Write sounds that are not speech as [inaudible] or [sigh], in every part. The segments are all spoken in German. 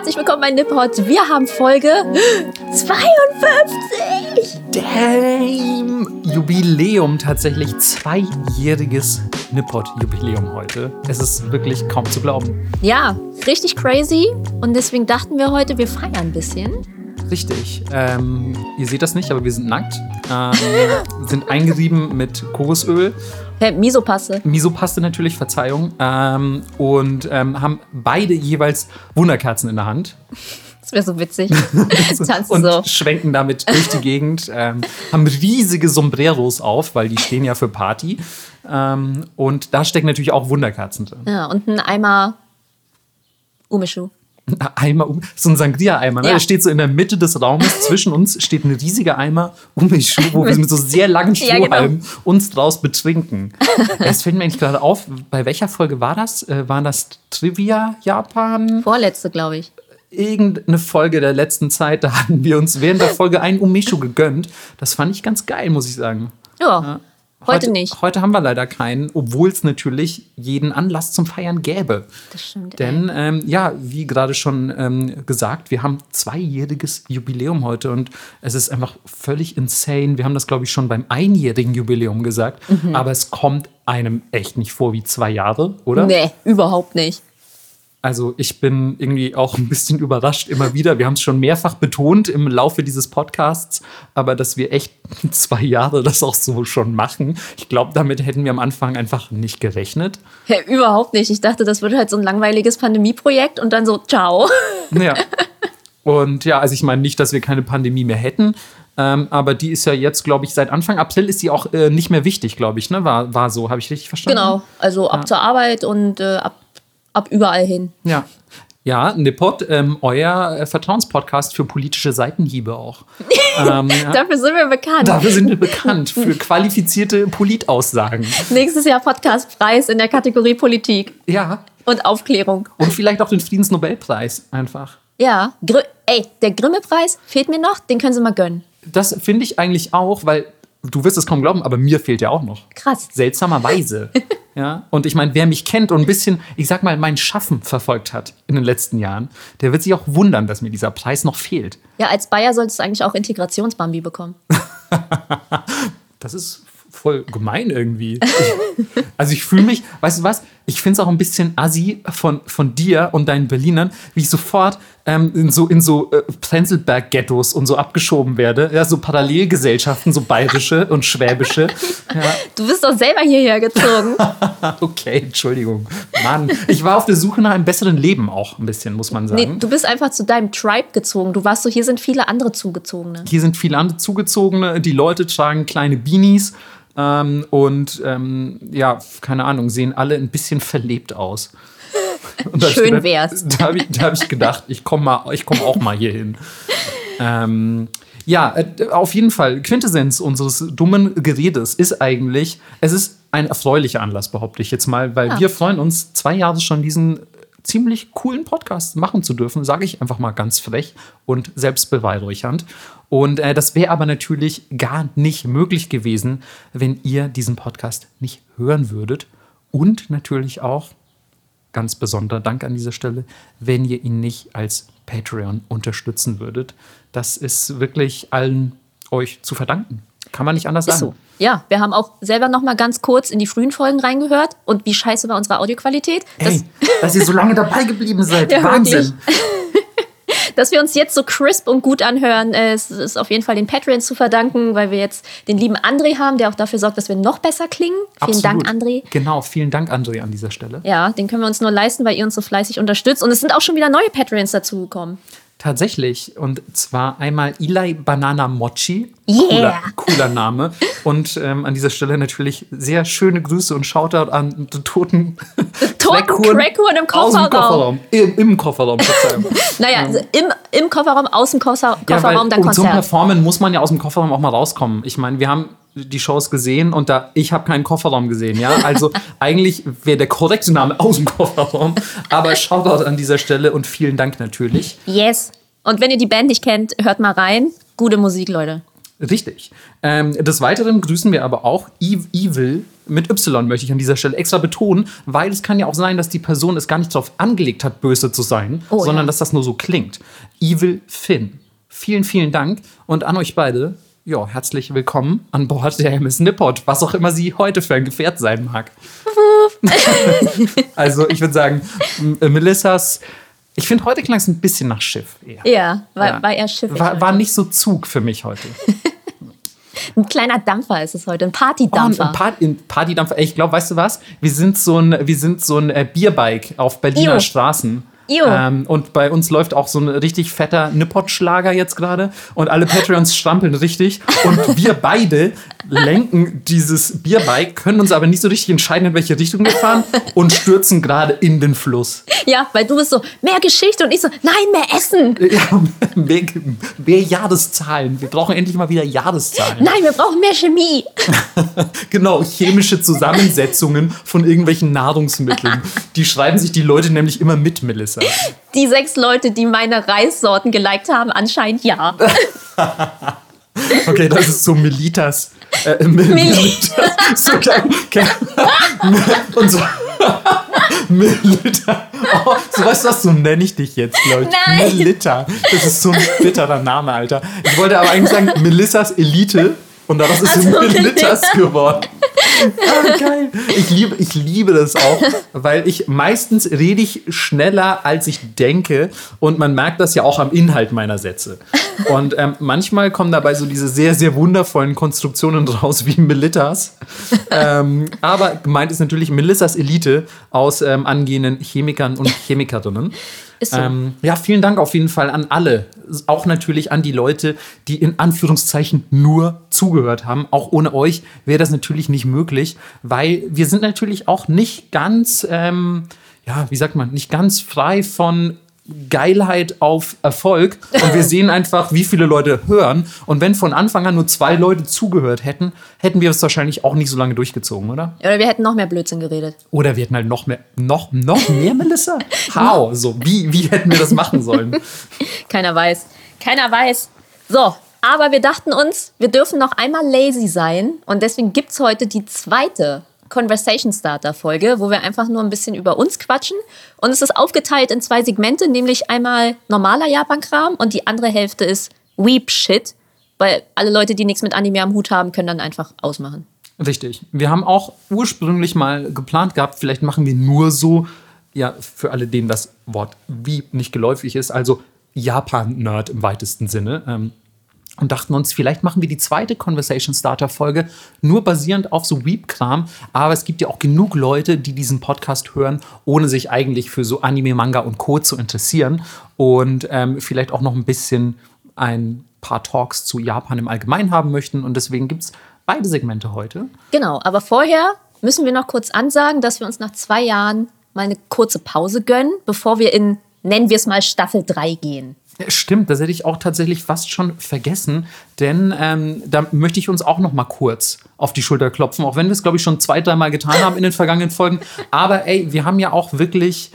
herzlich willkommen bei Nippot. Wir haben Folge 52. Damn! Jubiläum, tatsächlich zweijähriges Nippot-Jubiläum heute. Es ist wirklich kaum zu glauben. Ja, richtig crazy. Und deswegen dachten wir heute, wir feiern ein bisschen. Richtig. Ähm, ihr seht das nicht, aber wir sind nackt. Ähm, [laughs] sind eingerieben mit Kokosöl. Misopaste. Misopaste natürlich, Verzeihung. Ähm, und ähm, haben beide jeweils Wunderkerzen in der Hand. Das wäre so witzig. [laughs] Tanzen und so. schwenken damit durch die Gegend. Ähm, haben riesige Sombreros auf, weil die stehen ja für Party. Ähm, und da stecken natürlich auch Wunderkerzen drin. Ja, und ein Eimer Umeshu. Eimer, so ein Sangria-Eimer. Ne? Ja. Der steht so in der Mitte des Raumes. Zwischen uns steht ein riesiger Eimer um mich, wo wir [laughs] mit so sehr langen Ja, genau. Strohhalmen uns draus betrinken. Es fällt mir eigentlich gerade auf, bei welcher Folge war das? Äh, war das Trivia Japan? Vorletzte, glaube ich. Irgendeine Folge der letzten Zeit, da hatten wir uns während der Folge einen Umishu gegönnt. Das fand ich ganz geil, muss ich sagen. Ja, heute, nicht. Heute haben wir leider keinen, obwohl es natürlich jeden Anlass zum Feiern gäbe. Das stimmt. Denn ähm, ja, wie gerade schon ähm, gesagt, wir haben zweijähriges Jubiläum heute und es ist einfach völlig insane. Wir haben das, glaube ich, schon beim einjährigen Jubiläum gesagt, Mhm. aber es kommt einem echt nicht vor wie zwei Jahre, oder? Nee, überhaupt nicht. Also ich bin irgendwie auch ein bisschen [laughs] überrascht immer wieder. Wir haben es schon mehrfach betont im Laufe dieses Podcasts, aber dass wir echt [laughs] zwei Jahre das auch so schon machen. Ich glaube, damit hätten wir am Anfang einfach nicht gerechnet. Ja, überhaupt nicht. Ich dachte, das wird halt so ein langweiliges Pandemieprojekt und dann so, ciao. [laughs] Ja. Und ja, also ich meine nicht, dass wir keine Pandemie mehr hätten, ähm, aber die ist ja jetzt, glaube ich, seit Anfang April ist die auch äh, nicht mehr wichtig, glaube ich, ne? War, war so, habe ich richtig verstanden? Genau, also ab zur Arbeit und äh, ab, ab überall hin. Ja. Ja, Nippot, ähm, euer äh, Vertrauenspodcast für politische Seitenhiebe auch. [laughs] ähm, ja. Dafür sind wir bekannt. Dafür sind wir bekannt, für qualifizierte Politaussagen. [laughs] Nächstes Jahr Podcastpreis in der Kategorie Politik Ja. und Aufklärung. Und vielleicht auch den Friedensnobelpreis einfach. Ja, Gr ey, der Grimme-Preis fehlt mir noch, den können Sie mal gönnen. Das finde ich eigentlich auch, weil du wirst es kaum glauben, aber mir fehlt ja auch noch. Krass. Seltsamerweise. [laughs] ja. Und ich meine, wer mich kennt und ein bisschen, ich sag mal, mein Schaffen verfolgt hat in den letzten Jahren, der wird sich auch wundern, dass mir dieser Preis noch fehlt. Ja, als Bayer solltest du eigentlich auch Integrationsbambi bekommen. [laughs] Das ist voll gemein irgendwie. Ich, also ich fühle mich, weißt du was, ich finde es auch ein bisschen assi von, von dir und deinen Berlinern, wie ich sofort ähm, in so, in so äh, Prenzlberg-Ghettos und so abgeschoben werde. Ja, so Parallelgesellschaften, so bayerische und schwäbische. [laughs] Ja, Du bist doch selber hierher gezogen. [laughs] okay, Entschuldigung. Mann, ich war auf der Suche nach einem besseren Leben auch ein bisschen, muss man sagen. nee, du bist einfach zu deinem Tribe gezogen. Du warst so, hier sind viele andere Zugezogene. Hier sind viele andere Zugezogene. Die Leute tragen kleine Beanies ähm, und ähm, ja, keine Ahnung, sehen alle ein bisschen verlebt aus. [laughs] Schön gedacht- wär's. [laughs] Da habe ich, da hab ich gedacht, ich komme komm auch mal hier hin. Ähm, ja, äh, auf jeden Fall, Quintessenz unseres dummen Geredes ist eigentlich, es ist ein erfreulicher Anlass, behaupte ich jetzt mal, weil wir freuen uns, zwei Jahre schon diesen ziemlich coolen Podcast machen zu dürfen, sage ich einfach mal ganz frech und selbstbeweihräuchernd. Und äh, das wäre aber natürlich gar nicht möglich gewesen, wenn ihr diesen Podcast nicht hören würdet. Und natürlich auch, ganz besonderer Dank an dieser Stelle, wenn ihr ihn nicht als Patreon unterstützen würdet. Das ist wirklich allen euch zu verdanken. Kann man nicht anders Ist sagen. so. Ja, wir haben auch selber noch mal ganz kurz in die frühen Folgen reingehört und wie scheiße war unsere Audioqualität. Das, Ey, dass ihr so lange dabei geblieben seid. [laughs] Ja, Wahnsinn. [laughs] dass wir uns jetzt so crisp und gut anhören, äh, es ist auf jeden Fall den Patreons zu verdanken, weil wir jetzt den lieben André haben, der auch dafür sorgt, dass wir noch besser klingen. Vielen Dank, Absolut. André. Genau, vielen Dank, André, an dieser Stelle. Ja, den können wir uns nur leisten, weil ihr uns so fleißig unterstützt. Und es sind auch schon wieder neue Patreons dazugekommen. Tatsächlich. Und zwar einmal Eli Banana Mochi. Yeah. Cooler, cooler Name. Und ähm, an dieser Stelle natürlich sehr schöne Grüße und Shoutout an den toten toten Crackhuhn im Kofferraum. Kofferraum. Im, Im Kofferraum, Verzeihung. [laughs] Naja, also im, im Kofferraum, aus dem Koffer, Ja, weil, Kofferraum, dann um zum Konzert. Performen muss man ja aus dem Kofferraum auch mal rauskommen. Ich meine, wir haben die Shows gesehen und da ich habe keinen Kofferraum gesehen, ja. Also [laughs] eigentlich wäre der korrekte Name aus dem Kofferraum. Aber Shoutout an dieser Stelle und vielen Dank natürlich. Yes. Und wenn ihr die Band nicht kennt, hört mal rein. Gute Musik, Leute. Richtig. Ähm, des Weiteren grüßen wir aber auch Evil mit Y, möchte ich an dieser Stelle extra betonen, weil es kann ja auch sein, dass die Person es gar nicht darauf angelegt hat, böse zu sein, Oh, sondern ja. dass das nur so klingt. Evil Finn. Vielen, vielen Dank und an euch beide. Ja, herzlich willkommen an Bord der MS Nippot, was auch immer sie heute für ein Gefährt sein mag. [laughs] also, ich würde sagen, äh, Melissas, ich finde, heute klang es ein bisschen nach Schiff eher. Ja, war, Ja. war eher schiffig. War, war nicht so Zug für mich heute. [laughs] ein kleiner Dampfer ist es heute, ein Oh, Partydampfer. ein Part, ein Partydampfer. Ich glaube, weißt du was? Wir sind so ein, wir sind so ein äh, Bierbike auf Berliner Io. Straßen. Ähm, und bei uns läuft auch so ein richtig fetter Nippot-Schlager jetzt gerade. Und alle Patreons [laughs] strampeln richtig. Und wir beide lenken dieses Bierbike, können uns aber nicht so richtig entscheiden, in welche Richtung wir fahren und stürzen gerade in den Fluss. ja, weil du bist so, mehr Geschichte und ich so, nein, mehr Essen. Ja, mehr, mehr Jahreszahlen. Wir brauchen endlich mal wieder Jahreszahlen. Nein, wir brauchen mehr Chemie. [laughs] Genau, chemische Zusammensetzungen von irgendwelchen Nahrungsmitteln. Die schreiben sich die Leute nämlich immer mit, Melissa. Die sechs Leute, die meine Reissorten geliked haben, anscheinend ja. [laughs] Okay, das ist so Militas. Äh, Mil Militas. [laughs] So. Okay. [laughs] Und so. [laughs] Milita. Oh, so weißt du was, so nenne ich dich jetzt, glaube ich. Milita. Das ist so ein bitterer Name, Alter. Ich wollte aber eigentlich sagen, Melissas Elite. Und daraus ist Ach so, Militas Melissa. geworden. Ah, geil. Ich liebe, ich liebe das auch, weil ich meistens rede ich schneller, als ich denke. Und man merkt das ja auch am Inhalt meiner Sätze. Und ähm, manchmal kommen dabei so diese sehr, sehr wundervollen Konstruktionen raus wie Melitas. Ähm, aber gemeint ist natürlich Melissas Elite aus ähm, angehenden Chemikern und Chemikerinnen. Ist so. Ähm, ja, vielen Dank auf jeden Fall an alle. Auch natürlich an die Leute, die in Anführungszeichen nur zugehört haben. Auch ohne euch wäre das natürlich nicht möglich, weil wir sind natürlich auch nicht ganz, ähm, ja, wie sagt man, nicht ganz frei von Geilheit auf Erfolg und wir sehen einfach, wie viele Leute hören. Und wenn von Anfang an nur zwei Leute zugehört hätten, hätten wir es wahrscheinlich auch nicht so lange durchgezogen, oder? Oder wir hätten noch mehr Blödsinn geredet. Oder wir hätten halt noch mehr, noch, noch mehr, Melissa? [laughs] How? So, wie, wie hätten wir das machen sollen? [laughs] Keiner weiß. Keiner weiß. So, aber wir dachten uns, wir dürfen noch einmal lazy sein. Und deswegen gibt es heute die zweite Conversation Starter Folge, wo wir einfach nur ein bisschen über uns quatschen. Und es ist aufgeteilt in zwei Segmente, nämlich einmal normaler Japan-Kram und die andere Hälfte ist Weep Shit. Weil alle Leute, die nichts mit Anime am Hut haben, können dann einfach ausmachen. Richtig. Wir haben auch ursprünglich mal geplant gehabt, vielleicht machen wir nur so, ja, für alle, denen das Wort wie nicht geläufig ist, also Japan-Nerd im weitesten Sinne. Ähm, und dachten uns, vielleicht machen wir die zweite Conversation Starter Folge nur basierend auf so Weep-Kram. Aber es gibt ja auch genug Leute, die diesen Podcast hören, ohne sich eigentlich für so Anime, Manga und Co. zu interessieren. Und ähm, vielleicht auch noch ein bisschen ein paar Talks zu Japan im Allgemeinen haben möchten. Und deswegen gibt es beide Segmente heute. Genau, aber vorher müssen wir noch kurz ansagen, dass wir uns nach zwei Jahren mal eine kurze Pause gönnen, bevor wir in, nennen wir es mal, Staffel 3 gehen. Ja, Stimmt, das hätte ich auch tatsächlich fast schon vergessen, denn ähm, da möchte ich uns auch noch mal kurz auf die Schulter klopfen, auch wenn wir es, glaube ich, schon zwei, dreimal getan haben in den vergangenen Folgen. Aber ey, wir haben ja auch wirklich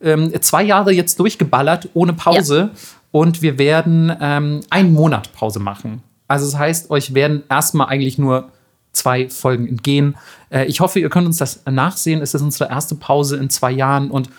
ähm, zwei Jahre jetzt durchgeballert ohne Pause und wir werden ähm, einen Monat Pause machen. Also das heißt, euch werden erstmal eigentlich nur zwei Folgen entgehen. Äh, ich hoffe, ihr könnt uns das nachsehen. Es ist unsere erste Pause in zwei Jahren und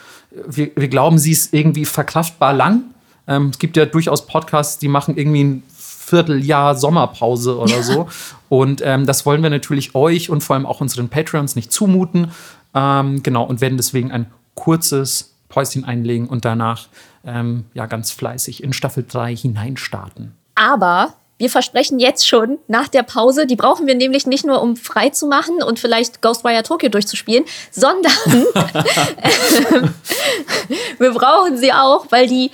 wir, wir glauben, sie ist irgendwie verkraftbar lang. Ähm, es gibt ja durchaus Podcasts, die machen irgendwie ein Vierteljahr Sommerpause oder so. [laughs] und ähm, das wollen wir natürlich euch und vor allem auch unseren Patreons nicht zumuten. Ähm, genau, und werden deswegen ein kurzes Päuschen einlegen und danach ähm, ja ganz fleißig in Staffel 3 hineinstarten. Aber wir versprechen jetzt schon, nach der Pause, die brauchen wir nämlich nicht nur, um frei zu machen und vielleicht Ghostwire Tokyo durchzuspielen, sondern [laughs] [laughs] wir brauchen sie auch, weil die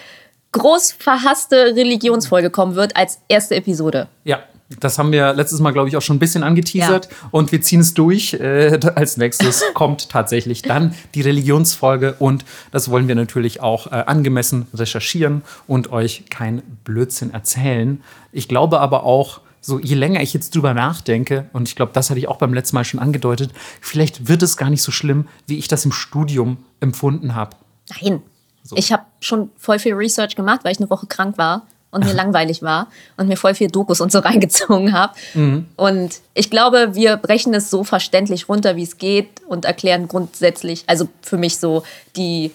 groß verhasste Religionsfolge kommen wird als erste Episode. Ja, das haben wir letztes Mal, glaube ich, auch schon ein bisschen angeteasert. Und wir ziehen es durch. Äh, [laughs] als nächstes kommt tatsächlich dann die Religionsfolge. Und das wollen wir natürlich auch äh, angemessen recherchieren und euch kein Blödsinn erzählen. Ich glaube aber auch, so je länger ich jetzt drüber nachdenke, und ich glaube, das hatte ich auch beim letzten Mal schon angedeutet, vielleicht wird es gar nicht so schlimm, wie ich das im Studium empfunden habe. Nein. Ich habe schon voll viel Research gemacht, weil ich eine Woche krank war. und mir [laughs] langweilig war und mir voll viel Dokus und so [laughs] reingezogen habe. Und ich glaube, wir brechen es so verständlich runter, wie es geht und erklären grundsätzlich, also für mich so die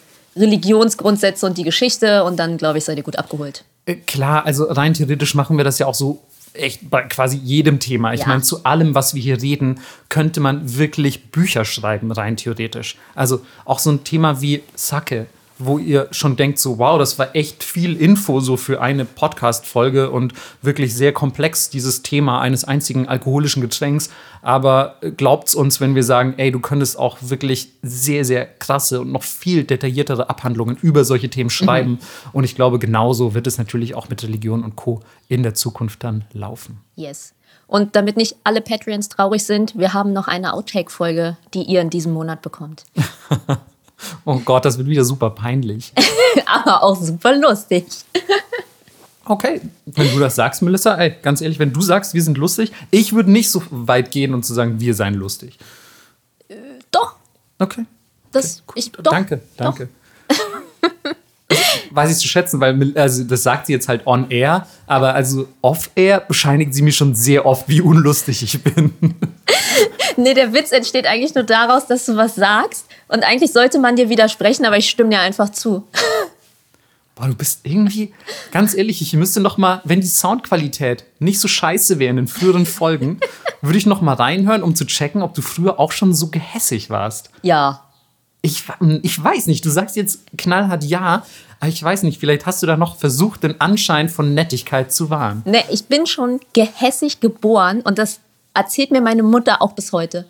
Religionsgrundsätze und die Geschichte und dann, glaube ich, seid ihr gut abgeholt. Äh, Klar, also rein theoretisch machen wir das ja auch so echt bei quasi jedem Thema. Ich Ja. meine, zu allem, was wir hier reden, könnte man wirklich Bücher schreiben, rein theoretisch. Also auch so ein Thema wie Sake, wo ihr schon denkt, so, wow, das war echt viel Info so für eine Podcast-Folge und wirklich sehr komplex, dieses Thema eines einzigen alkoholischen Getränks. Aber glaubt's uns, wenn wir sagen, ey, du könntest auch wirklich sehr, sehr krasse und noch viel detailliertere Abhandlungen über solche Themen schreiben. Und ich glaube, genauso wird es natürlich auch mit Religion und Co. in der Zukunft dann laufen. Yes. Und damit nicht alle Patreons traurig sind, wir haben noch eine Outtake-Folge, die ihr in diesem Monat bekommt. [laughs] Oh Gott, das wird wieder super peinlich. [laughs] Aber auch super lustig. Okay, wenn du das sagst, Melissa, ey, ganz ehrlich, wenn du sagst, wir sind lustig, ich würde nicht so weit gehen und zu sagen, wir seien lustig. Doch, Okay. das Cool. ich doch. danke, doch. danke. Das [laughs] Weiß ich zu schätzen, weil also das sagt sie jetzt halt on air, aber also off air bescheinigt sie mir schon sehr oft, wie unlustig ich bin. [laughs] Nee, der Witz entsteht eigentlich nur daraus, dass du was sagst. Und eigentlich sollte man dir widersprechen, aber ich stimme dir einfach zu. [laughs] Boah, du bist irgendwie, ganz ehrlich, ich müsste noch mal, wenn die Soundqualität nicht so scheiße wäre in den früheren Folgen, [laughs] würde ich noch mal reinhören, um zu checken, ob du früher auch schon so gehässig warst. Ja. Ich, ich weiß nicht, du sagst jetzt knallhart ja, ich weiß nicht, vielleicht hast du da noch versucht, den Anschein von Nettigkeit zu wahren. Nee, ich bin schon gehässig geboren und das erzählt mir meine Mutter auch bis heute.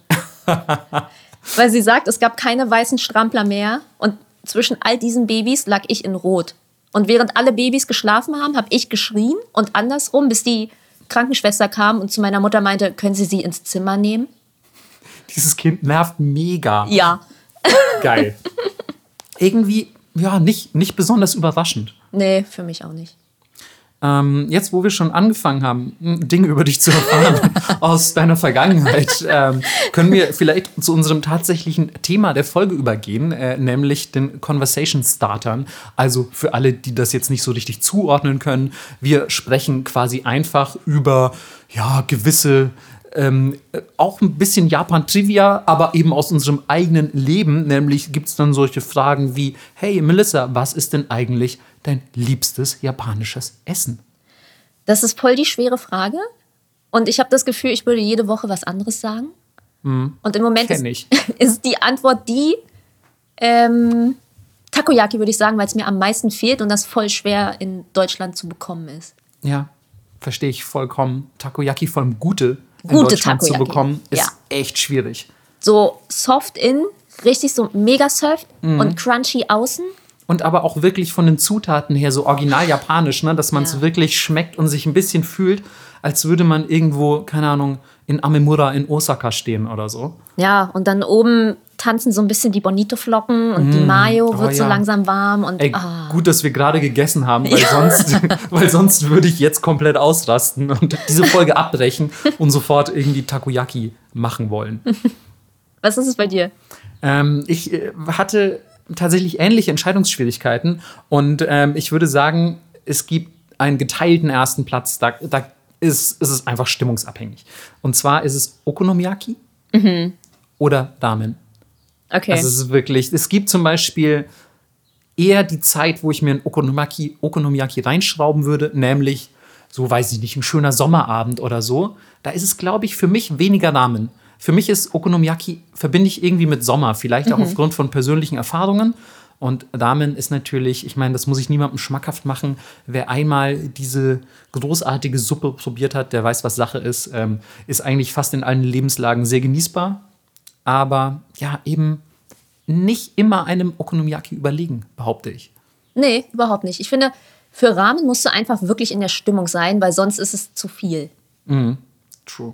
[laughs] Weil sie sagt, es gab keine weißen Strampler mehr und zwischen all diesen Babys lag ich in Rot. Und während alle Babys geschlafen haben, habe ich geschrien und andersrum, bis die Krankenschwester kam und zu meiner Mutter meinte, können Sie sie ins Zimmer nehmen? Dieses Kind nervt mega. Ja. Geil. [laughs] Irgendwie, ja, nicht, nicht besonders überraschend. Nee, für mich auch nicht. Ähm, jetzt, wo wir schon angefangen haben, m, Dinge über dich zu erfahren [laughs] aus deiner Vergangenheit, ähm, können wir vielleicht zu unserem tatsächlichen Thema der Folge übergehen, äh, nämlich den Conversation Startern. Also für alle, die das jetzt nicht so richtig zuordnen können, wir sprechen quasi einfach über ja, gewisse ähm, äh, auch ein bisschen Japan-Trivia, aber eben aus unserem eigenen Leben. Nämlich gibt es dann solche Fragen wie: Hey Melissa, was ist denn eigentlich dein liebstes japanisches Essen? Das ist voll die schwere Frage. Und ich habe das Gefühl, ich würde jede Woche was anderes sagen. Und im Moment ist, [laughs] ist die Antwort die ähm, Takoyaki, würde ich sagen, weil es mir am meisten fehlt und das voll schwer in Deutschland zu bekommen ist. Ja, verstehe ich vollkommen. Takoyaki, vor allem gute, in Gute Deutschland zu bekommen, ist ja. echt schwierig. So soft in, richtig so mega soft Mhm. und crunchy außen. Und aber auch wirklich von den Zutaten her so original japanisch, ne? dass man es Ja. wirklich schmeckt und sich ein bisschen fühlt, als würde man irgendwo, keine Ahnung, in Amemura in Osaka stehen oder so. Ja, und dann oben tanzen so ein bisschen die Bonito-Flocken und die Mayo oh wird so ja. langsam warm und Ey, ah. gut, dass wir gerade gegessen haben, weil, sonst, [laughs] [laughs] weil sonst würde ich jetzt komplett ausrasten und diese Folge abbrechen und sofort irgendwie Takoyaki machen wollen. [laughs] Was ist es bei dir? Ähm, ich äh, hatte tatsächlich ähnliche Entscheidungsschwierigkeiten und ähm, ich würde sagen, es gibt einen geteilten ersten Platz. Da, da ist, ist es einfach stimmungsabhängig. Und zwar ist es Okonomiyaki oder Ramen. Okay. Also es ist wirklich, es gibt zum Beispiel eher die Zeit, wo ich mir ein Okonomiyaki, Okonomiyaki reinschrauben würde, nämlich so, weiß ich nicht, ein schöner Sommerabend oder so. Da ist es, glaube ich, für mich weniger Ramen. Für mich ist Okonomiyaki, verbinde ich irgendwie mit Sommer, vielleicht auch aufgrund von persönlichen Erfahrungen. Und Ramen ist natürlich, ich meine, das muss ich niemandem schmackhaft machen. Wer einmal diese großartige Suppe probiert hat, der weiß, was Sache ist. Ähm, ist eigentlich fast in allen Lebenslagen sehr genießbar aber ja, eben nicht immer einem Okonomiyaki überlegen, behaupte ich. Nee, überhaupt nicht. Ich finde, für Ramen musst du einfach wirklich in der Stimmung sein, weil sonst ist es zu viel. True.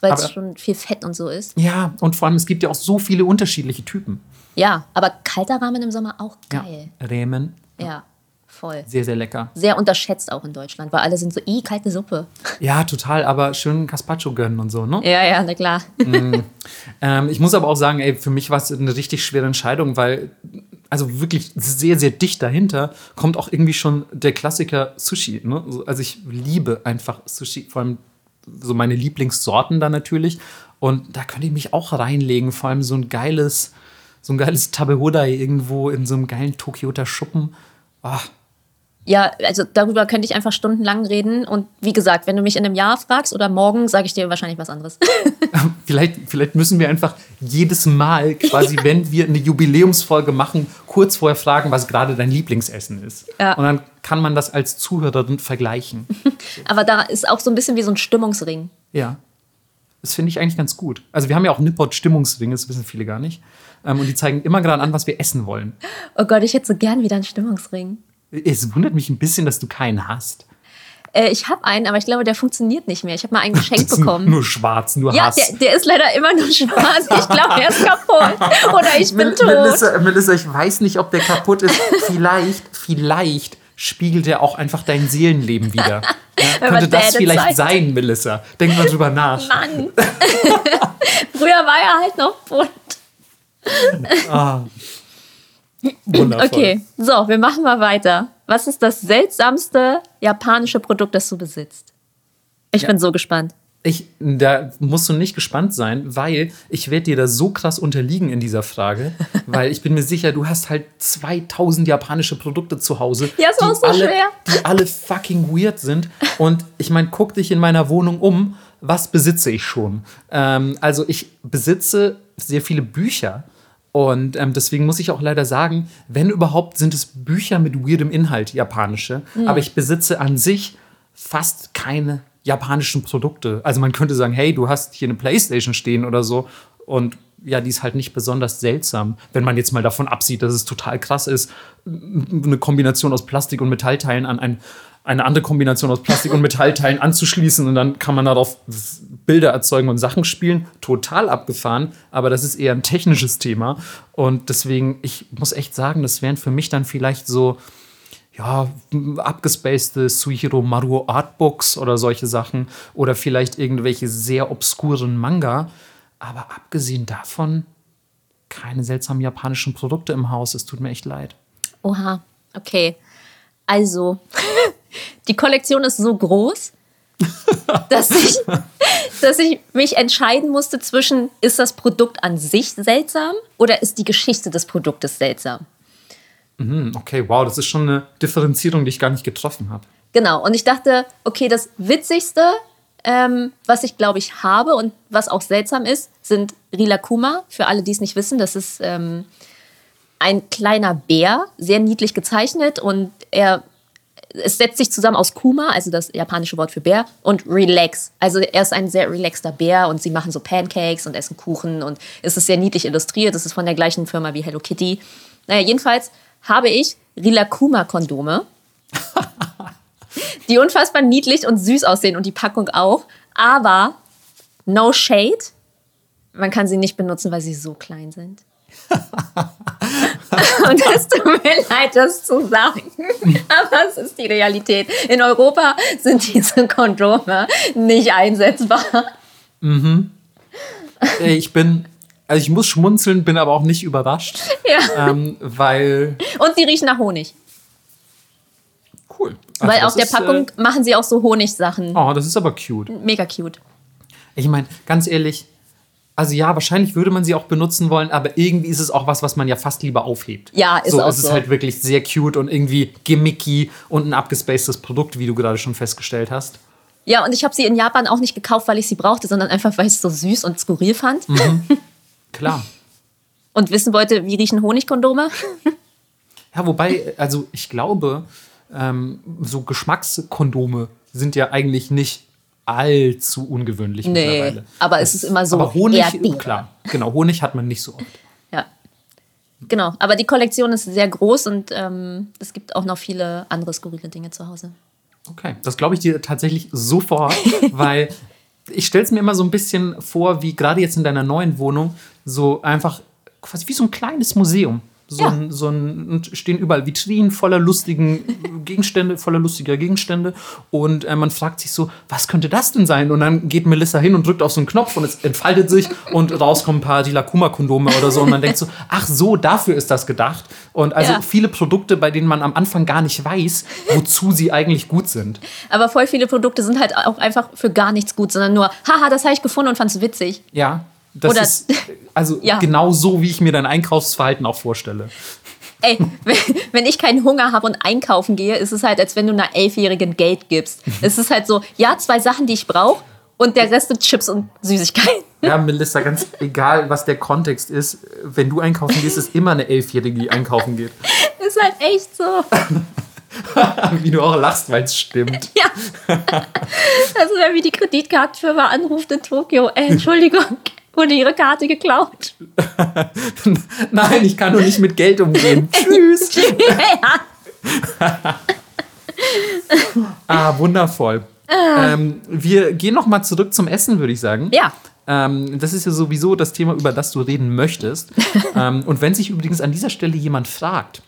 Weil es schon viel Fett und so ist. Ja, und vor allem, es gibt ja auch so viele unterschiedliche Typen. Ja, aber kalter Ramen im Sommer auch geil. Ja, Ramen, Ja, voll. sehr, sehr lecker. Sehr unterschätzt auch in Deutschland, weil alle sind so, i, kalte Suppe. Ja, total, aber schön Caspacho gönnen und so, ne? Ja, ja, na klar. Ähm, ich muss aber auch sagen, ey, für mich war es eine richtig schwere Entscheidung, weil also wirklich sehr, sehr dicht dahinter, kommt auch irgendwie schon der Klassiker Sushi. Ne? Also ich liebe einfach Sushi, vor allem so meine Lieblingssorten da natürlich. Und da könnte ich mich auch reinlegen, vor allem so ein geiles, so ein geiles Tabehodai irgendwo in so einem geilen Tokioter Schuppen. Oh, Ja, also darüber könnte ich einfach stundenlang reden. Und wie gesagt, wenn du mich in einem Jahr fragst oder morgen, sage ich dir wahrscheinlich was anderes. [laughs] Vielleicht, vielleicht müssen wir einfach jedes Mal, quasi, wenn wir eine Jubiläumsfolge machen, kurz vorher fragen, was gerade dein Lieblingsessen ist. Ja. Und dann kann man das als Zuhörerin vergleichen. [laughs] Aber da ist auch so ein bisschen wie so ein Stimmungsring. Ja. Das finde ich eigentlich ganz gut. Also wir haben ja auch Nippot Stimmungsringe, das wissen viele gar nicht. Ähm, und die zeigen immer gerade an, was wir essen wollen. Oh Gott, ich hätte so gern wieder einen Stimmungsring. Es wundert mich ein bisschen, dass du keinen hast. Äh, ich habe einen, aber ich glaube, der funktioniert nicht mehr. Ich habe mal einen [laughs] geschenkt bekommen. nur schwarz, nur ja, Hass. der, der ist leider immer nur [laughs] schwarz. Ich glaube, er ist kaputt. Oder ich bin tot. Melissa, Melissa, ich weiß nicht, ob der kaputt ist. Vielleicht, vielleicht spiegelt er auch einfach dein Seelenleben wieder. [laughs] Ja, könnte das vielleicht zeigt. sein, Melissa? Denk mal drüber nach. Mann. Früher war er halt noch bunt. Wundervoll. Okay, so, wir machen mal weiter. Was ist das seltsamste japanische Produkt, das du besitzt? Ich bin so gespannt. Ich, da musst du nicht gespannt sein, weil ich werde dir da so krass unterliegen in dieser Frage, [laughs] weil ich bin mir sicher, du hast halt 2000 japanische Produkte zu Hause, Ja, die, so alle, schwer. die alle fucking weird sind. Und ich meine, guck dich in meiner Wohnung um, was besitze ich schon? Ähm, also ich besitze sehr viele Bücher. Und ähm, deswegen muss ich auch leider sagen, wenn überhaupt, sind es Bücher mit weirdem Inhalt, japanische. Aber ich besitze an sich fast keine japanischen Produkte. Also man könnte sagen, hey, du hast hier eine Playstation stehen oder so. Und ja, die ist halt nicht besonders seltsam, wenn man jetzt mal davon absieht, dass es total krass ist, eine Kombination aus Plastik und Metallteilen an ein, eine andere Kombination aus Plastik und Metallteilen anzuschließen und dann kann man darauf Bilder erzeugen und Sachen spielen. Total abgefahren, aber das ist eher ein technisches Thema. Und deswegen, ich muss echt sagen, das wären für mich dann vielleicht so, ja, abgespacede Suihiro Maruo Artbooks oder solche Sachen oder vielleicht irgendwelche sehr obskuren Manga. Aber abgesehen davon, keine seltsamen japanischen Produkte im Haus. Es tut mir echt leid. Oha, okay. Also, [laughs] die Kollektion ist so groß, [laughs] dass ich, dass ich mich entscheiden musste zwischen, ist das Produkt an sich seltsam oder ist die Geschichte des Produktes seltsam? Hm, okay, wow, das ist schon eine Differenzierung, die ich gar nicht getroffen habe. Genau, und ich dachte, okay, das Witzigste, ähm, was ich glaube ich habe und was auch seltsam ist, sind Rilakuma. Für alle, die es nicht wissen, das ist ähm, ein kleiner Bär, sehr niedlich gezeichnet und er es setzt sich zusammen aus Kuma, also das japanische Wort für Bär, und Relax. Also er ist ein sehr relaxter Bär und sie machen so Pancakes und essen Kuchen und es ist sehr niedlich illustriert. Es ist von der gleichen Firma wie Hello Kitty. Naja, jedenfalls habe ich Rilakuma-Kondome, [laughs] die unfassbar niedlich und süß aussehen und die Packung auch. Aber no shade, man kann sie nicht benutzen, weil sie so klein sind. [laughs] [laughs] Und es tut mir leid, das zu sagen, [laughs] aber es ist die Realität. In Europa sind diese Kondome nicht einsetzbar. Äh, Ich bin, also ich muss schmunzeln, bin aber auch nicht überrascht, Ja. ähm, weil Und sie riechen nach Honig. cool. Also Weil auf der ist, Packung machen sie auch so Honigsachen. Äh, oh, das ist aber cute. Mega cute. Ich meine, ganz ehrlich, also ja, wahrscheinlich würde man sie auch benutzen wollen, aber irgendwie ist es auch was, was man ja fast lieber aufhebt. Ja, ist so, auch es ist so. halt wirklich sehr cute und irgendwie gimmicky und ein abgespacedes Produkt, wie du gerade schon festgestellt hast. Ja, und ich habe sie in Japan auch nicht gekauft, weil ich sie brauchte, sondern einfach, weil ich es so süß und skurril fand. [laughs] Klar. Und wissen wollte, wie riechen Honigkondome? Ja, wobei, also ich glaube, ähm, so Geschmackskondome sind ja eigentlich nicht allzu ungewöhnlich Nee, mittlerweile. aber es ist immer so Aber Honig, klar, genau, Honig hat man nicht so oft. Ja. Genau, aber die Kollektion ist sehr groß und ähm, es gibt auch noch viele andere skurrile Dinge zu Hause. Okay, das glaube ich dir tatsächlich sofort, [laughs] weil ich stelle es mir immer so ein bisschen vor, wie gerade jetzt in deiner neuen Wohnung, so einfach quasi wie so ein kleines Museum. So Ja. ein, so ein, und stehen überall Vitrinen voller lustigen Gegenstände, voller lustiger Gegenstände. Und äh, man fragt sich so, was könnte das denn sein? Und dann geht Melissa hin und drückt auf so einen Knopf und es entfaltet sich und raus kommen ein paar Dilakuma-Kondome oder so. Und man denkt so, ach so, dafür ist das gedacht. Und also Ja. viele Produkte, bei denen man am Anfang gar nicht weiß, wozu sie eigentlich gut sind. Aber voll viele Produkte sind halt auch einfach für gar nichts gut, sondern nur, haha, das habe ich gefunden und fand's witzig. Ja, das Oder- ist also [laughs] Ja. genau so, wie ich mir dein Einkaufsverhalten auch vorstelle. Ey, wenn, ich keinen Hunger habe und einkaufen gehe, ist es halt, als wenn du einer Elfjährigen Geld gibst. es ist halt so, ja, zwei Sachen, die ich brauche und der Rest sind Chips und Süßigkeiten. Ja, Melissa, ganz egal, was der Kontext ist, wenn du einkaufen gehst, ist immer eine Elfjährige, die einkaufen geht. [laughs] ist halt echt so. [laughs] Wie du auch lachst, weil es stimmt. Ja. Also, wenn wie die Kreditkartenfirma anruft in Tokio, Entschuldigung, wurde ihre Karte geklaut. [laughs] Nein, ich kann nur nicht mit Geld umgehen. [laughs] Tschüss. ja. [laughs] Ah, wundervoll. Ähm, wir gehen noch mal zurück zum Essen, würde ich sagen. Ja. Ähm, das ist ja sowieso das Thema, über das du reden möchtest. ähm, und wenn sich übrigens an dieser Stelle jemand fragt,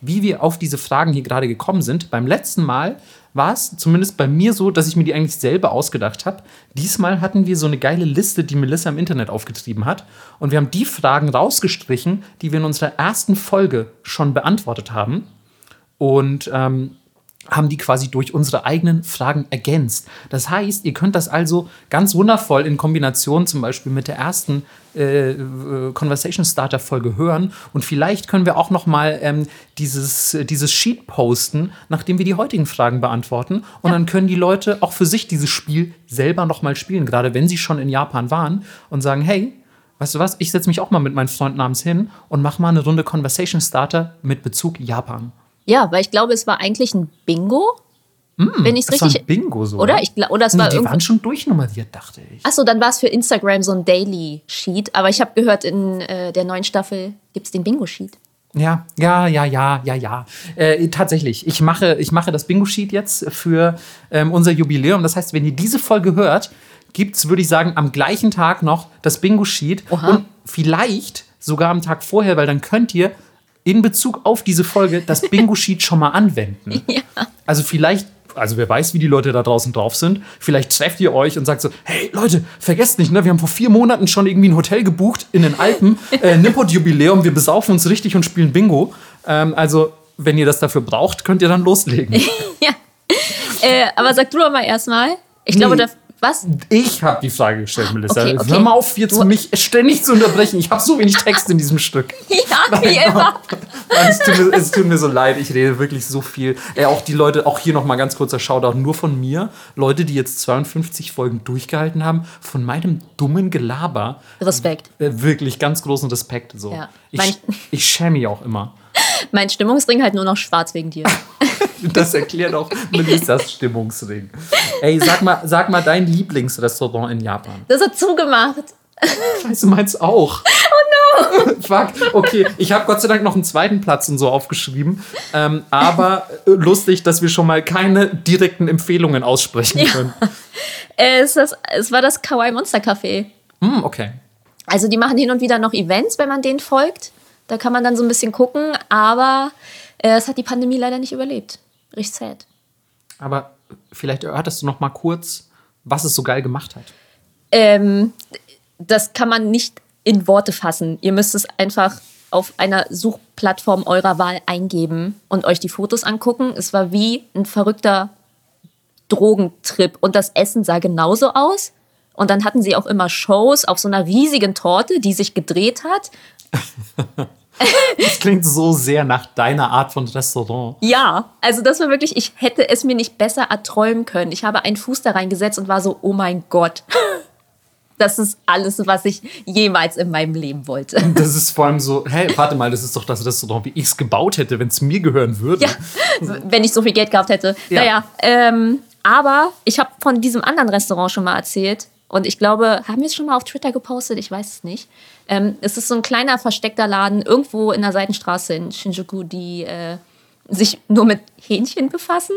wie wir auf diese Fragen hier gerade gekommen sind, beim letzten Mal war es zumindest bei mir so, dass ich mir die eigentlich selber ausgedacht habe. Diesmal hatten wir so eine geile Liste, die Melissa im Internet aufgetrieben hat. Und wir haben die Fragen rausgestrichen, die wir in unserer ersten Folge schon beantwortet haben. Und ähm, haben die quasi durch unsere eigenen Fragen ergänzt. Das heißt, ihr könnt das also ganz wundervoll in Kombination zum Beispiel mit der ersten äh, Conversation Starter Folge hören und vielleicht können wir auch noch mal ähm, dieses, äh, dieses Sheet posten, nachdem wir die heutigen Fragen beantworten und dann können die Leute auch für sich dieses Spiel selber noch mal spielen, gerade wenn sie schon in Japan waren und sagen, hey, Weißt du was? Ich setze mich auch mal mit meinen Freunden abends hin und mache mal eine Runde Conversation Starter mit Bezug Japan. ja, weil ich glaube, es war eigentlich ein Bingo. Wenn ich es Das war richtig. ein Bingo so. Oder? Ich, oder es Nee, war die irgendwie. waren schon durchnummeriert, dachte ich. Achso, dann war es für Instagram so ein Daily Sheet. Aber ich habe gehört, in äh, der neuen Staffel gibt es den Bingo-Sheet. Ja, ja, ja, ja, ja, ja. Äh, tatsächlich, ich mache, ich mache das Bingo-Sheet jetzt für ähm, unser Jubiläum. Das heißt, wenn ihr diese Folge hört, gibt es, würde ich sagen, am gleichen Tag noch das Bingo-Sheet. Oha. Und vielleicht sogar am Tag vorher, weil dann könnt ihr in Bezug auf diese Folge das Bingo-Sheet schon mal anwenden. [laughs] Ja. Also vielleicht, also wer weiß, wie die Leute da draußen drauf sind, vielleicht trefft ihr euch und sagt so, hey Leute, vergesst nicht, ne, wir haben vor vier Monaten schon irgendwie ein Hotel gebucht in den Alpen, [laughs] äh, Nippot-Jubiläum, wir besaufen uns richtig und spielen Bingo. Ähm, also, wenn ihr das dafür braucht, könnt ihr dann loslegen. [laughs] ja. Äh, aber sag du doch mal erstmal. Ich glaube, Nee. da, was? Ich habe die Frage gestellt, Melissa. Okay, okay. Hör mal auf, jetzt Du- mich ständig zu unterbrechen. Ich habe so wenig Text in diesem Stück. [laughs] Ja, wie immer. Es, tut mir, es tut mir so leid, ich rede wirklich so viel. Äh, auch die Leute, auch hier nochmal ganz kurzer Shoutout, nur von mir. Leute, die jetzt 52 Folgen durchgehalten haben, von meinem dummen Gelaber. Respekt. Äh, wirklich ganz großen Respekt. So. Ja. Ich, ich schäme mich auch immer. [laughs] Mein Stimmungsring halt nur noch schwarz wegen dir. [laughs] Das erklärt auch Melissas Stimmungsring. Ey, sag mal, sag mal dein Lieblingsrestaurant in Japan. Das hat zugemacht. Scheiße, meins auch. Oh no! Fuck. Okay, ich habe Gott sei Dank noch einen zweiten Platz und so aufgeschrieben. Ähm, aber lustig, dass wir schon mal keine direkten Empfehlungen aussprechen können. Äh, es, ist, es war das Kawaii Monster Café. Hm, okay. Also die machen hin und wieder noch Events, wenn man denen folgt. Da kann man dann so ein bisschen gucken, aber äh, es hat die Pandemie leider nicht überlebt. Richtig sad. Aber vielleicht erörterst du noch mal kurz, was es so geil gemacht hat. Ähm, das kann man nicht in Worte fassen. Ihr müsst es einfach auf einer Suchplattform eurer Wahl eingeben und euch die Fotos angucken. Es war wie ein verrückter Drogentrip und das Essen sah genauso aus. Und dann hatten sie auch immer Shows auf so einer riesigen Torte, die sich gedreht hat. [laughs] [laughs] Das klingt so sehr nach deiner Art von Restaurant. Ja, also das war wirklich, ich hätte es mir nicht besser erträumen können. Ich habe einen Fuß da reingesetzt und war so, oh mein Gott. [laughs] Das ist alles, was ich jemals in meinem Leben wollte. Das [laughs] ist vor allem so, hey, warte mal, das ist doch das Restaurant, wie ich es gebaut hätte, wenn es mir gehören würde. Ja, wenn ich so viel Geld gehabt hätte. Ja. Naja, ähm, aber ich habe von diesem anderen Restaurant schon mal erzählt. Und ich glaube, haben wir es schon mal auf Twitter gepostet? Ich weiß es nicht. Ähm, es ist so ein kleiner versteckter Laden irgendwo in der Seitenstraße in Shinjuku, die äh, sich nur mit Hähnchen befassen.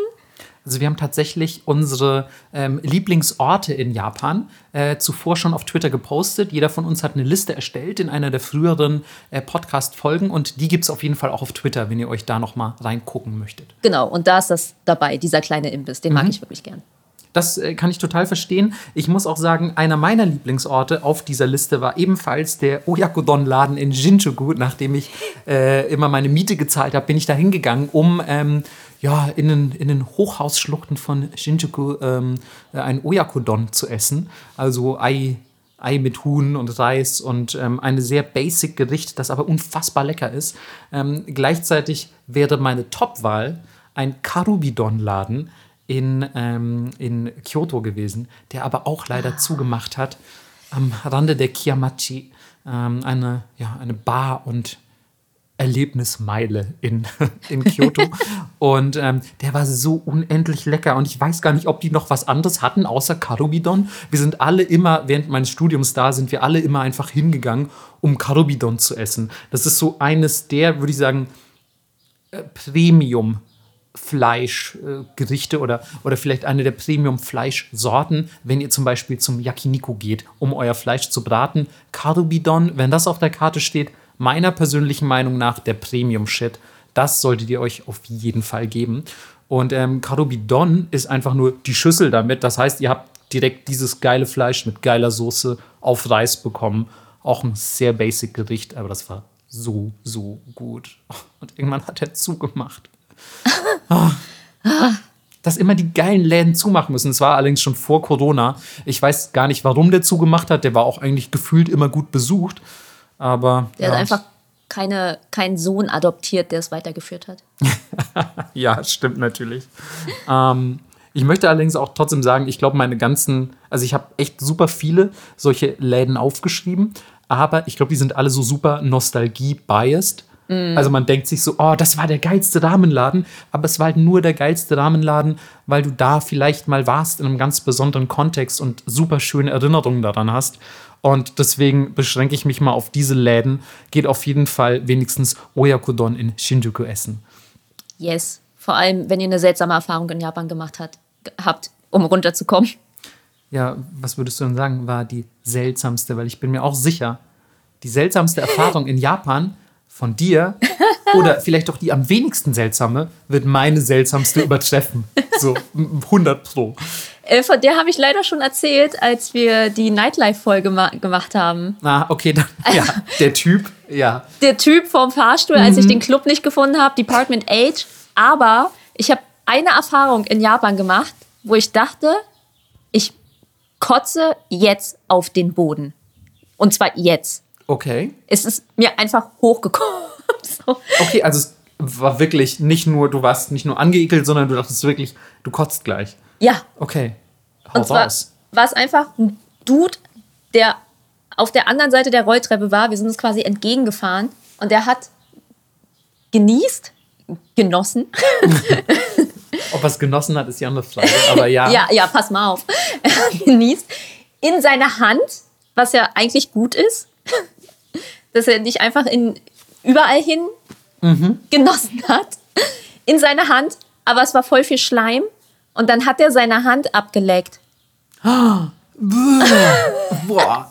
Also wir haben tatsächlich unsere ähm, Lieblingsorte in Japan äh, zuvor schon auf Twitter gepostet. Jeder von uns hat eine Liste erstellt in einer der früheren äh, Podcast-Folgen und die gibt es auf jeden Fall auch auf Twitter, wenn ihr euch da noch mal reingucken möchtet. Genau, und da ist das dabei, dieser kleine Imbiss. Den mag Mhm. ich wirklich gern. Das äh, kann ich total verstehen. Ich muss auch sagen, einer meiner Lieblingsorte auf dieser Liste war ebenfalls der Oyakodon-Laden in Shinjuku. Nachdem ich äh, immer meine Miete gezahlt habe, bin ich da hingegangen, um ähm, ja, in, den, in den Hochhausschluchten von Shinjuku ähm, äh, ein Oyakodon zu essen. Also Ei, Ei mit Huhn und Reis und ähm, eine sehr basic Gericht, das aber unfassbar lecker ist. Ähm, gleichzeitig wäre meine Top-Wahl ein Karubidon-Laden in, ähm, in Kyoto gewesen, der aber auch leider zugemacht hat am Rande der Kiamachi. Ähm, eine, ja, eine Bar und Erlebnismeile in, [laughs] in Kyoto. [laughs] und ähm, der war so unendlich lecker. Und ich weiß gar nicht, ob die noch was anderes hatten, außer Karubidon. Wir sind alle immer, während meines Studiums da, sind wir alle immer einfach hingegangen, um Karubidon zu essen. Das ist so eines der, würde ich sagen, äh, Premium. Fleischgerichte oder, oder vielleicht eine der Premium-Fleischsorten, wenn ihr zum Beispiel zum Yakiniku geht, um euer Fleisch zu braten. Karubidon, wenn das auf der Karte steht, meiner persönlichen Meinung nach der Premium-Shit. Das solltet ihr euch auf jeden Fall geben. Und ähm, Karubidon ist einfach nur die Schüssel damit. Das heißt, ihr habt direkt dieses geile Fleisch mit geiler Soße auf Reis bekommen. Auch ein sehr basic Gericht, aber das war so, so gut. Und irgendwann hat er zugemacht. [laughs] Ah. Dass immer die geilen Läden zumachen müssen. Es war allerdings schon vor Corona. Ich weiß gar nicht, warum der zugemacht hat. Der war auch eigentlich gefühlt immer gut besucht. Aber Der ja, hat einfach keine, keinen Sohn adoptiert, der es weitergeführt hat. [laughs] Ja, stimmt natürlich. ähm, ich möchte allerdings auch trotzdem sagen, ich glaube, meine ganzen, also ich habe echt super viele solche Läden aufgeschrieben, aber ich glaube, die sind alle so super Nostalgie-biased. Also man denkt sich so, oh, das war der geilste Rahmenladen, aber es war halt nur der geilste Rahmenladen, weil du da vielleicht mal warst in einem ganz besonderen Kontext und super schöne Erinnerungen daran hast. Und deswegen beschränke ich mich mal auf diese Läden. Geht auf jeden Fall wenigstens Oyakodon in Shinjuku essen. Yes. Vor allem, wenn ihr eine seltsame Erfahrung in Japan gemacht hat, habt, um runterzukommen. Ja, was würdest du denn sagen, war die seltsamste? Weil ich bin mir auch sicher, die seltsamste Erfahrung in Japan von dir [laughs] oder vielleicht auch die am wenigsten seltsame wird meine seltsamste übertreffen. So 100 Pro. Äh, von der habe ich leider schon erzählt, als wir die Nightlife-Folge ma- gemacht haben. Ah, okay, dann, [laughs] ja, der Typ, ja. Der Typ vom Fahrstuhl, als ich den Club nicht gefunden habe, Department Age. Aber ich habe eine Erfahrung in Japan gemacht, wo ich dachte, ich kotze jetzt auf den Boden. Und zwar jetzt. Okay. Es ist mir einfach hochgekommen. [laughs] So. Okay, also es war wirklich nicht nur, du warst nicht nur angeekelt, sondern du dachtest wirklich, du kotzt gleich. Ja, Okay. Hau Und raus. war es einfach ein Dude, der auf der anderen Seite der Rolltreppe war. Wir sind uns quasi entgegengefahren und der hat genießt, genossen. [laughs] Ob er es genossen hat, ist die andere Frage. Aber ja. [laughs] Ja, ja, pass mal auf. Er hat genießt in seiner Hand, was ja eigentlich gut ist, dass er nicht einfach in überall hin genossen hat. [laughs] In seiner Hand, aber es war voll viel Schleim. Und dann hat er seine Hand abgeleckt. [gasps] Boah. Boah,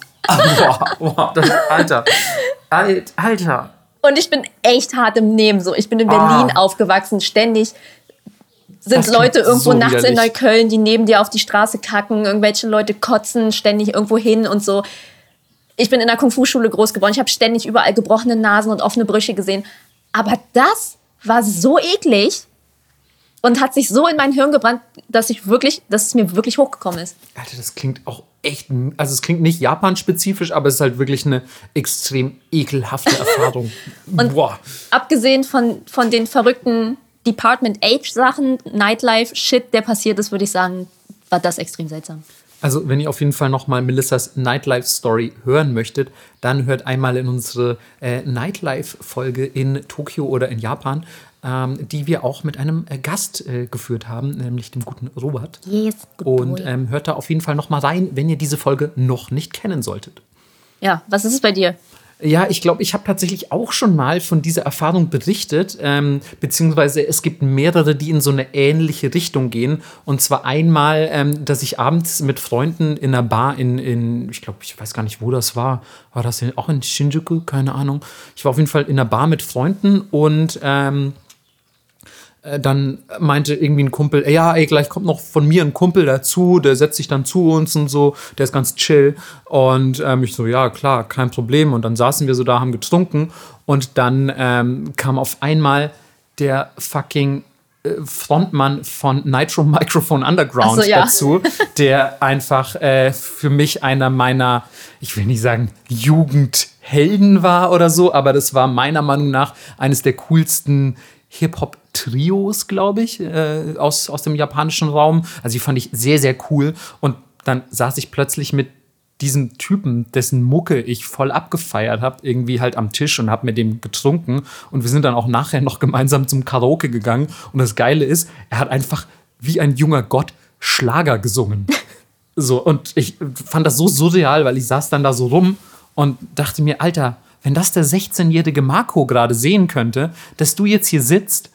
boah, das, Alter. Alt, Alter. Und ich bin echt hart im Nehmen. So, ich bin in Berlin Ah. aufgewachsen. Ständig sind Leute irgendwo so nachts in widerlich. Neukölln, die neben dir auf die Straße kacken. Irgendwelche Leute kotzen ständig irgendwo hin und so. Ich bin in der Kung-Fu-Schule groß geworden. Ich habe ständig überall gebrochene Nasen und offene Brüche gesehen. Aber das war so eklig und hat sich so in mein Hirn gebrannt, dass ich wirklich, dass es mir wirklich hochgekommen ist. Alter, das klingt auch echt. Also, es klingt nicht Japan-spezifisch, aber es ist halt wirklich eine extrem ekelhafte [laughs] Erfahrung. Boah. abgesehen von, von den verrückten Department Age-Sachen, Nightlife-Shit, der passiert ist, würde ich sagen, war das extrem seltsam. Also, wenn ihr auf jeden Fall nochmal Melissas Nightlife-Story hören möchtet, dann hört einmal in unsere äh, Nightlife-Folge in Tokio oder in Japan, ähm, die wir auch mit einem äh, Gast äh, geführt haben, nämlich dem guten Robert. Yes, good Und ähm, hört da auf jeden Fall nochmal rein, wenn ihr diese Folge noch nicht kennen solltet. ja, was ist es bei dir? Ja, ich glaube, ich habe tatsächlich auch schon mal von dieser Erfahrung berichtet, ähm, beziehungsweise es gibt mehrere, die in so eine ähnliche Richtung gehen. Und zwar einmal, ähm, dass ich abends mit Freunden in einer Bar in, in ich glaube, ich weiß gar nicht, wo das war. War das in, auch in Shinjuku? Keine Ahnung. Ich war auf jeden Fall in einer Bar mit Freunden und ähm, äh, dann meinte irgendwie ein Kumpel, ey, ja, ey, gleich kommt noch von mir ein Kumpel dazu, der setzt sich dann zu uns und so, der ist ganz chill. Und ähm, ich so, ja, klar, kein Problem. Und dann saßen wir so da, haben getrunken und dann ähm, kam auf einmal der fucking äh, Frontmann von Nitro Microphone Underground so, ja. dazu, der einfach äh, für mich einer meiner, ich will nicht sagen Jugendhelden war oder so, aber das war meiner Meinung nach eines der coolsten Hip-Hop-Trios, glaube ich, äh, aus, aus dem japanischen Raum. Also die fand ich sehr, sehr cool. Und dann saß ich plötzlich mit diesem Typen, dessen Mucke ich voll abgefeiert habe, irgendwie halt am Tisch und habe mit dem getrunken. Und wir sind dann auch nachher noch gemeinsam zum Karaoke gegangen. Und das Geile ist, er hat einfach wie ein junger Gott Schlager gesungen. [laughs] So, und ich fand das so surreal, weil ich saß dann da so rum und dachte mir, Alter, wenn das der 16-jährige Marco gerade sehen könnte, dass du jetzt hier sitzt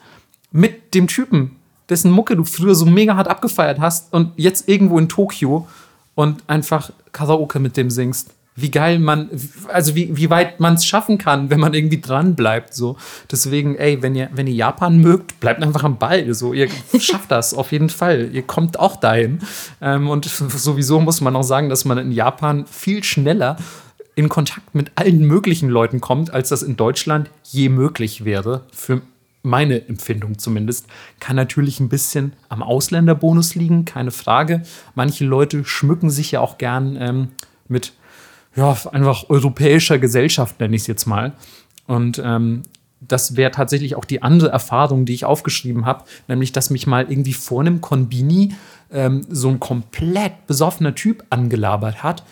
mit dem Typen, dessen Mucke du früher so mega hart abgefeiert hast und jetzt irgendwo in Tokio und einfach Karaoke mit dem singst. Wie geil man, also wie, wie weit man es schaffen kann, wenn man irgendwie dran bleibt. So. Deswegen, ey, wenn ihr, wenn ihr Japan mögt, bleibt einfach am Ball. So. Ihr [laughs] schafft das auf jeden Fall. Ihr kommt auch dahin. Ähm, und [laughs] sowieso muss man auch sagen, dass man in Japan viel schneller in Kontakt mit allen möglichen Leuten kommt, als das in Deutschland je möglich wäre. Für meine Empfindung zumindest. Kann natürlich ein bisschen am Ausländerbonus liegen, keine Frage. Manche Leute schmücken sich ja auch gern ähm, mit ja, einfach europäischer Gesellschaft, nenne ich es jetzt mal. Und ähm, das wäre tatsächlich auch die andere Erfahrung, die ich aufgeschrieben habe, nämlich, dass mich mal irgendwie vor einem Konbini ähm, so ein komplett besoffener Typ angelabert hat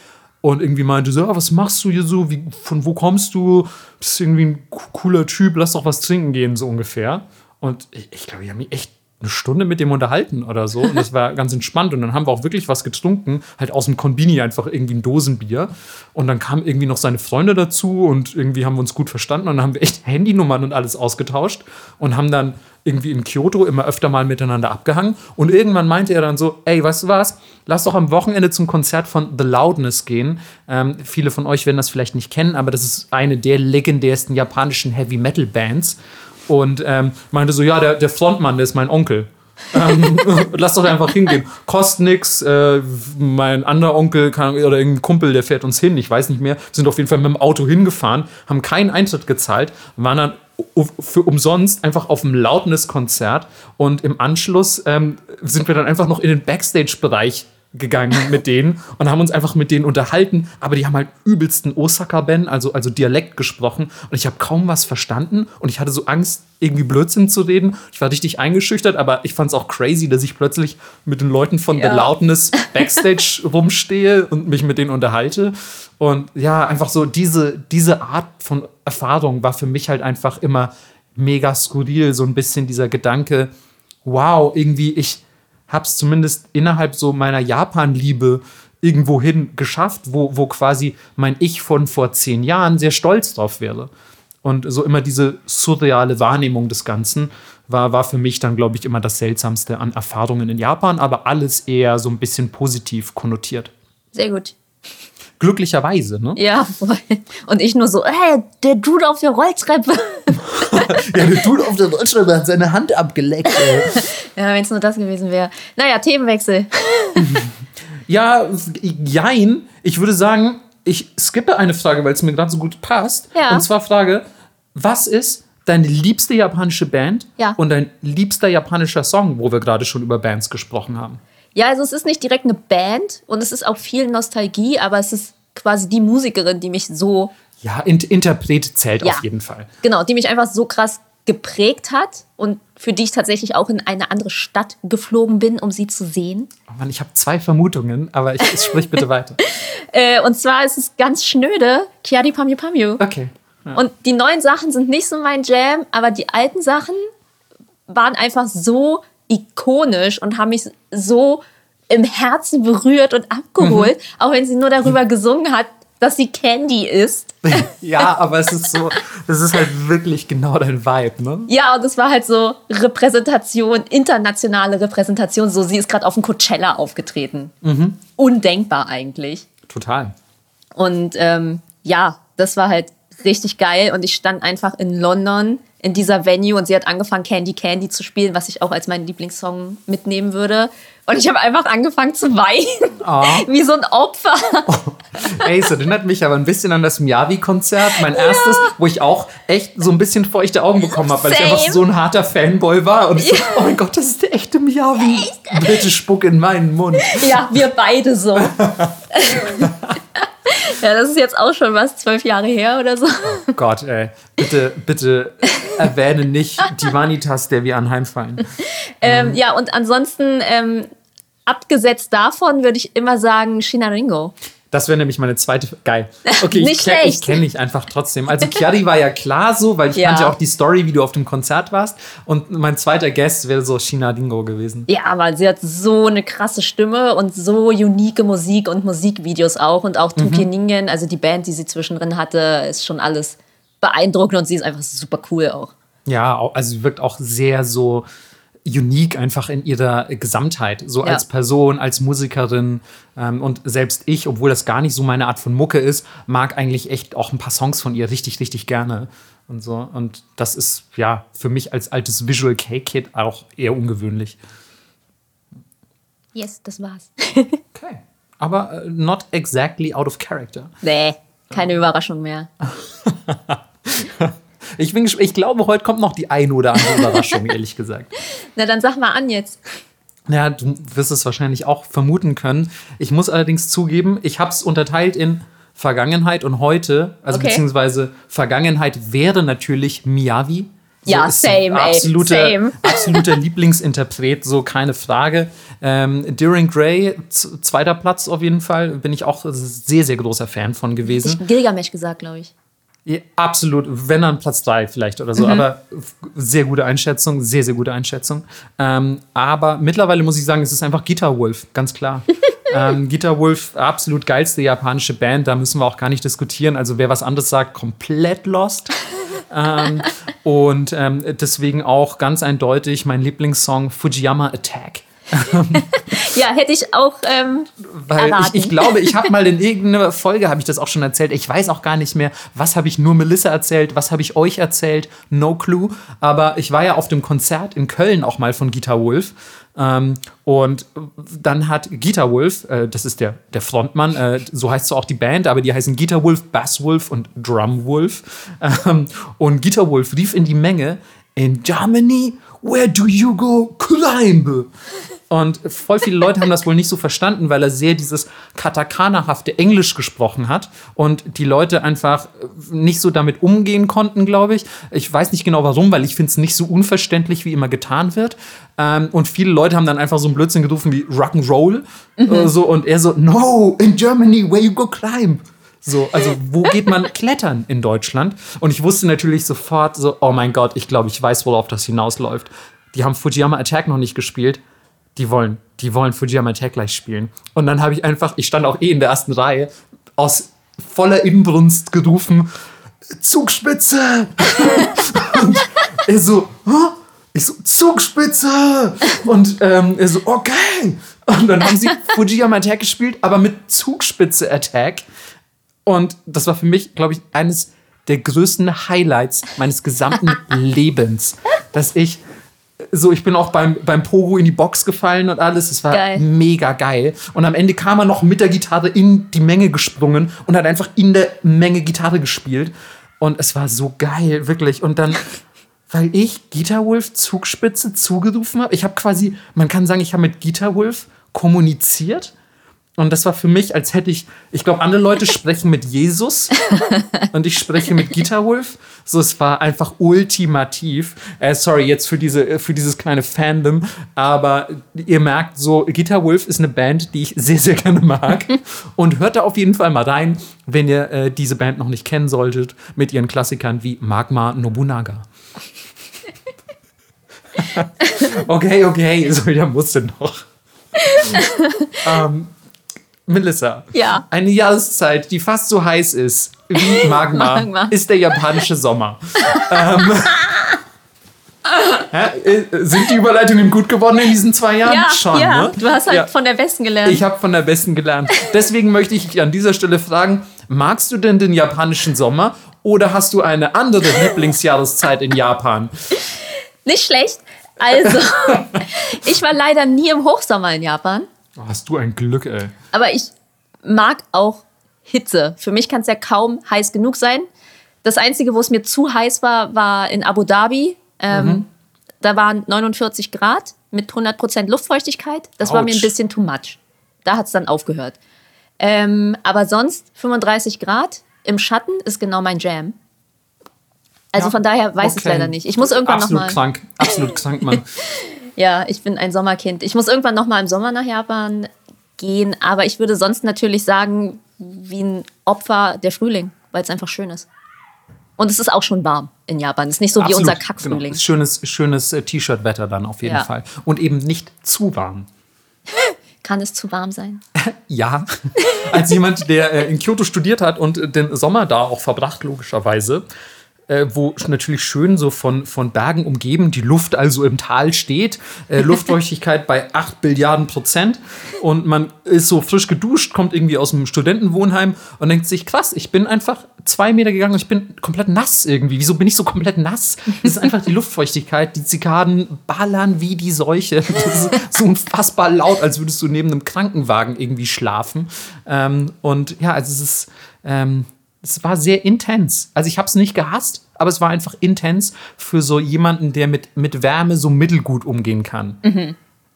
und irgendwie meinte so, ah, was machst du hier so, Wie, von wo kommst du, bist irgendwie ein cooler Typ, lass doch was trinken gehen, so ungefähr. Und ich, ich glaube, ich habe mich echt eine Stunde mit dem unterhalten oder so. Und das war [laughs] ganz entspannt. Und dann haben wir auch wirklich was getrunken, halt aus dem Konbini einfach irgendwie ein Dosenbier. Und dann kamen irgendwie noch seine Freunde dazu und irgendwie haben wir uns gut verstanden. Und dann haben wir echt Handynummern und alles ausgetauscht und haben dann irgendwie in Kyoto immer öfter mal miteinander abgehangen. Und irgendwann meinte er dann so: Ey, weißt du was? Lass doch am Wochenende zum Konzert von The Loudness gehen. Ähm, viele von euch werden das vielleicht nicht kennen, aber das ist eine der legendärsten japanischen Heavy Metal Bands und ähm, meinte so, ja, der, der Frontmann, der ist mein Onkel. ähm, [laughs] lass doch einfach hingehen. Kostet nix. Äh, mein anderer Onkel kann, oder irgendein Kumpel, der fährt uns hin, ich weiß nicht mehr, sind auf jeden Fall mit dem Auto hingefahren, haben keinen Eintritt gezahlt, waren dann für umsonst einfach auf dem Loudness-Konzert und im Anschluss ähm, sind wir dann einfach noch in den Backstage-Bereich gegangen [laughs] mit denen und haben uns einfach mit denen unterhalten, aber die haben halt übelsten Osaka-Ben, also, also Dialekt gesprochen und ich habe kaum was verstanden und ich hatte so Angst, irgendwie Blödsinn zu reden. Ich war richtig eingeschüchtert, aber ich fand es auch crazy, dass ich plötzlich mit den Leuten von ja. The Loudness Backstage [laughs] rumstehe und mich mit denen unterhalte. Und ja, einfach so diese, diese Art von Erfahrung war für mich halt einfach immer mega skurril, so ein bisschen dieser Gedanke, wow, irgendwie ich habe es zumindest innerhalb so meiner Japan-Liebe irgendwohin geschafft, wo, wo quasi mein Ich von vor zehn Jahren sehr stolz drauf wäre. Und so immer diese surreale Wahrnehmung des Ganzen war, war für mich dann, glaube ich, immer das Seltsamste an Erfahrungen in Japan, aber alles eher so ein bisschen positiv konnotiert. Sehr gut. Glücklicherweise, ne? Ja, voll. Und ich nur so, hey, der Dude auf der Rolltreppe. [laughs] ja, der Dude auf der Rolltreppe hat seine Hand abgeleckt. Ey. [laughs] ja, wenn es nur das gewesen wäre. Naja, Themenwechsel. [laughs] ja, jein. Ich würde sagen, ich skippe eine Frage, weil es mir gerade so gut passt. Ja. Und zwar Frage, was ist deine liebste japanische Band ja. und dein liebster japanischer Song, wo wir gerade schon über Bands gesprochen haben? Ja, also es ist nicht direkt eine Band und es ist auch viel Nostalgie, aber es ist quasi die Musikerin, die mich so. Ja, In Interpret zählt ja, auf jeden Fall. Genau, die mich einfach so krass geprägt hat und für die ich tatsächlich auch in eine andere Stadt geflogen bin, um sie zu sehen. Oh Mann, ich habe zwei Vermutungen, aber ich, ich sprich bitte weiter. [laughs] äh, und zwar ist es ganz schnöde, Kiari Pamyu Pamyu. Okay. Ja. Und die neuen Sachen sind nicht so mein Jam, aber die alten Sachen waren einfach so ikonisch und haben mich so im Herzen berührt und abgeholt. Mhm. Auch wenn sie nur darüber gesungen hat, dass sie Candy ist. [laughs] ja, aber es ist so, es ist halt wirklich genau dein Vibe, ne? Ja, und es war halt so Repräsentation, internationale Repräsentation. So, sie ist gerade auf dem Coachella aufgetreten. Mhm. Undenkbar eigentlich. Total. Und ähm, ja, das war halt richtig geil. Und ich stand einfach in London in dieser Venue und sie hat angefangen, Candy Candy zu spielen, was ich auch als meinen Lieblingssong mitnehmen würde. Und ich habe einfach angefangen zu weinen. Oh. [laughs] Wie so ein Opfer. Oh. [laughs] Ey, es erinnert mich aber ein bisschen an das Miyavi-Konzert, mein erstes, wo ich auch echt so ein bisschen feuchte Augen bekommen habe, weil Same. ich einfach so ein harter Fanboy war. Und ich so, oh mein Gott, das ist der echte Miyavi. Bitte spuck in meinen Mund. Ja, wir beide so. [laughs] [laughs] ja, das ist jetzt auch schon was, zwölf Jahre her oder so. Gott, ey. Bitte, bitte erwähne nicht die Vanitas, der wir anheimfallen. [laughs] Ähm, ja, und ansonsten, ähm, abgesetzt davon, würde ich immer sagen Shinaringo. Das wäre nämlich meine zweite. Geil. [laughs] Okay, Nicht ich, kenn- ich kenne dich einfach trotzdem. Also Chiari war ja klar so, weil ich Ja. kannte ja auch die Story, wie du auf dem Konzert warst. Und mein zweiter Guest wäre so China Dingo gewesen. Ja, aber sie hat so eine krasse Stimme und so unique Musik und Musikvideos auch. Und auch Tuki Ningen, also die Band, die sie zwischendrin hatte, ist schon alles beeindruckend und sie ist einfach super cool auch. Ja, also sie wirkt auch sehr so unique einfach in ihrer Gesamtheit. So Ja. als Person, als Musikerin. Ähm, und selbst ich, obwohl das gar nicht so meine Art von Mucke ist, mag eigentlich echt auch ein paar Songs von ihr richtig, richtig gerne. Und so. Und das ist ja für mich als altes Visual K-Kid auch eher ungewöhnlich. Yes, das war's. [laughs] Okay. Aber äh, not exactly out of character. nee, keine Überraschung mehr. [laughs] Ich, bin, ich glaube, heute kommt noch die eine oder andere Überraschung, [laughs] ehrlich gesagt. Na, dann sag mal an jetzt. Ja, du wirst es wahrscheinlich auch vermuten können. Ich muss allerdings zugeben, ich habe es unterteilt in Vergangenheit und heute. Also Okay. beziehungsweise Vergangenheit wäre natürlich Miyavi. Ja, ist same, ey, absoluter, same. [laughs] absoluter Lieblingsinterpret, so keine Frage. Ähm, Deering Gray, zweiter Platz auf jeden Fall, bin ich auch sehr, sehr großer Fan von gewesen. Ich Gilgamesh gesagt, glaube ich. Absolut, wenn dann Platz 3 vielleicht oder so, Mhm. aber sehr gute Einschätzung, sehr, sehr gute Einschätzung. Ähm, aber mittlerweile muss ich sagen, es ist einfach Guitar Wolf, ganz klar. [laughs] ähm, Guitar Wolf, absolut geilste japanische Band, da müssen wir auch gar nicht diskutieren. Also wer was anderes sagt, komplett lost. [laughs] ähm, und ähm, deswegen auch ganz eindeutig mein Lieblingssong Fujiyama Attack. Ja, hätte ich auch ähm, Weil ich, erraten. ich glaube, ich habe mal in irgendeiner Folge, habe ich das auch schon erzählt. Ich weiß auch gar nicht mehr, was habe ich nur Melissa erzählt, was habe ich euch erzählt. No clue. Aber ich war ja auf dem Konzert in Köln auch mal von Guitar Wolf. Ähm, und dann hat Guitar Wolf, äh, das ist der, der Frontmann, äh, so heißt so auch die Band, aber die heißen Guitar Wolf, Bass Wolf und Drum Wolf. Ähm, und Guitar Wolf rief in die Menge, in Germany, where do you go climb? Und voll viele Leute haben das wohl nicht so verstanden, weil er sehr dieses Katakana-hafte Englisch gesprochen hat und die Leute einfach nicht so damit umgehen konnten, glaube ich. Ich weiß nicht genau warum, weil ich finde es nicht so unverständlich, wie immer getan wird. Ähm, und viele Leute haben dann einfach so einen Blödsinn gerufen wie Rock'n'Roll. Äh, so, und er so, no, in Germany, where you go climb. So, also wo geht man [laughs] klettern in Deutschland? Und ich wusste natürlich sofort so, oh mein Gott, ich glaube, ich weiß, worauf das hinausläuft. Die haben Fujiyama Attack noch nicht gespielt. Die wollen, die wollen Fujiyama Attack gleich spielen. Und dann habe ich einfach, ich stand auch eh in der ersten Reihe, aus voller Inbrunst gerufen, Zugspitze! [laughs] und er so, Hä? ich so, Zugspitze! Und ähm, er so, okay! Und dann haben sie Fujiyama Attack gespielt, aber mit Zugspitze Attack. Und das war für mich, glaube ich, eines der größten Highlights meines gesamten [laughs] Lebens. Dass ich so, ich bin auch beim, beim Pogo in die Box gefallen und alles. Es war Geil. mega geil. Und am Ende kam er noch mit der Gitarre in die Menge gesprungen und hat einfach in der Menge Gitarre gespielt. Und es war so geil, wirklich. Und dann, [laughs] weil ich Guitar Wolf Zugspitze zugerufen habe, ich habe quasi, man kann sagen, ich habe mit Guitar Wolf kommuniziert. Und das war für mich, als hätte ich, ich glaube, andere Leute sprechen mit Jesus [laughs] und ich spreche mit Guitar Wolf. So, es war einfach ultimativ. Äh, sorry jetzt für, diese, für dieses kleine Fandom, aber ihr merkt so, Guitar Wolf ist eine Band, die ich sehr, sehr gerne mag. [laughs] Und hört da auf jeden Fall mal rein, wenn ihr äh, diese Band noch nicht kennen solltet, mit ihren Klassikern wie Magma Nobunaga. [laughs] okay, okay, so, der musste noch. ähm, Melissa. Ja. Eine Jahreszeit, die fast so heiß ist wie [laughs] Magma, Magma. ist der japanische Sommer. ähm, [laughs] hä? Äh, sind die Überleitungen gut geworden in diesen zwei Jahren? Ja, Schon, ja. ne? du hast halt Ja. von der Besten gelernt. Ich habe von der Besten gelernt. Deswegen möchte ich dich an dieser Stelle fragen, magst du denn den japanischen Sommer oder hast du eine andere Lieblingsjahreszeit in Japan? Nicht schlecht. Also, [laughs] ich war leider nie im Hochsommer in Japan, Oh, hast du ein Glück, ey. aber ich mag auch Hitze. Für mich kann es ja kaum heiß genug sein. Das Einzige, wo es mir zu heiß war, war in Abu Dhabi. Ähm, Da waren 49 Grad mit 100% Luftfeuchtigkeit. Das war mir ein bisschen too much. Da hat es dann aufgehört. Ähm, aber sonst 35 Grad im Schatten ist genau mein Jam. Also Ja, von daher weiß ich okay. leider nicht. Ich muss irgendwann Absolut nochmal. krank, absolut krank, Mann. [laughs] Ja, ich bin ein Sommerkind. Ich muss irgendwann noch mal im Sommer nach Japan gehen, aber ich würde sonst natürlich sagen, wie ein Opfer der Frühling, weil es einfach schön ist. Und es ist auch schon warm in Japan. Es ist nicht so wie Absolut, unser Kackfrühling. Genau. Schönes, schönes äh, T-Shirt-Wetter dann auf jeden Ja. Fall. Und eben nicht zu warm. [laughs] Kann es zu warm sein? [laughs] Ja, als jemand, der äh, in Kyoto studiert hat und den Sommer da auch verbracht, logischerweise, äh, wo natürlich schön so von, von Bergen umgeben, die Luft also im Tal steht, äh, [laughs] Luftfeuchtigkeit bei 8 Billiarden Prozent und man ist so frisch geduscht, kommt irgendwie aus dem Studentenwohnheim und denkt sich, krass, ich bin einfach zwei Meter gegangen und ich bin komplett nass irgendwie. Wieso bin ich so komplett nass? [laughs] Das ist einfach die Luftfeuchtigkeit. Die Zikaden ballern wie die Seuche. Das ist so unfassbar laut, als würdest du neben einem Krankenwagen irgendwie schlafen. Ähm, und ja, also es ist, ähm, es war sehr intens. Also ich habe es nicht gehasst, aber es war einfach intens für so jemanden, der mit, mit Wärme so mittelgut umgehen kann.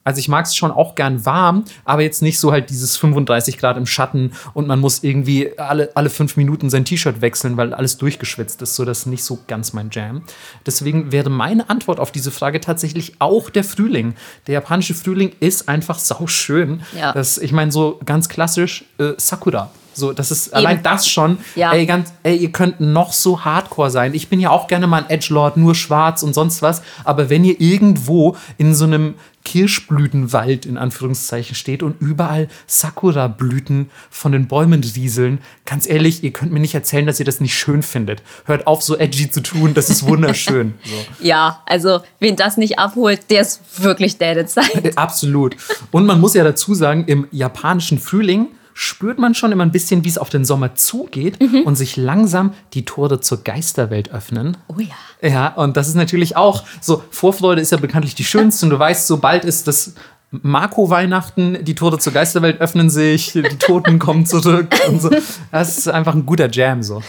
Also ich mag es schon auch gern warm, aber jetzt nicht so halt dieses 35 Grad im Schatten und man muss irgendwie alle, alle fünf Minuten sein T-Shirt wechseln, weil alles durchgeschwitzt ist. So, das ist nicht so ganz mein Jam. Deswegen wäre meine Antwort auf diese Frage tatsächlich auch der Frühling. Der japanische Frühling ist einfach sauschön. Ja. Das, ich meine, so ganz klassisch äh, Sakura. So, das ist allein das schon. Ja. Ey, ganz, ey, ihr könnt noch so hardcore sein. Ich bin ja auch gerne mal ein Edgelord, nur schwarz und sonst was. Aber wenn ihr irgendwo in so einem Kirschblütenwald in Anführungszeichen steht und überall Sakura-Blüten von den Bäumen rieseln, ganz ehrlich, ihr könnt mir nicht erzählen, dass ihr das nicht schön findet. Hört auf, so edgy zu tun. Das ist wunderschön. so. [laughs] Ja, also wen das nicht abholt, der ist wirklich dead Zeit. Äh, Absolut. Und man muss ja dazu sagen, im japanischen Frühling spürt man schon immer ein bisschen, wie es auf den Sommer zugeht und sich langsam die Tore zur Geisterwelt öffnen. Oh ja. Ja, und das ist natürlich auch so, Vorfreude ist ja bekanntlich die schönste und du weißt, sobald ist das Marco-Weihnachten, die Tore zur Geisterwelt öffnen sich, die Toten kommen zurück und so. Das ist einfach ein guter Jam so.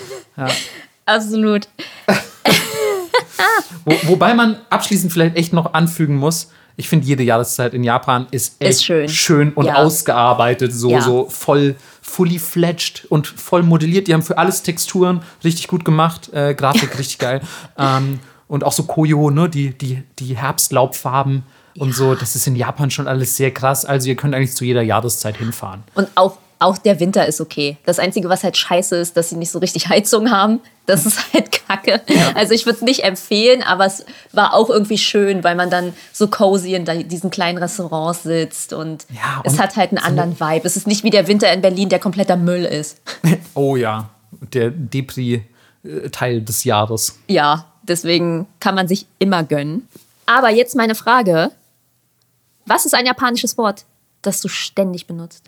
Absolut. [laughs] Wo, wobei man abschließend vielleicht echt noch anfügen muss, ich finde, jede Jahreszeit in Japan ist echt Ist schön. und Ja. ausgearbeitet, so, Ja. so voll fully fledged und voll modelliert. Die haben für alles Texturen richtig gut gemacht, äh, Grafik [laughs] richtig geil. Ähm, und auch so Koyo, ne, die, die, die Herbstlaubfarben und so, das ist in Japan schon alles sehr krass. Also ihr könnt eigentlich zu jeder Jahreszeit hinfahren. Und auch, auch der Winter ist okay. Das Einzige, was halt scheiße ist, dass sie nicht so richtig [laughs] Heizung haben. Das ist halt kacke. Also ich würde es nicht empfehlen, aber es war auch irgendwie schön, weil man dann so cozy in diesen kleinen Restaurants sitzt und, Ja, es und hat halt einen anderen Vibe. Es ist nicht wie der Winter in Berlin, der kompletter Müll ist. [laughs] Oh ja, der Depri-Teil des Jahres. Ja, deswegen kann man sich immer gönnen. Aber jetzt meine Frage: Was ist ein japanisches Wort, das du ständig benutzt?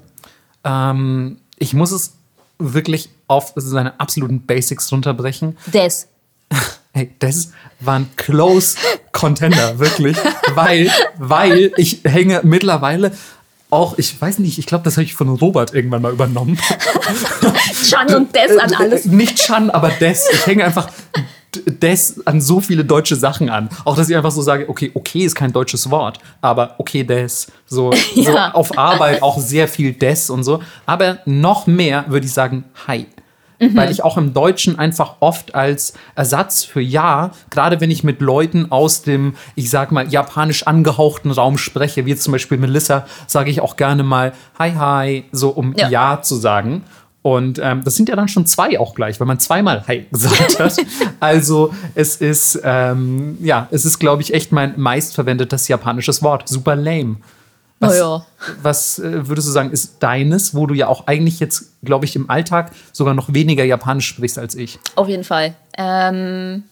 Ähm, ich muss es wirklich auf seine absoluten Basics runterbrechen. Des. [laughs] Hey, das war ein close Contender, wirklich. weil, weil ich hänge mittlerweile auch, ich weiß nicht, ich glaube, das habe ich von Robert irgendwann mal übernommen. Chan und Des an Äh, alles. äh, Nicht Chan, aber Des. Ich hänge einfach Des an so viele deutsche Sachen an. Auch, dass ich einfach so sage, okay, okay ist kein deutsches Wort, aber okay, Des. So, [laughs] so Ja. auf Arbeit auch sehr viel Des und so. Aber noch mehr würde ich sagen, Hi. Weil ich auch im Deutschen einfach oft als Ersatz für Ja, gerade wenn ich mit Leuten aus dem, ich sag mal, japanisch angehauchten Raum spreche, wie jetzt zum Beispiel Melissa, sage ich auch gerne mal Hi, hi, so um Ja. ja zu sagen. Und ähm, das sind ja dann schon zwei auch gleich, weil man zweimal Hi gesagt hat. [laughs] also es ist, ähm, ja, es ist, glaube ich, echt mein meistverwendetes japanisches Wort. Super lame. Was, Naja. was äh, würdest du sagen, ist deines, wo du ja auch eigentlich jetzt, glaube ich, im Alltag sogar noch weniger Japanisch sprichst als ich? Auf jeden Fall. Ähm,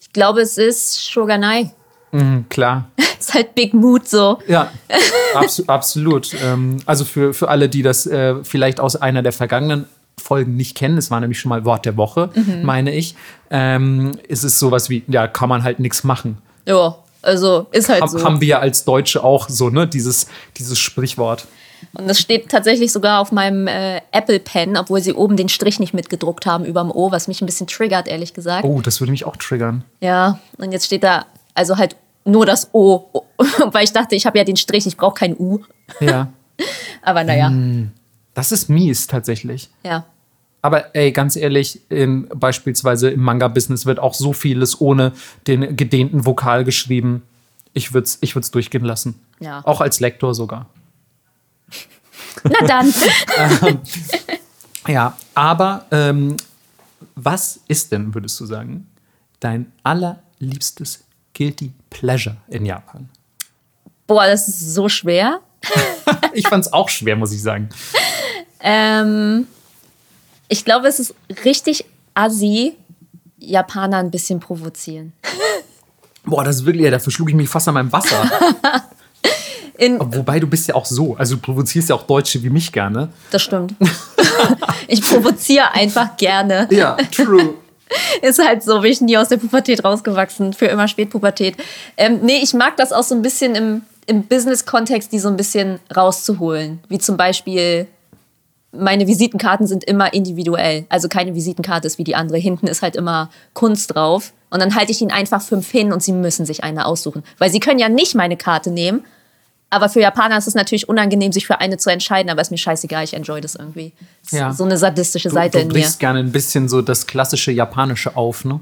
ich glaube, es ist Shoganai. Mhm, klar. [laughs] ist halt Big Mood so. Ja, abs absolut. Ähm, also für, für alle, die das äh, vielleicht aus einer der vergangenen Folgen nicht kennen, es war nämlich schon mal Wort der Woche, meine ich, ähm, ist es sowas wie, ja, kann man halt nichts machen. Ja, also ist halt Hab, so. Haben wir ja als Deutsche auch so, ne, dieses, dieses Sprichwort. Und das steht tatsächlich sogar auf meinem äh, Apple Pen, obwohl sie oben den Strich nicht mitgedruckt haben überm O, was mich ein bisschen triggert, ehrlich gesagt. Oh, das würde mich auch triggern. Ja, und jetzt steht da also halt nur das O, [laughs] weil ich dachte, ich habe ja den Strich, ich brauche kein U. Ja, [laughs] Aber naja, das ist mies tatsächlich. ja. Aber ey, ganz ehrlich, in, beispielsweise im Manga-Business wird auch so vieles ohne den gedehnten Vokal geschrieben. Ich würde es ich würd's durchgehen lassen. Ja. Auch als Lektor sogar. Na dann. [laughs] Ja, aber ähm, was ist denn, würdest du sagen, dein allerliebstes Guilty Pleasure in Japan? Boah, das ist so schwer. [laughs] Ich fand es auch schwer, muss ich sagen. Ähm, ich glaube, es ist richtig assi, Japaner ein bisschen provozieren. Boah, das ist wirklich, ja, da verschlug ich mich fast an meinem Wasser. [laughs] In, Wobei du bist ja auch so, also du provozierst ja auch Deutsche wie mich gerne. das stimmt. [laughs] ich provoziere einfach gerne. Ja, true. [laughs] Ist halt so, bin ich nie aus der Pubertät rausgewachsen, für immer Spätpubertät. Ähm, nee, ich mag das auch so ein bisschen im, im Business-Kontext, die so ein bisschen rauszuholen. Wie zum Beispiel, meine Visitenkarten sind immer individuell. Also keine Visitenkarte ist wie die andere. Hinten ist halt immer Kunst drauf. Und dann halte ich ihnen einfach fünf hin und sie müssen sich eine aussuchen. Weil sie können ja nicht meine Karte nehmen. Aber für Japaner ist es natürlich unangenehm, sich für eine zu entscheiden. Aber ist mir scheißegal, ich enjoy das irgendwie. Ist Ja. So eine sadistische Du, Seite du in mir. brichst gerne ein bisschen so das klassische Japanische auf, ne?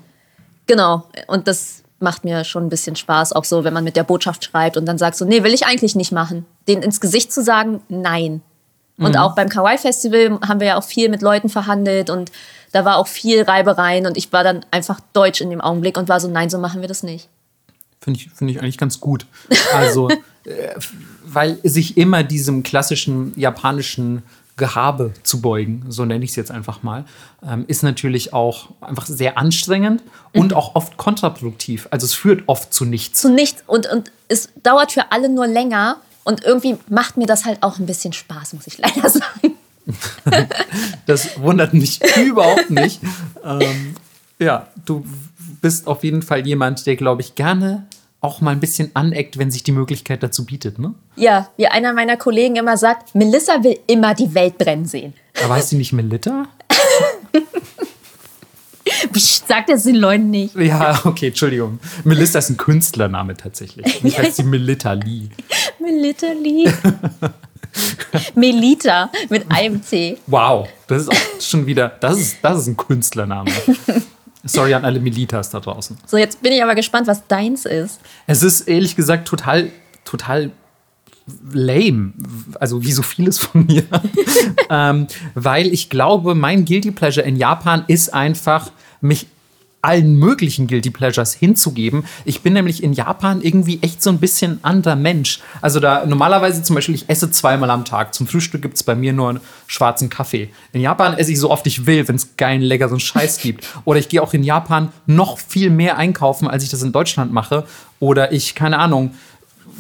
Genau. Und das macht mir schon ein bisschen Spaß, auch so, wenn man mit der Botschaft schreibt und dann sagt so, nee, will ich eigentlich nicht machen. Den ins Gesicht zu sagen, nein. Und auch beim Kawaii-Festival haben wir ja auch viel mit Leuten verhandelt und da war auch viel Reibereien und ich war dann einfach deutsch in dem Augenblick und war so, nein, so machen wir das nicht. Finde ich, find ich eigentlich ganz gut. Also, [laughs] weil sich immer diesem klassischen japanischen Gehabe zu beugen, so nenne ich es jetzt einfach mal, ähm, ist natürlich auch einfach sehr anstrengend und auch oft kontraproduktiv. Also es führt oft zu nichts. Zu nichts und, und es dauert für alle nur länger und irgendwie macht mir das halt auch ein bisschen Spaß, muss ich leider [laughs] sagen. [laughs] Das wundert mich [laughs] überhaupt nicht. Ähm, ja, du bist auf jeden Fall jemand, der, glaube ich, gerne auch mal ein bisschen aneckt, wenn sich die Möglichkeit dazu bietet, ne? Ja, wie einer meiner Kollegen immer sagt, Melissa will immer die Welt brennen sehen. Aber heißt die nicht Melitta? [laughs] Sagt das den Leuten nicht. Ja, okay, Entschuldigung. Melissa ist ein Künstlername tatsächlich. [laughs] Nicht heißt sie Melitta Lee. [laughs] Melita Lee. Melita mit einem C. Wow, das ist auch schon wieder, das ist, das ist ein Künstlername. Sorry an alle Melitas da draußen. So, jetzt bin ich aber gespannt, was deins ist. Es ist ehrlich gesagt total, total lame, also wie so vieles von mir, [laughs] ähm, weil ich glaube, mein Guilty Pleasure in Japan ist einfach, mich allen möglichen Guilty Pleasures hinzugeben. Ich bin nämlich in Japan irgendwie echt so ein bisschen anderer Mensch. Also da normalerweise zum Beispiel, ich esse zweimal am Tag. Zum Frühstück gibt es bei mir nur einen schwarzen Kaffee. In Japan esse ich so oft ich will, wenn es geilen, leckeren Scheiß [laughs] gibt. Oder ich gehe auch in Japan noch viel mehr einkaufen, als ich das in Deutschland mache. Oder ich, keine Ahnung,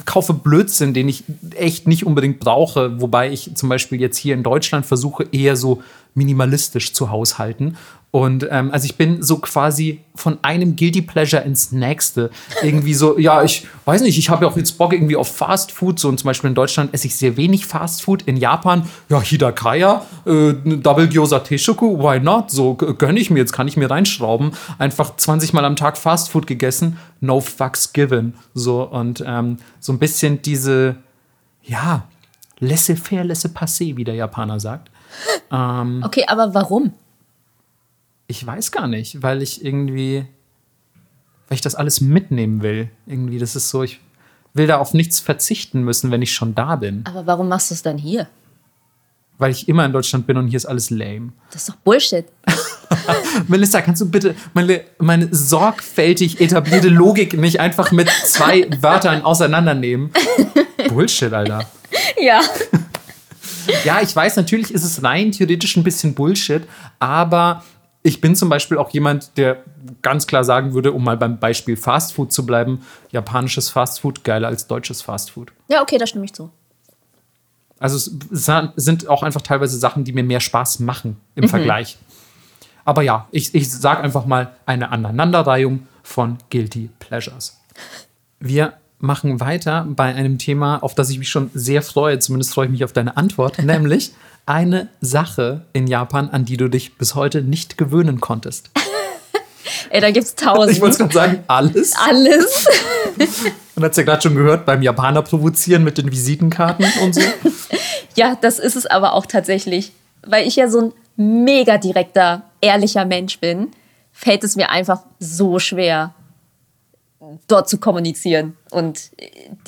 kaufe Blödsinn, den ich echt nicht unbedingt brauche, wobei ich zum Beispiel jetzt hier in Deutschland versuche, eher so minimalistisch zu haushalten. Und ähm, also ich bin so quasi von einem Guilty Pleasure ins nächste. Irgendwie so, ja, ich weiß nicht, ich habe ja auch jetzt Bock irgendwie auf Fast Food. So und zum Beispiel in Deutschland esse ich sehr wenig Fast Food. In Japan, ja, Hidakaya, äh, Double Gyoza Teishoku, why not? So gönne ich mir, jetzt kann ich mir reinschrauben. Einfach 20 Mal am Tag Fast Food gegessen, no fucks given. So und ähm, so ein bisschen diese, ja, laissez-faire, laissez-passer, wie der Japaner sagt. [laughs] Okay, aber warum? Ich weiß gar nicht, weil ich irgendwie, weil ich das alles mitnehmen will. Irgendwie, das ist so, ich will da auf nichts verzichten müssen, wenn ich schon da bin. Aber warum machst du es dann hier? Weil ich immer in Deutschland bin und hier ist alles lame. Das ist doch Bullshit. [laughs] Melissa, kannst du bitte meine, meine sorgfältig etablierte Logik nicht einfach mit zwei [laughs] Wörtern auseinandernehmen? Bullshit, Alter. Ja. [laughs] Ja, ich weiß, natürlich ist es rein theoretisch ein bisschen Bullshit, aber ich bin zum Beispiel auch jemand, der ganz klar sagen würde, um mal beim Beispiel Fastfood zu bleiben, japanisches Fastfood geiler als deutsches Fastfood. Ja, okay, da stimme ich zu. Also es sind auch einfach teilweise Sachen, die mir mehr Spaß machen im Vergleich. Aber ja, ich, ich sage einfach mal eine Aneinanderreihung von Guilty Pleasures. Wir machen weiter bei einem Thema, auf das ich mich schon sehr freue. Zumindest freue ich mich auf deine Antwort, [laughs] nämlich eine Sache in Japan, an die du dich bis heute nicht gewöhnen konntest. [laughs] Ey, da gibt's Ich wollte tausend. gerade sagen, alles. Alles. [laughs] Man hat es ja gerade schon gehört, beim Japaner provozieren mit den Visitenkarten und so. [laughs] Ja, das ist es aber auch tatsächlich. Weil ich ja so ein mega direkter, ehrlicher Mensch bin, fällt es mir einfach so schwer, dort zu kommunizieren und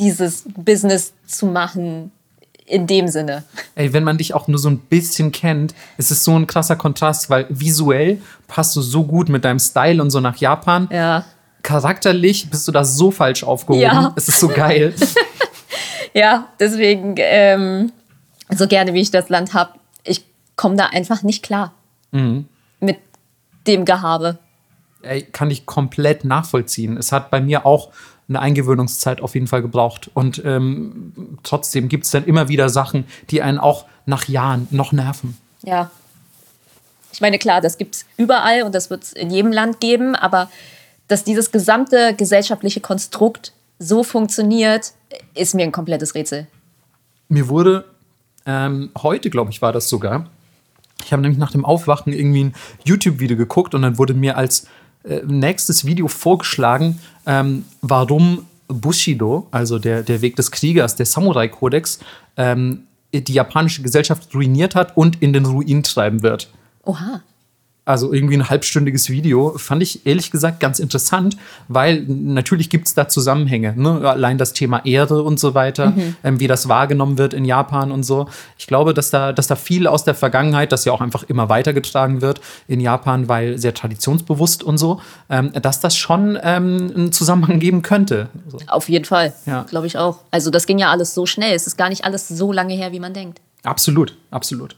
dieses Business zu machen in dem Sinne. Ey, wenn man dich auch nur so ein bisschen kennt, ist es so ein krasser Kontrast, weil visuell passt du so gut mit deinem Style und so nach Japan. Ja. Charakterlich bist du da so falsch aufgehoben. Ja. Es ist so geil. [laughs] Ja, deswegen, ähm, so gerne wie ich das Land habe, ich komme da einfach nicht klar mit dem Gehabe. Ey, kann ich komplett nachvollziehen. Es hat bei mir auch eine Eingewöhnungszeit auf jeden Fall gebraucht. Und ähm, trotzdem gibt es dann immer wieder Sachen, die einen auch nach Jahren noch nerven. Ja. Ich meine, klar, das gibt es überall und das wird es in jedem Land geben, aber dass dieses gesamte gesellschaftliche Konstrukt so funktioniert, ist mir ein komplettes Rätsel. Mir wurde ähm, heute, glaube ich, war das sogar. Ich habe nämlich nach dem Aufwachen irgendwie ein YouTube-Video geguckt und dann wurde mir als äh, nächstes Video vorgeschlagen, ähm, warum Bushido, also der, der Weg des Kriegers, der Samurai-Kodex, ähm, die japanische Gesellschaft ruiniert hat und in den Ruin treiben wird. Oha. Also irgendwie ein halbstündiges Video. Fand ich ehrlich gesagt ganz interessant, weil natürlich gibt es da Zusammenhänge. Ne? Allein das Thema Ehre und so weiter, ähm, wie das wahrgenommen wird in Japan und so. Ich glaube, dass da, dass da viel aus der Vergangenheit, das ja auch einfach immer weitergetragen wird in Japan, weil sehr traditionsbewusst und so, ähm, dass das schon ähm, einen Zusammenhang geben könnte. So. Auf jeden Fall. Ja. Glaube ich auch. Also das ging ja alles so schnell. Es ist gar nicht alles so lange her, wie man denkt. Absolut, absolut.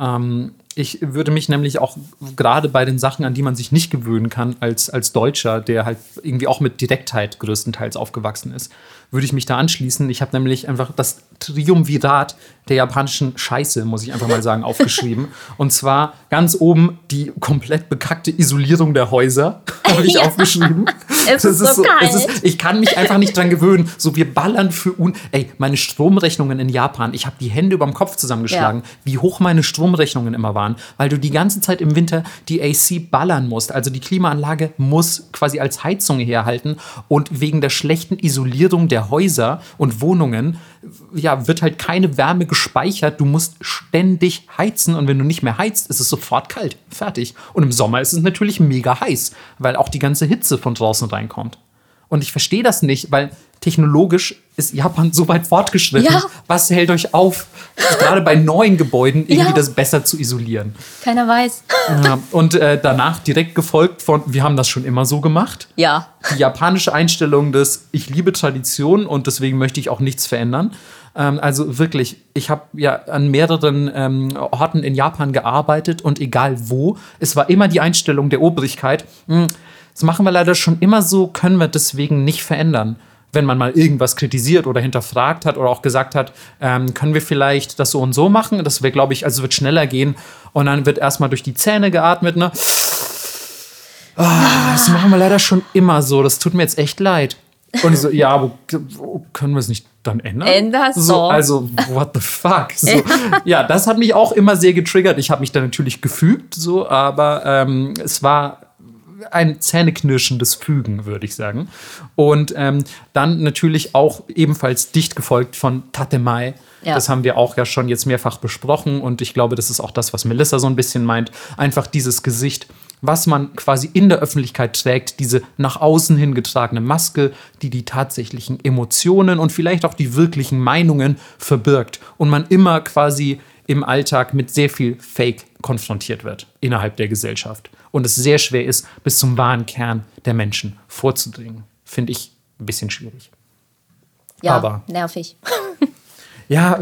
Ähm, ich würde mich nämlich auch gerade bei den Sachen, an die man sich nicht gewöhnen kann, als, als Deutscher, der halt irgendwie auch mit Direktheit größtenteils aufgewachsen ist, würde ich mich da anschließen. Ich habe nämlich einfach das Triumvirat der japanischen Scheiße, muss ich einfach mal sagen, [laughs] aufgeschrieben. Und zwar ganz oben die komplett bekackte Isolierung der Häuser, [laughs] habe ich Ja. aufgeschrieben. Es ist so es ist, ich kann mich einfach nicht dran gewöhnen. So, wir ballern für un. Ey, meine Stromrechnungen in Japan, ich habe die Hände überm Kopf zusammengeschlagen, Ja. wie hoch meine Stromrechnungen immer waren, weil du die ganze Zeit im Winter die AC ballern musst. Also die Klimaanlage muss quasi als Heizung herhalten und wegen der schlechten Isolierung der Häuser und Wohnungen ja, wird halt keine Wärme gespeichert. Du musst ständig heizen und wenn du nicht mehr heizt, ist es sofort kalt. Fertig. Und im Sommer ist es natürlich mega heiß, weil auch die ganze Hitze von draußen reinkommt. Und ich verstehe das nicht, weil technologisch ist Japan so weit fortgeschritten. Ja. Was hält euch auf, gerade bei neuen Gebäuden irgendwie Ja. das besser zu isolieren? Keiner weiß. Ja. Und äh, danach direkt gefolgt von, wir haben das schon immer so gemacht Ja. die japanische Einstellung des Ich liebe Tradition und deswegen möchte ich auch nichts verändern. Ähm, also wirklich, ich habe ja an mehreren ähm, Orten in Japan gearbeitet und egal wo, es war immer die Einstellung der Obrigkeit, "Hm, das machen wir leider schon immer so, können wir deswegen nicht verändern. Wenn man mal irgendwas kritisiert oder hinterfragt hat oder auch gesagt hat, ähm, können wir vielleicht das so und so machen, das wäre, glaube ich, also wird schneller gehen und dann wird erstmal durch die Zähne geatmet, ne? das machen wir leider schon immer so. Das tut mir jetzt echt leid. Und ich so, ja, aber können wir es nicht dann ändern? Änder's so. Also, what the fuck? So, ja, das hat mich auch immer sehr getriggert. Ich habe mich da natürlich gefügt, so, aber ähm, es war ein zähneknirschendes Fügen, würde ich sagen. Und ähm, dann natürlich auch ebenfalls dicht gefolgt von Tatemai. Ja. Das haben wir auch ja schon jetzt mehrfach besprochen und ich glaube, das ist auch das, was Melissa so ein bisschen meint. Einfach dieses Gesicht, was man quasi in der Öffentlichkeit trägt, diese nach außen hin getragene Maske, die die tatsächlichen Emotionen und vielleicht auch die wirklichen Meinungen verbirgt und man immer quasi im Alltag mit sehr viel Fake konfrontiert wird innerhalb der Gesellschaft. Und es sehr schwer ist, bis zum wahren Kern der Menschen vorzudringen. Finde ich ein bisschen schwierig. Ja, Aber- nervig. [laughs] Ja,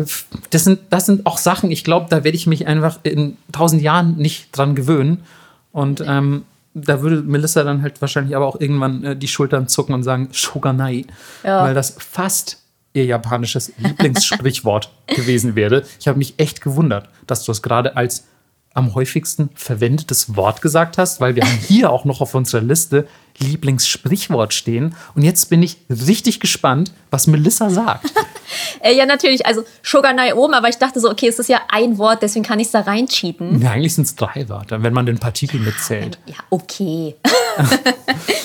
das sind, das sind auch Sachen, ich glaube, da werde ich mich einfach in tausend Jahren nicht dran gewöhnen. Und ähm, da würde Melissa dann halt wahrscheinlich aber auch irgendwann äh, die Schultern zucken und sagen, Shoganai. Ja. Weil das fast ihr japanisches [laughs] Lieblingssprichwort gewesen wäre. Ich habe mich echt gewundert, dass du es gerade als am häufigsten verwendetes Wort gesagt hast, weil wir haben hier auch noch auf unserer Liste Lieblingssprichwort stehen. Und jetzt bin ich richtig gespannt, was Melissa sagt. [laughs] Äh, ja, natürlich. Also Shoganai oben, aber ich dachte so, okay, es ist ja ein Wort, deswegen kann ich es da reincheaten. Ja, eigentlich sind es drei Wörter, wenn man den Partikel mitzählt. [laughs] Ja, okay.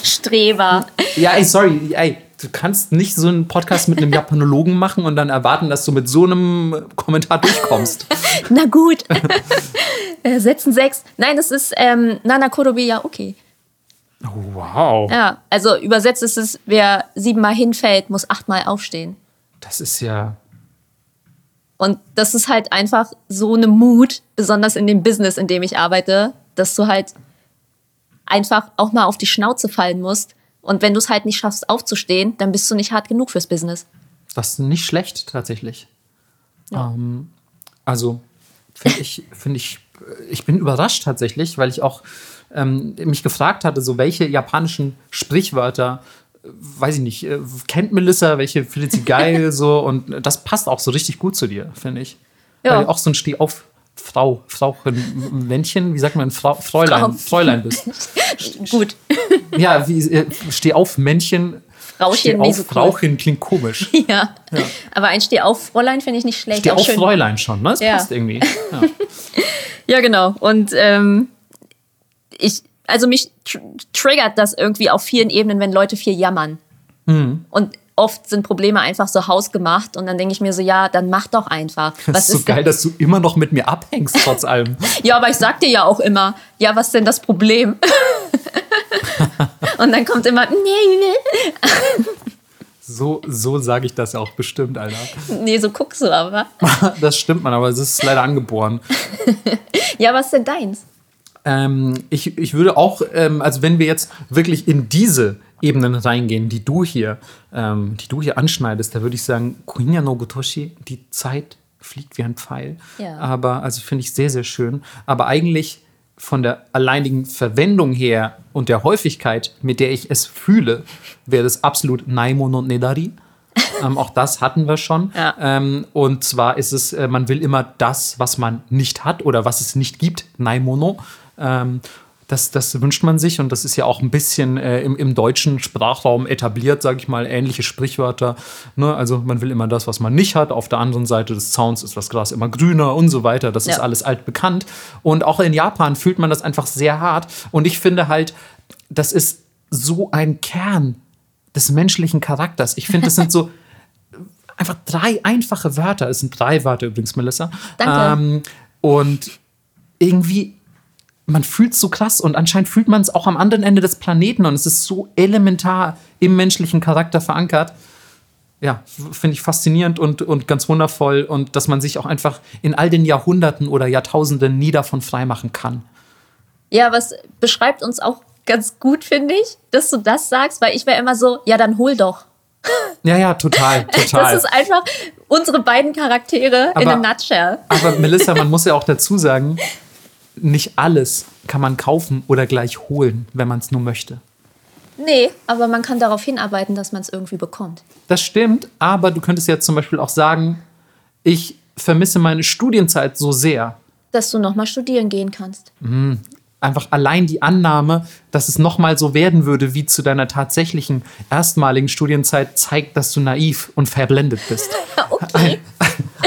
Streber. Ja, ey, sorry, ey, du kannst nicht so einen Podcast mit einem Japanologen machen und dann erwarten, dass du mit so einem Kommentar durchkommst. [laughs] Na gut. [laughs] äh, setzen sechs. Nein, es ist ähm, Nana Korobi, ja, okay. Wow. Ja, also übersetzt ist es, wer siebenmal hinfällt, muss achtmal aufstehen. Das ist ja. Und das ist halt einfach so eine Mut, besonders in dem Business, in dem ich arbeite, dass du halt einfach auch mal auf die Schnauze fallen musst. Und wenn du es halt nicht schaffst, aufzustehen, dann bist du nicht hart genug fürs Business. Das ist nicht schlecht, tatsächlich. Ähm, also, finde ich, finde ich, ich bin überrascht tatsächlich, weil ich auch ähm, mich gefragt hatte, so welche japanischen Sprichwörter, äh, weiß ich nicht, äh, kennt Melissa, welche findet sie geil, [laughs] so und das passt auch so richtig gut zu dir, finde ich. Ja. Weil du auch so ein Stehauf. Frau, Frauchen, Männchen, wie sagt man, Frau, Fräulein. Fräulein bist. [laughs] Gut. Ja, wie, äh, steh auf, Männchen. Frauchen, steh auf, so cool. Frauchen klingt komisch. [laughs] ja. Aber ein Steh-auf-Fräulein finde ich nicht schlecht. Steh Auch auf, schön. Fräulein schon, ne? Das Ja. passt irgendwie. Ja. [laughs] Ja, genau. Und ähm, ich, also mich tr triggert das irgendwie auf vielen Ebenen, wenn Leute viel jammern. Hm. Und oft sind Probleme einfach so hausgemacht und dann denke ich mir so, ja, dann mach doch einfach. [laughs] Das ist so geil, dass du immer noch mit mir abhängst, trotz [laughs] allem. Ja, aber ich sag dir ja auch immer, ja, was ist denn das Problem? [laughs] und dann kommt immer, nee, So, so sage ich das auch bestimmt, Alter. nee, nee, so guckst du aber. Das stimmt man, aber es ist leider angeboren. Ja, was ist denn deins? Ähm, ich, ich würde auch, ähm, also wenn wir jetzt wirklich in diese Ebenen reingehen, die du hier, ähm, die du hier anschneidest, da würde ich sagen, Kuinya no Gotoshi, die Zeit fliegt wie ein Pfeil. Ja. Aber, also finde ich sehr, sehr schön. Aber eigentlich von der alleinigen Verwendung her und der Häufigkeit, mit der ich es fühle, wäre das absolut Naimon und Nedari. [laughs] ähm, auch das hatten wir schon. Ja. Ähm, und zwar ist es, äh, man will immer das, was man nicht hat oder was es nicht gibt, Naimono. Ähm, das, das wünscht man sich und das ist ja auch ein bisschen äh, im, im deutschen Sprachraum etabliert, sage ich mal, ähnliche Sprichwörter. Ne? Also man will immer das, was man nicht hat. Auf der anderen Seite des Zauns ist das Gras immer grüner und so weiter. Das ist Ja. alles altbekannt. Und auch in Japan fühlt man das einfach sehr hart. Und ich finde halt, das ist so ein Kern des menschlichen Charakters. Ich finde, das sind so [laughs] einfach drei einfache Wörter. Es sind drei Wörter übrigens, Melissa. Danke. Ähm, und irgendwie, man fühlt es so krass und anscheinend fühlt man es auch am anderen Ende des Planeten und es ist so elementar im menschlichen Charakter verankert. Ja, finde ich faszinierend und, und ganz wundervoll und dass man sich auch einfach in all den Jahrhunderten oder Jahrtausenden nie davon freimachen kann. Ja, was beschreibt uns auch ganz gut, finde ich, dass du das sagst, weil ich wäre immer so, ja, dann hol doch. Ja, ja, total, [laughs] total. Das ist einfach unsere beiden Charaktere in Aber- a nutshell. Aber Melissa, man muss ja auch dazu sagen, [laughs] nicht alles kann man kaufen oder gleich holen, wenn man es nur möchte. Nee, aber man kann darauf hinarbeiten, dass man es irgendwie bekommt. Das stimmt, aber du könntest ja zum Beispiel auch sagen, ich vermisse meine Studienzeit so sehr. Dass du nochmal studieren gehen kannst. Einfach allein die Annahme, dass es nochmal so werden würde wie zu deiner tatsächlichen erstmaligen Studienzeit, zeigt, dass du naiv und verblendet bist. [laughs] Okay.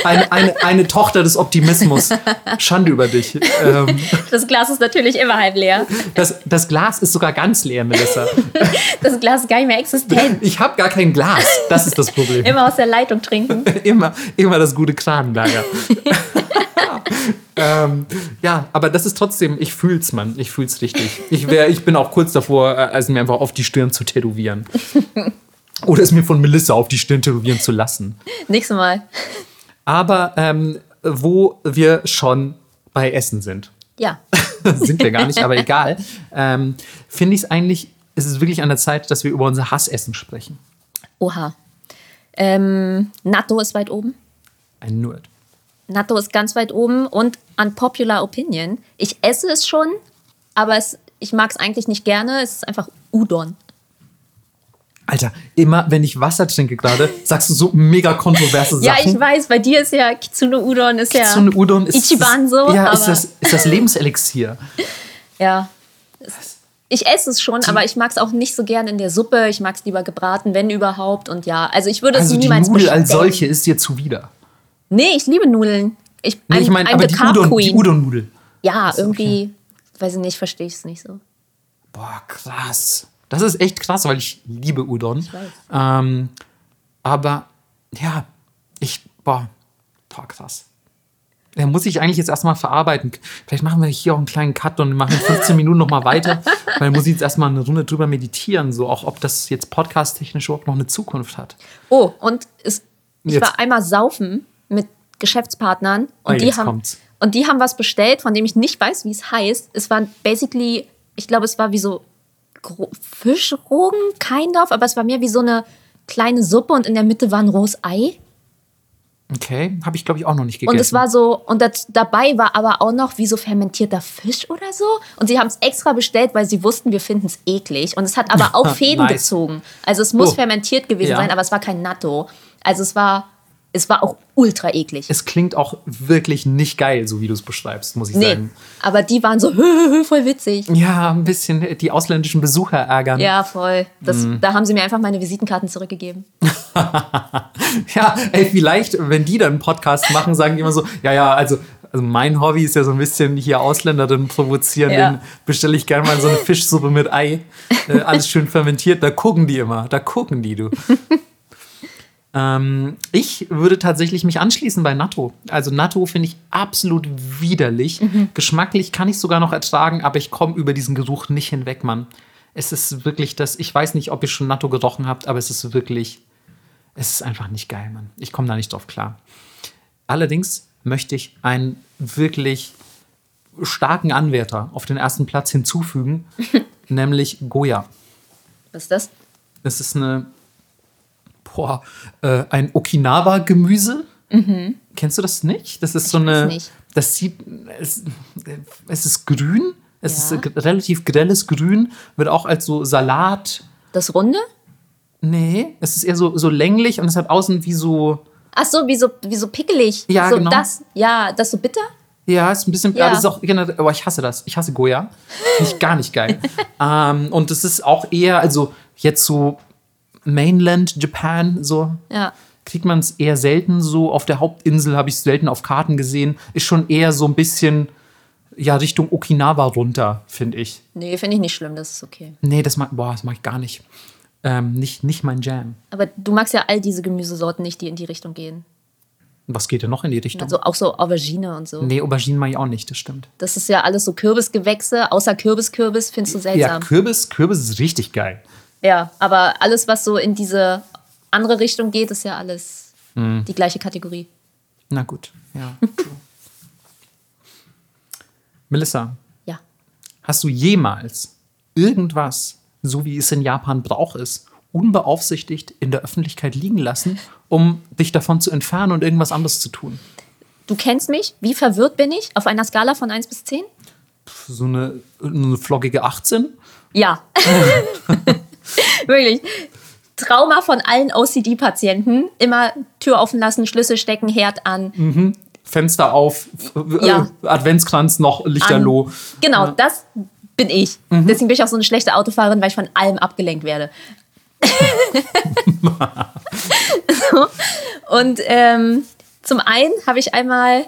Eine, eine, eine Tochter des Optimismus. Schande über dich. Ähm, Das Glas ist natürlich immer halb leer. das, das Glas ist sogar ganz leer, Melissa. Das Glas ist gar nicht mehr existent. Ich habe gar kein Glas. Das ist das Problem. Immer aus der Leitung trinken. [laughs] immer, immer das gute Kranenlager. [laughs] ähm, ja, aber das ist trotzdem, ich fühl's, Mann. Ich fühl's richtig. Ich, wär, ich bin auch kurz davor, also mir einfach auf die Stirn zu tätowieren. [laughs] Oder es mir von Melissa auf die Stirn tätowieren zu lassen. Nächstes Mal. Aber ähm, wo wir schon bei Essen sind. Ja. [laughs] sind wir gar nicht, aber [laughs] egal. Ähm, Finde ich es eigentlich, ist es wirklich an der Zeit, dass wir über unser Hassessen sprechen. Oha. Ähm, Natto ist weit oben. Ein Nerd. Natto ist ganz weit oben und unpopular opinion. Ich esse es schon, aber es, ich mag es eigentlich nicht gerne. Es ist einfach Udon. Alter, immer wenn ich Wasser trinke gerade, sagst du so mega kontroverse Sachen. Ja, ich weiß, bei dir ist ja Kitsune Udon ist Kitsune Udon ja ist Ichiban so. Ja, ist das, ist das Lebenselixier. [laughs] Ja. Ich esse es schon, aber ich mag es auch nicht so gern in der Suppe. Ich mag es lieber gebraten, wenn überhaupt. Und ja, also ich würde Also es die niemals Nudel als solche ist dir zuwider. Nee, ich liebe Nudeln. Ich, Nee, I'm- ich meine, aber die Udon, die Queen. Udon-Nudel. Ja, irgendwie, weiß ich nicht, verstehe ich es nicht so. Boah, krass. Das ist echt krass, weil ich liebe Udon. weiß. Ähm, aber ja, ich, boah, boah, krass. Da muss ich eigentlich jetzt erstmal verarbeiten. Vielleicht machen wir hier auch einen kleinen Cut und machen in 15 [laughs] Minuten nochmal weiter, weil muss ich jetzt erstmal eine Runde drüber meditieren, so auch ob das jetzt podcast-technisch überhaupt noch eine Zukunft hat. Oh, und es, ich Jetzt. war einmal saufen mit Geschäftspartnern und, Oh, die haben, kommt's. und die haben was bestellt, von dem ich nicht weiß, wie es heißt. Es war basically, ich glaube, es war wie so Gro- Fischrogen, kind of, aber es war mehr wie so eine kleine Suppe und in der Mitte war ein rohes Ei. Okay, habe ich glaube ich auch noch nicht gegessen. Und es war so, und das, dabei war aber auch noch wie so fermentierter Fisch oder so. Und sie haben es extra bestellt, weil sie wussten, wir finden es eklig. Und es hat aber [laughs] auch Fäden Nice. gezogen. Also es muss Oh. fermentiert gewesen Ja. sein, aber es war kein Natto. Also es war, es war auch ultra eklig. es klingt auch wirklich nicht geil, so wie du es beschreibst, muss ich nee, sagen. aber die waren so [laughs] voll witzig. Ja, ein bisschen die ausländischen Besucher ärgern. Ja, voll. Das, Mhm. Da haben sie mir einfach meine Visitenkarten zurückgegeben. [laughs] Ja, ey, vielleicht, wenn die dann einen Podcast machen, sagen die immer so, ja, ja, also, also mein Hobby ist ja so ein bisschen hier Ausländerinnen provozieren, Ja. den bestelle ich gerne mal so eine [laughs] Fischsuppe mit Ei, äh, alles schön fermentiert, da gucken die immer, da gucken die, du. Ähm, ich würde tatsächlich mich anschließen bei Natto. Also Natto finde ich absolut widerlich. Geschmacklich kann ich sogar noch ertragen, aber ich komme über diesen Geruch nicht hinweg, Mann. Es ist wirklich das, ich weiß nicht, ob ihr schon Natto gerochen habt, aber es ist wirklich es ist einfach nicht geil, Mann. Ich komme da nicht drauf klar. Allerdings möchte ich einen wirklich starken Anwärter auf den ersten Platz hinzufügen, [laughs] nämlich Goya. Was ist das? Es ist eine, boah, äh, ein Okinawa-Gemüse. Kennst du das nicht? Das ist so weiß eine, das sieht, es, es ist grün, es Ja. ist relativ grelles Grün, wird auch als so Salat, Das Runde? nee, es ist eher so, so länglich und es hat außen wie so, Ach so, wie so, wie so pickelig. Ja, so genau. Das, ja, das so bitter? Ja, ist ein bisschen, Ja. das ist auch, aber ich hasse das. Ich hasse Goya. Finde ich gar nicht geil. [laughs] ähm, und es ist auch eher, also jetzt so Mainland Japan, so Ja. kriegt man es eher selten so. Auf der Hauptinsel habe ich es selten auf Karten gesehen. Ist schon eher so ein bisschen, ja, Richtung Okinawa runter, finde ich. Nee, finde ich nicht schlimm, das ist okay. Nee, das mag, boah, das mag ich gar nicht. Ähm, nicht, nicht mein Jam. Aber du magst ja all diese Gemüsesorten nicht, die in die Richtung gehen. Was geht denn noch in die Richtung? Also auch so Aubergine und so. nee, Auberginen mag ich auch nicht, das stimmt. Das ist ja alles so Kürbisgewächse, außer Kürbiskürbis findest du Ja, seltsam. Kürbis, Kürbis ist richtig geil. Ja, aber alles, was so in diese andere Richtung geht, ist ja alles Mhm. die gleiche Kategorie. Na gut, ja. [laughs] Melissa, Ja. hast du jemals irgendwas, so wie es in Japan Brauch ist, unbeaufsichtigt in der Öffentlichkeit liegen lassen, um dich davon zu entfernen und irgendwas anderes zu tun? Du kennst mich. Wie verwirrt bin ich? Auf einer Skala von 1 bis 10? So eine, eine floggige 18? Ja. [laughs] [laughs] [laughs] Wirklich. Trauma von allen OCD-Patienten. Immer Tür offen lassen, Schlüssel stecken, Herd an. Fenster auf, äh, Ja. Adventskranz noch, Lichterloh. an. Genau, das bin ich. Deswegen bin ich auch so eine schlechte Autofahrerin, weil ich von allem abgelenkt werde. so. [laughs] Und ähm, zum einen habe ich einmal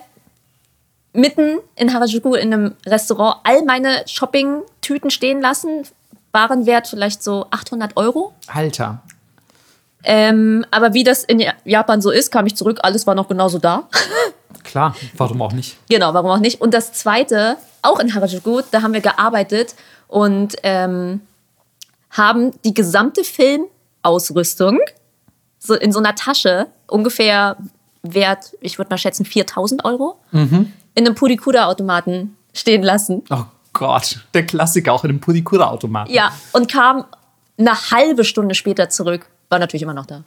mitten in Harajuku in einem Restaurant all meine Shopping-Tüten stehen lassen. Warenwert vielleicht so 800 Euro. Alter, Ähm, aber wie das in Japan so ist, kam ich zurück, alles war noch genauso da. [laughs] klar, warum auch nicht? Genau, warum auch nicht. Und das zweite, auch in Harajuku, da haben wir gearbeitet und ähm, haben die gesamte Filmausrüstung so in so einer Tasche, ungefähr wert, ich würde mal schätzen, 4000 Euro, Mhm. in einem Pudikuda-Automaten stehen lassen. Oh Gott, der Klassiker auch in dem Pudikura-Automaten. Ja, und kam eine halbe Stunde später zurück. War natürlich immer noch da.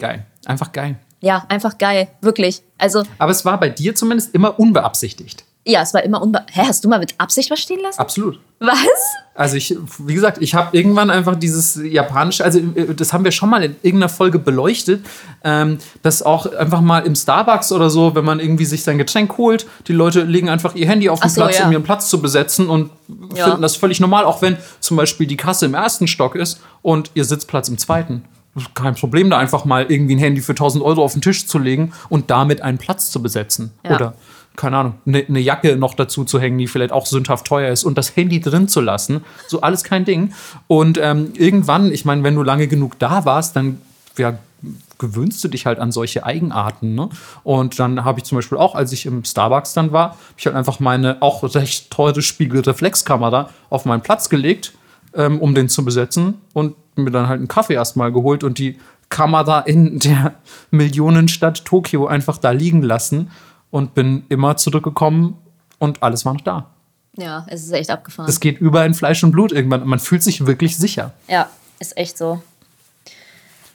Geil. Einfach geil. Ja, einfach geil, wirklich. Also, Aber es war bei dir zumindest immer unbeabsichtigt. Ja, es war immer unbe... Hä, hast du mal mit Absicht was stehen lassen? Absolut. Was? Also ich, wie gesagt, ich habe irgendwann einfach dieses japanische, also äh, das haben wir schon mal in irgendeiner Folge beleuchtet, ähm, dass auch einfach mal im Starbucks oder so, wenn man irgendwie sich sein Getränk holt, die Leute legen einfach ihr Handy auf den so, Platz, ja. um ihren Platz zu besetzen und Ja. finden das völlig normal, auch wenn zum Beispiel die Kasse im ersten Stock ist und ihr Sitzplatz im zweiten. Kein Problem, da einfach mal irgendwie ein Handy für 1000 Euro auf den Tisch zu legen und damit einen Platz zu besetzen. Ja. Oder keine Ahnung, eine ne Jacke noch dazu zu hängen, die vielleicht auch sündhaft teuer ist und das Handy drin zu lassen. So alles kein Ding. Und ähm, irgendwann, ich meine, wenn du lange genug da warst, dann ja, gewöhnst du dich halt an solche Eigenarten. Ne? Und dann habe ich zum Beispiel auch, als ich im Starbucks dann war, ich halt einfach meine auch recht teure Spiegelreflexkamera auf meinen Platz gelegt, ähm, um den zu besetzen und mir dann halt einen Kaffee erstmal geholt und die Kamera in der Millionenstadt Tokio einfach da liegen lassen und bin immer zurückgekommen und alles war noch da. Ja, es ist echt abgefahren. Es geht über in Fleisch und Blut irgendwann. Man fühlt sich wirklich sicher. Ja, ist echt so.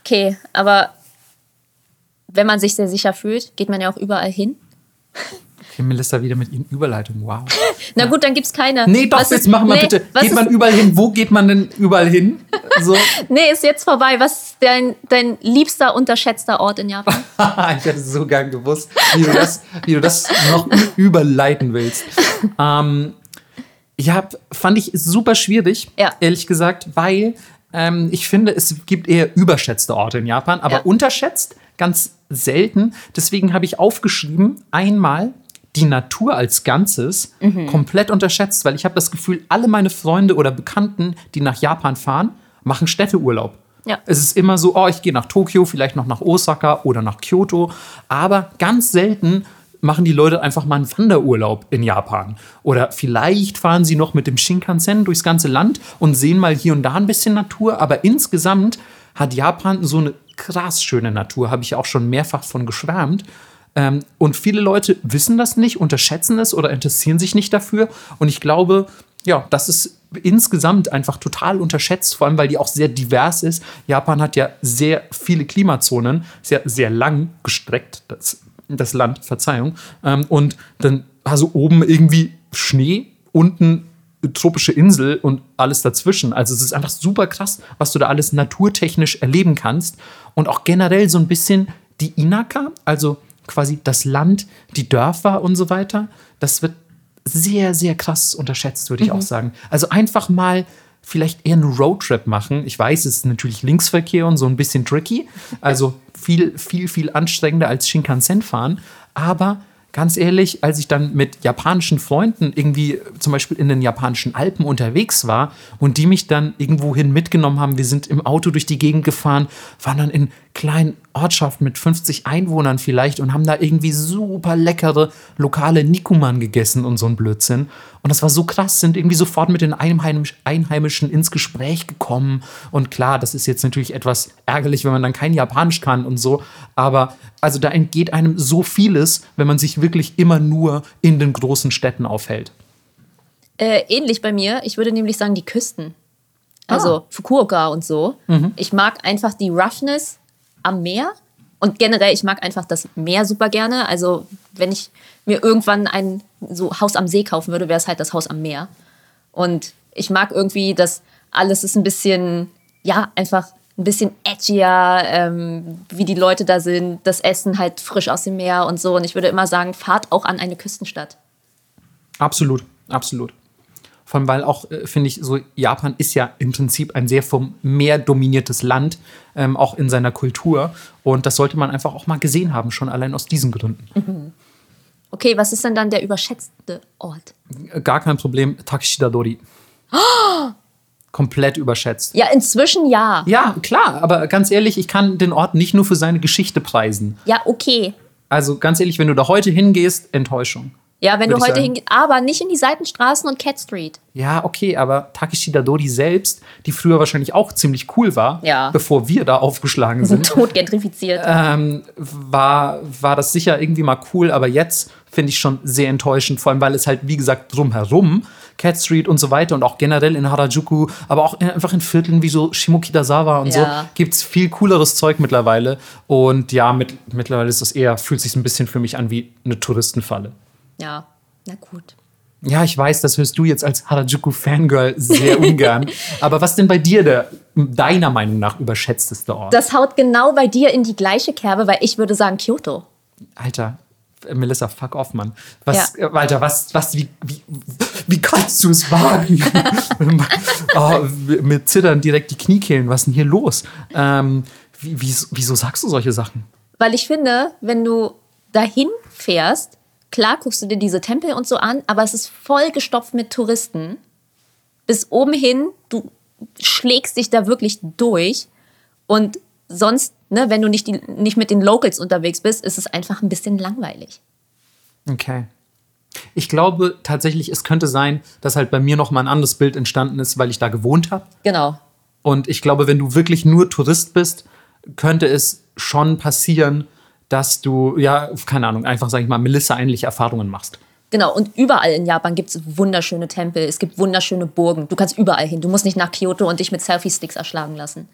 Okay, aber wenn man sich sehr sicher fühlt, geht man ja auch überall hin. Okay, Melissa wieder mit Ihnen Überleitung. Wow. [laughs] Na gut, dann gibt's keine. Nee, doch, Was jetzt ist- machen wir nee, bitte. Geht man überall hin? Wo geht man denn überall hin? So. [laughs] nee, ist jetzt vorbei. Was ist dein, dein liebster, unterschätzter Ort in Japan? [laughs] ich hätte so gern gewusst, wie du das, wie du das noch überleiten willst. Ähm, ja, fand ich super schwierig, Ja. ehrlich gesagt, weil ähm, ich finde, es gibt eher überschätzte Orte in Japan, aber Ja. unterschätzt ganz selten. Deswegen habe ich aufgeschrieben, einmal die Natur als Ganzes Mhm. komplett unterschätzt, weil ich habe das Gefühl, alle meine Freunde oder Bekannten, die nach Japan fahren, machen Städteurlaub. Ja. Es ist immer so, oh, ich gehe nach Tokio, vielleicht noch nach Osaka oder nach Kyoto, aber ganz selten machen die Leute einfach mal einen Wanderurlaub in Japan. Oder vielleicht fahren sie noch mit dem Shinkansen durchs ganze Land und sehen mal hier und da ein bisschen Natur, aber insgesamt hat Japan so eine krass schöne Natur, habe ich auch schon mehrfach von geschwärmt. Ähm, und viele Leute wissen das nicht, unterschätzen es oder interessieren sich nicht dafür. Und ich glaube, ja, das ist insgesamt einfach total unterschätzt, vor allem weil die auch sehr divers ist. Japan hat ja sehr viele Klimazonen, sehr, sehr lang gestreckt, das, das Land, Verzeihung. Ähm, und dann also oben irgendwie Schnee, unten tropische Insel und alles dazwischen. Also es ist einfach super krass, was du da alles naturtechnisch erleben kannst. Und auch generell so ein bisschen die Inaka, also quasi das Land, die Dörfer und so weiter, das wird sehr, sehr krass unterschätzt, würde ich auch sagen. Also einfach mal vielleicht eher einen Roadtrip machen. Ich weiß, es ist natürlich Linksverkehr und so ein bisschen tricky. Also viel, viel, viel anstrengender als Shinkansen fahren. Aber ganz ehrlich, als ich dann mit japanischen Freunden irgendwie zum Beispiel in den japanischen Alpen unterwegs war und die mich dann irgendwohin mitgenommen haben, wir sind im Auto durch die Gegend gefahren, waren dann in kleinen Ortschaften mit 50 Einwohnern vielleicht und haben da irgendwie super leckere lokale Nikuman gegessen und so ein Blödsinn. Und das war so krass, sind irgendwie sofort mit den Einheimisch Einheimischen ins Gespräch gekommen. Und klar, das ist jetzt natürlich etwas ärgerlich, wenn man dann kein Japanisch kann und so. Aber also da entgeht einem so vieles, wenn man sich wirklich immer nur in den großen Städten aufhält. Äh, ähnlich bei mir. Ich würde nämlich sagen, die Küsten. Also Fukuoka und so. Ich mag einfach die Roughness am Meer. Und generell, ich mag einfach das Meer super gerne. Also, wenn ich mir irgendwann ein so Haus am See kaufen würde, wäre es halt das Haus am Meer. Und ich mag irgendwie, dass alles ist ein bisschen, ja, einfach ein bisschen edgier, ähm, wie die Leute da sind, das Essen halt frisch aus dem Meer und so. Und ich würde immer sagen, fahrt auch an eine Küstenstadt. Absolut, absolut. Allem, weil auch, äh, finde ich, so Japan ist ja im Prinzip ein sehr vom Meer dominiertes Land, ähm, auch in seiner Kultur. Und das sollte man einfach auch mal gesehen haben, schon allein aus diesen Gründen. Okay, was ist denn dann der überschätzte Ort? Gar kein Problem, Takeshita-dori. [gasps] Komplett überschätzt. Ja, inzwischen ja. Ja, klar, aber ganz ehrlich, ich kann den Ort nicht nur für seine Geschichte preisen. Ja, okay. Also ganz ehrlich, wenn du da heute hingehst, Enttäuschung. Ja, wenn du heute hingehst, aber nicht in die Seitenstraßen und Cat Street. Ja, okay, aber Takeshi Dadori selbst, die früher wahrscheinlich auch ziemlich cool war, Ja. bevor wir da aufgeschlagen [laughs] sind, Tot gentrifiziert. ähm, war, war das sicher irgendwie mal cool, aber jetzt finde ich schon sehr enttäuschend, vor allem weil es halt, wie gesagt, drumherum, Cat Street und so weiter und auch generell in Harajuku, aber auch in, einfach in Vierteln wie so Shimokitazawa und Ja. so, gibt es viel cooleres Zeug mittlerweile. Und ja, mit, mittlerweile ist das eher, fühlt sich ein bisschen für mich an wie eine Touristenfalle. Ja, na gut. Ja, ich weiß, das hörst du jetzt als Harajuku-Fangirl sehr ungern. [laughs] Aber was denn bei dir der deiner Meinung nach überschätzteste Ort? Das haut genau bei dir in die gleiche Kerbe, weil ich würde sagen Kyoto. Alter, äh, Melissa, fuck off, Mann. Was, äh, Alter, was, was, wie, wie, wie kannst du es wagen? [laughs] oh, mir zittern direkt die Kniekehlen. Was ist denn hier los? Ähm, wie, wieso sagst du solche Sachen? Weil ich finde, wenn du dahin fährst, klar guckst du dir diese Tempel und so an, aber es ist voll gestopft mit Touristen. Bis oben hin, du schlägst dich da wirklich durch. Und sonst, ne, wenn du nicht, die, nicht mit den Locals unterwegs bist, ist es einfach ein bisschen langweilig. Okay. Ich glaube tatsächlich, es könnte sein, dass halt bei mir noch mal ein anderes Bild entstanden ist, weil ich da gewohnt habe. Genau. Und ich glaube, wenn du wirklich nur Tourist bist, könnte es schon passieren, dass du, ja, keine Ahnung, einfach, sag ich mal, Melissa-ähnliche Erfahrungen machst. Genau, und überall in Japan gibt es wunderschöne Tempel, es gibt wunderschöne Burgen. Du kannst überall hin. Du musst nicht nach Kyoto und dich mit Selfie-Sticks erschlagen lassen.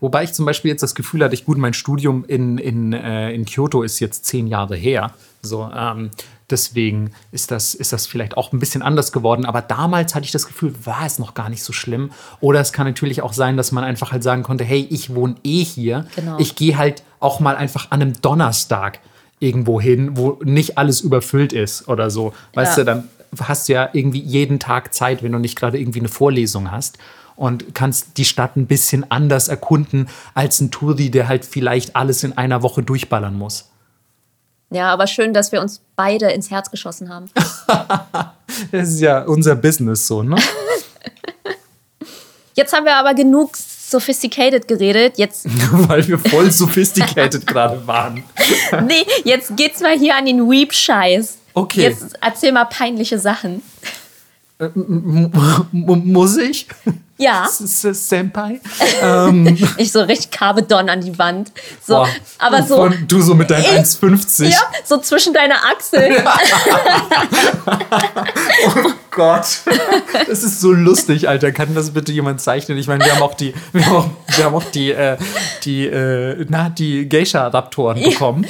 Wobei ich zum Beispiel jetzt das Gefühl hatte, ich gut, mein Studium in, in, äh, in Kyoto ist jetzt zehn Jahre her. So, ähm, deswegen ist das, ist das vielleicht auch ein bisschen anders geworden. Aber damals hatte ich das Gefühl, war es noch gar nicht so schlimm. Oder es kann natürlich auch sein, dass man einfach halt sagen konnte, hey, ich wohne eh hier. Genau. Ich gehe halt auch mal einfach an einem Donnerstag irgendwo hin, wo nicht alles überfüllt ist oder so. Weißt Ja. du, dann hast du ja irgendwie jeden Tag Zeit, wenn du nicht gerade irgendwie eine Vorlesung hast und kannst die Stadt ein bisschen anders erkunden als ein Touri, der halt vielleicht alles in einer Woche durchballern muss. Ja, aber schön, dass wir uns beide ins Herz geschossen haben. [laughs] Das ist ja unser Business so, ne? [laughs] Jetzt haben wir aber genug sophisticated geredet. Jetzt, [laughs] Weil wir voll sophisticated [laughs] gerade waren. nee, jetzt geht's mal hier an den Weep-Scheiß. Okay. Jetzt erzähl mal peinliche Sachen. M muss ich? Ja, [laughs] Senpai? [laughs] ich so richtig Carbedon an die Wand. So, Boah. aber so, Und du so mit deinen Ich- 1,50. ja, so zwischen deine Achseln. [laughs] Gott. Das ist so lustig, Alter. Kann das bitte jemand zeichnen? Ich meine, wir haben auch die, wir haben auch, wir haben auch die, äh, die, äh, na, die Geisha-Raptoren bekommen.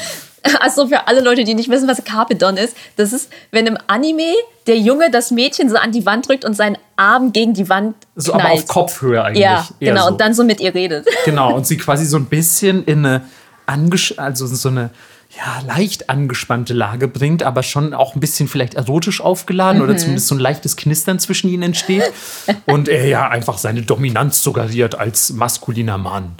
[laughs] Also für alle Leute, die nicht wissen, was Carpedon ist, das ist, wenn im Anime der Junge das Mädchen so an die Wand drückt und seinen Arm gegen die Wand So, knallt. aber auf Kopfhöhe eigentlich. Ja, genau, so. und dann so mit ihr redet. [laughs] Genau, und sie quasi so ein bisschen in eine angesch also so eine ja, leicht angespannte Lage bringt, aber schon auch ein bisschen vielleicht erotisch aufgeladen Mhm. oder zumindest so ein leichtes Knistern zwischen ihnen entsteht. [laughs] und er ja einfach seine Dominanz suggeriert als maskuliner Mann.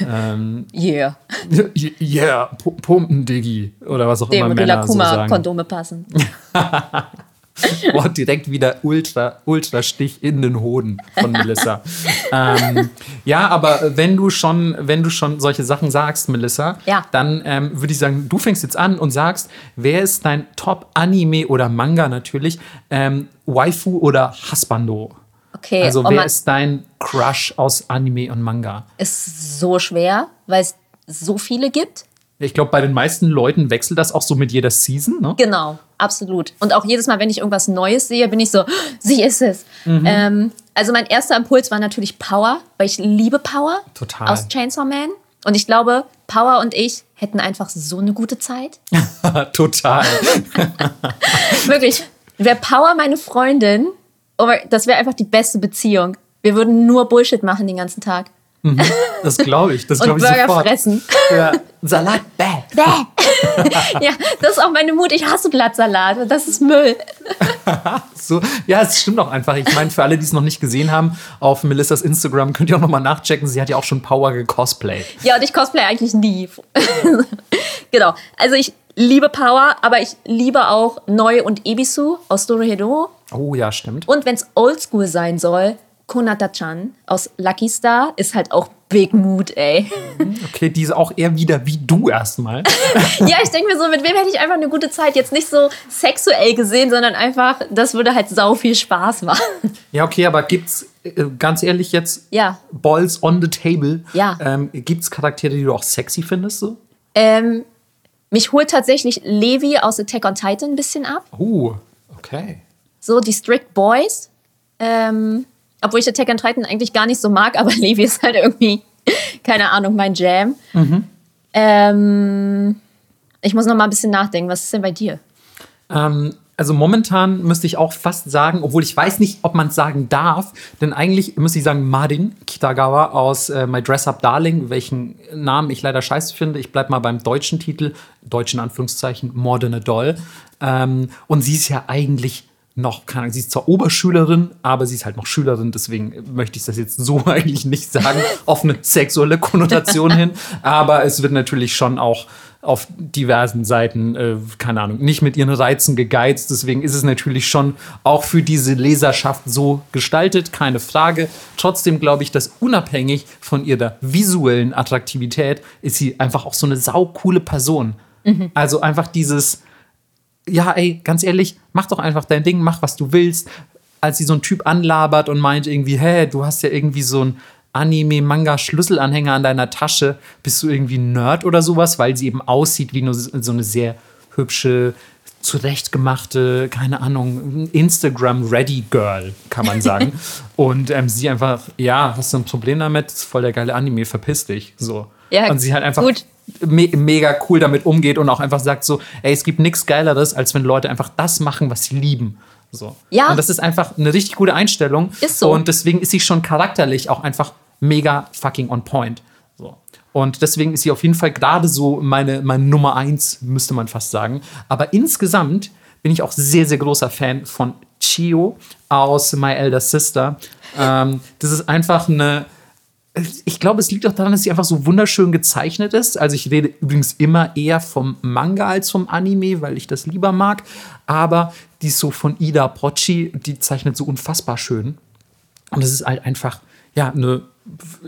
Yeah. [laughs] Yeah, Pumpen, Diggi. Oder was auch Dem immer Männer so sagen. Rilakuma-Kondome passen. [laughs] Boah, direkt wieder ultra, ultra Stich in den Hoden von Melissa. [laughs] ähm, ja, aber wenn du schon, wenn du schon solche Sachen sagst, Melissa, Ja. dann ähm, würde ich sagen, du fängst jetzt an und sagst, wer ist dein Top-Anime oder Manga natürlich, ähm, Waifu oder Husbando? Okay, Also wer ist dein Crush aus Anime und Manga? ist so schwer, weil es so viele gibt. Ich glaube, bei den meisten Leuten wechselt das auch so mit jeder Season, ne? Genau, absolut. Und auch jedes Mal, wenn ich irgendwas Neues sehe, bin ich so, [gasps] sie ist es. Mhm. Ähm, also mein erster Impuls war natürlich Power, weil ich liebe Power Total. aus Chainsaw Man. Und ich glaube, Power und ich hätten einfach so eine gute Zeit. [laughs] Total. [laughs] Wirklich, wäre Power meine Freundin, oh, das wäre einfach die beste Beziehung. Wir würden nur Bullshit machen den ganzen Tag. Das glaube ich. Das glaube ich Burger sofort. fressen. Ja. Salat, bäh. [laughs] ja, das ist auch meine Mut. Ich hasse Blattsalat. Das ist Müll. [laughs] So, ja, es stimmt auch einfach. Ich meine, für alle, die es noch nicht gesehen haben, auf Melissas Instagram könnt ihr auch noch mal nachchecken. Sie hat ja auch schon Power gecosplayt. Ja, und ich cosplay eigentlich nie. [laughs] genau. Also ich liebe Power, aber ich liebe auch Neu und Ebisu aus Dorohedoro. Oh ja, stimmt. Und wenn es oldschool sein soll, Konata-chan aus Lucky Star ist halt auch Big Mood, ey. Okay, die ist auch eher wieder wie du erstmal. [laughs] ja, ich denke mir so, mit wem hätte ich einfach eine gute Zeit? Jetzt nicht so sexuell gesehen, sondern einfach, das würde halt sau viel Spaß machen. Ja, okay, aber gibt's, äh, ganz ehrlich jetzt, Ja. Balls on the table, Ja. ähm, gibt's Charaktere, die du auch sexy findest? So? Ähm, mich holt tatsächlich Levi aus Attack on Titan ein bisschen ab. Uh, okay. So, die Strict Boys. Ähm, obwohl ich Attack on Titan eigentlich gar nicht so mag, aber [laughs] Levi ist halt irgendwie, keine Ahnung, mein Jam. Ähm, ich muss noch mal ein bisschen nachdenken. Was ist denn bei dir? Ähm, also momentan müsste ich auch fast sagen, obwohl ich weiß nicht, ob man es sagen darf, denn eigentlich müsste ich sagen Marin Kitagawa aus äh, My Dress Up Darling, welchen Namen ich leider scheiße finde. Ich bleibe mal beim deutschen Titel, deutschen Anführungszeichen, Modern Adult. Ähm, und sie ist ja eigentlich noch, keine Ahnung, sie ist zwar Oberschülerin, aber sie ist halt noch Schülerin, deswegen möchte ich das jetzt so [laughs] eigentlich nicht sagen, auf eine sexuelle Konnotation hin. Aber es wird natürlich schon auch auf diversen Seiten, äh, keine Ahnung, nicht mit ihren Reizen gegeizt. Deswegen ist es natürlich schon auch für diese Leserschaft so gestaltet, keine Frage. Trotzdem glaube ich, dass unabhängig von ihrer visuellen Attraktivität ist sie einfach auch so eine saukoole Person. Also einfach dieses, ja, ey, ganz ehrlich, mach doch einfach dein Ding, mach, was du willst. Als sie so ein Typ anlabert und meint irgendwie, hä, du hast ja irgendwie so ein Anime-Manga-Schlüsselanhänger an deiner Tasche, bist du irgendwie ein Nerd oder sowas, weil sie eben aussieht wie nur so eine sehr hübsche, zurechtgemachte, keine Ahnung, Instagram-Ready-Girl, kann man sagen. [laughs] und ähm, sie einfach, ja, hast du ein Problem damit? Das ist voll der geile Anime, verpiss dich. So. Ja, und sie halt einfach gut. Me mega cool damit umgeht und auch einfach sagt so, ey, es gibt nichts Geileres, als wenn Leute einfach das machen, was sie lieben. So. Ja. Und das ist einfach eine richtig gute Einstellung. Ist so. Und deswegen ist sie schon charakterlich auch einfach mega fucking on point. So. Und deswegen ist sie auf jeden Fall gerade so meine, meine Nummer eins, müsste man fast sagen. Aber insgesamt bin ich auch sehr, sehr großer Fan von Chio aus My Elder Sister. Ähm, das ist einfach eine, ich glaube, es liegt auch daran, dass sie einfach so wunderschön gezeichnet ist. Also ich rede übrigens immer eher vom Manga als vom Anime, weil ich das lieber mag. Aber die ist so von Ida Pochi, die zeichnet so unfassbar schön. Und es ist halt einfach, ja, eine,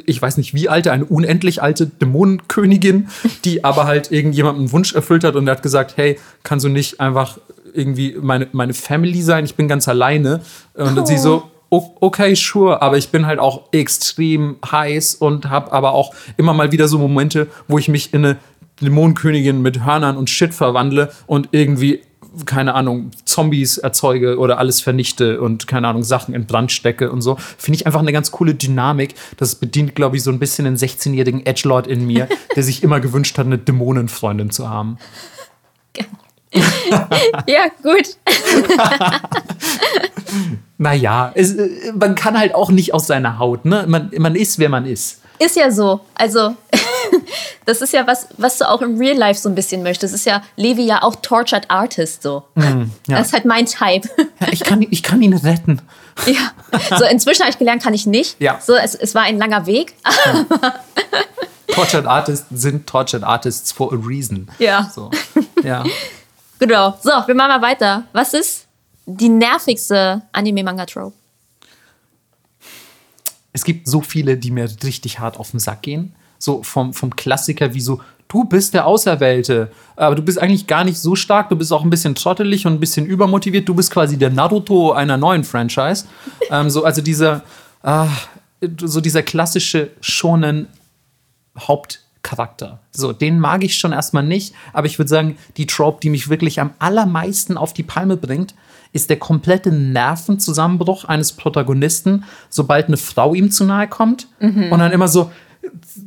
ich weiß nicht wie alte, eine unendlich alte Dämonenkönigin, die [laughs] aber halt irgendjemandem einen Wunsch erfüllt hat und der hat gesagt, hey, kannst du nicht einfach irgendwie meine, meine Family sein? Ich bin ganz alleine. Und Oh. sie so, "O- okay, sure, aber ich bin halt auch extrem heiß und habe aber auch immer mal wieder so Momente, wo ich mich in eine Dämonenkönigin mit Hörnern und Shit verwandle und irgendwie keine Ahnung, Zombies erzeuge oder alles vernichte und keine Ahnung, Sachen in Brand stecke und so. Finde ich einfach eine ganz coole Dynamik. Das bedient, glaube ich, so ein bisschen den 16-jährigen Edgelord in mir, [laughs] der sich immer gewünscht hat, eine Dämonenfreundin zu haben. [laughs] Ja, gut. [laughs] Naja, es, äh, man kann halt auch nicht aus seiner Haut, ne? Man, man ist, wer man ist. Ist ja so. Also, [laughs] das ist ja was, was du auch im Real Life so ein bisschen möchtest. Das ist ja Levi ja auch Tortured Artist so. Mhm, ja. Das ist halt mein Type. Ja, ich, kann, ich kann ihn retten. [laughs] ja. So, inzwischen habe ich gelernt, kann ich nicht. Ja. So, es, es war ein langer Weg. [laughs] Tortured Artists sind Tortured Artists for a reason. Ja. So. Ja. Genau. So, wir machen mal weiter. Was ist die nervigste Anime-Manga-Trope? es gibt so viele, die mir richtig hart auf den Sack gehen. So vom, vom Klassiker wie so, du bist der Auserwählte, aber du bist eigentlich gar nicht so stark, du bist auch ein bisschen trottelig und ein bisschen übermotiviert, du bist quasi der Naruto einer neuen Franchise. [laughs] ähm, so, also dieser, ah, so dieser klassische schonen Hauptcharakter. So, den mag ich schon erstmal nicht, aber ich würde sagen, die Trope, die mich wirklich am allermeisten auf die Palme bringt, ist der komplette Nervenzusammenbruch eines Protagonisten, sobald eine Frau ihm zu nahe kommt. Und dann immer so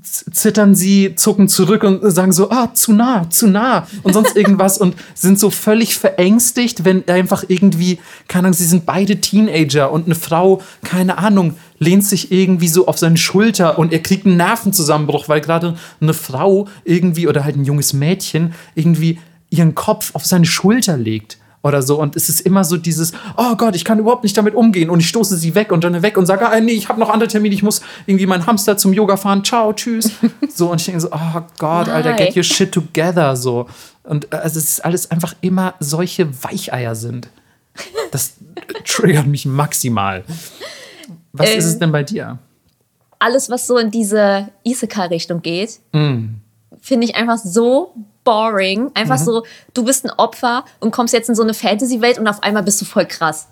zittern sie, zucken zurück und sagen so, ah, zu nah, zu nah. Und sonst [laughs] irgendwas und sind so völlig verängstigt, wenn einfach irgendwie, keine Ahnung, sie sind beide Teenager und eine Frau, keine Ahnung, lehnt sich irgendwie so auf seine Schulter und er kriegt einen Nervenzusammenbruch, weil gerade eine Frau irgendwie oder halt ein junges Mädchen irgendwie ihren Kopf auf seine Schulter legt oder so. Und es ist immer so dieses, oh Gott, ich kann überhaupt nicht damit umgehen. Und ich stoße sie weg und dann weg und sage, ah, nee, ich habe noch andere Termine, ich muss irgendwie meinen Hamster zum Yoga fahren. Ciao, tschüss. [laughs] so, und ich denke so, oh Gott, Alter, Why? get your shit together. So. Und äh, also es ist alles einfach immer solche Weicheier sind. Das [laughs] triggert mich maximal. Was Äh, ist es denn bei dir? Alles, was so in diese Isekai-Richtung geht, Mm. finde ich einfach so boring. Einfach Mhm. so, du bist ein Opfer und kommst jetzt in so eine Fantasy-Welt und auf einmal bist du voll krass.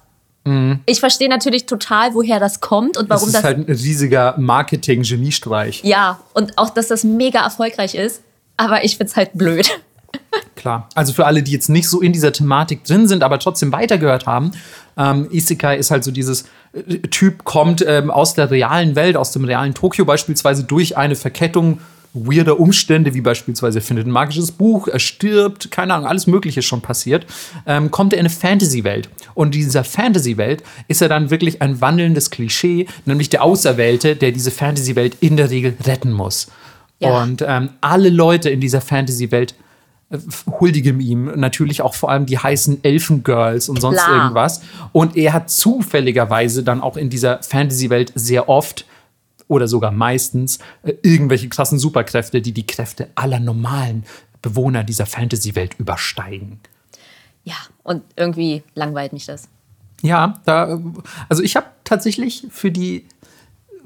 Ich verstehe natürlich total, woher das kommt und Das warum Mhm. ist das. halt ein riesiger Marketing-Geniestreich. ja, und auch, dass das mega erfolgreich ist. Aber ich find's halt blöd. [laughs] Klar. Also für alle, die jetzt nicht so in dieser Thematik drin sind, aber trotzdem weitergehört haben, ähm, Isekai ist halt so dieses äh, Typ kommt ähm, aus der realen Welt, aus dem realen Tokio beispielsweise durch eine Verkettung weirder Umstände, wie beispielsweise er findet ein magisches Buch, er stirbt, keine Ahnung, alles Mögliche ist schon passiert, ähm, kommt er in eine Fantasy-Welt. Und in dieser Fantasy-Welt ist er dann wirklich ein wandelndes Klischee, nämlich der Auserwählte, der diese Fantasy-Welt in der Regel retten muss. Ja. Und ähm, alle Leute in dieser Fantasy-Welt äh, huldigen ihm. Natürlich auch vor allem die heißen Elfengirls und sonst Klar. irgendwas. Und er hat zufälligerweise dann auch in dieser Fantasy-Welt sehr oft oder sogar meistens äh, irgendwelche krassen Superkräfte, die die Kräfte aller normalen Bewohner dieser Fantasy-Welt übersteigen. Ja, und irgendwie langweilt mich das. Ja, da, also ich habe tatsächlich für die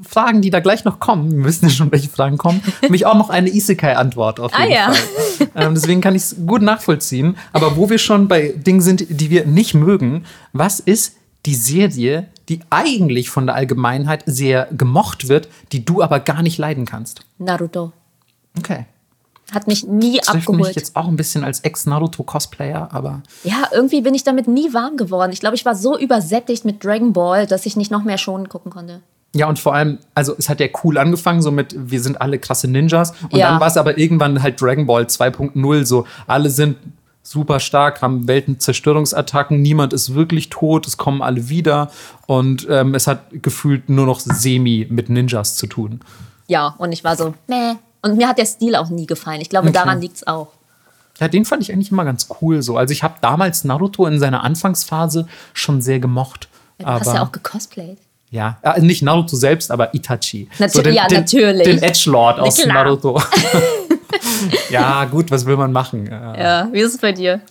Fragen, die da gleich noch kommen, wir wissen ja schon, welche Fragen kommen, [laughs] mich auch noch eine Isekai-Antwort auf Ah, jeden ja. Fall. Ähm, deswegen kann ich es gut nachvollziehen. Aber wo wir schon bei Dingen sind, die wir nicht mögen, was ist die Serie, die eigentlich von der Allgemeinheit sehr gemocht wird, die du aber gar nicht leiden kannst? Naruto. Okay. Hat mich nie mich abgeholt. jetzt auch ein bisschen als Ex-Naruto-Cosplayer, aber Ja, irgendwie bin ich damit nie warm geworden. Ich glaube, ich war so übersättigt mit Dragon Ball, dass ich nicht noch mehr schon gucken konnte. Ja, und vor allem, also es hat ja cool angefangen, so mit, wir sind alle krasse Ninjas. Und Ja. dann war es aber irgendwann halt Dragon Ball 2.0, so alle sind super stark, haben Weltenzerstörungsattacken, niemand ist wirklich tot, es kommen alle wieder. Und ähm, es hat gefühlt nur noch semi mit Ninjas zu tun. Ja, und ich war so, meh. Und mir hat der Stil auch nie gefallen. Ich glaube, Okay. daran liegt's auch. Ja, den fand ich eigentlich immer ganz cool so. Also ich habe damals Naruto in seiner Anfangsphase schon sehr gemocht. Du hast ja auch gecosplayt. Ja, äh, nicht Naruto selbst, aber Itachi. Natu- den, ja, den, natürlich. Den Edgelord aus. Naruto. [laughs] ja, gut, was will man machen? Äh, Ja, wie ist es bei dir?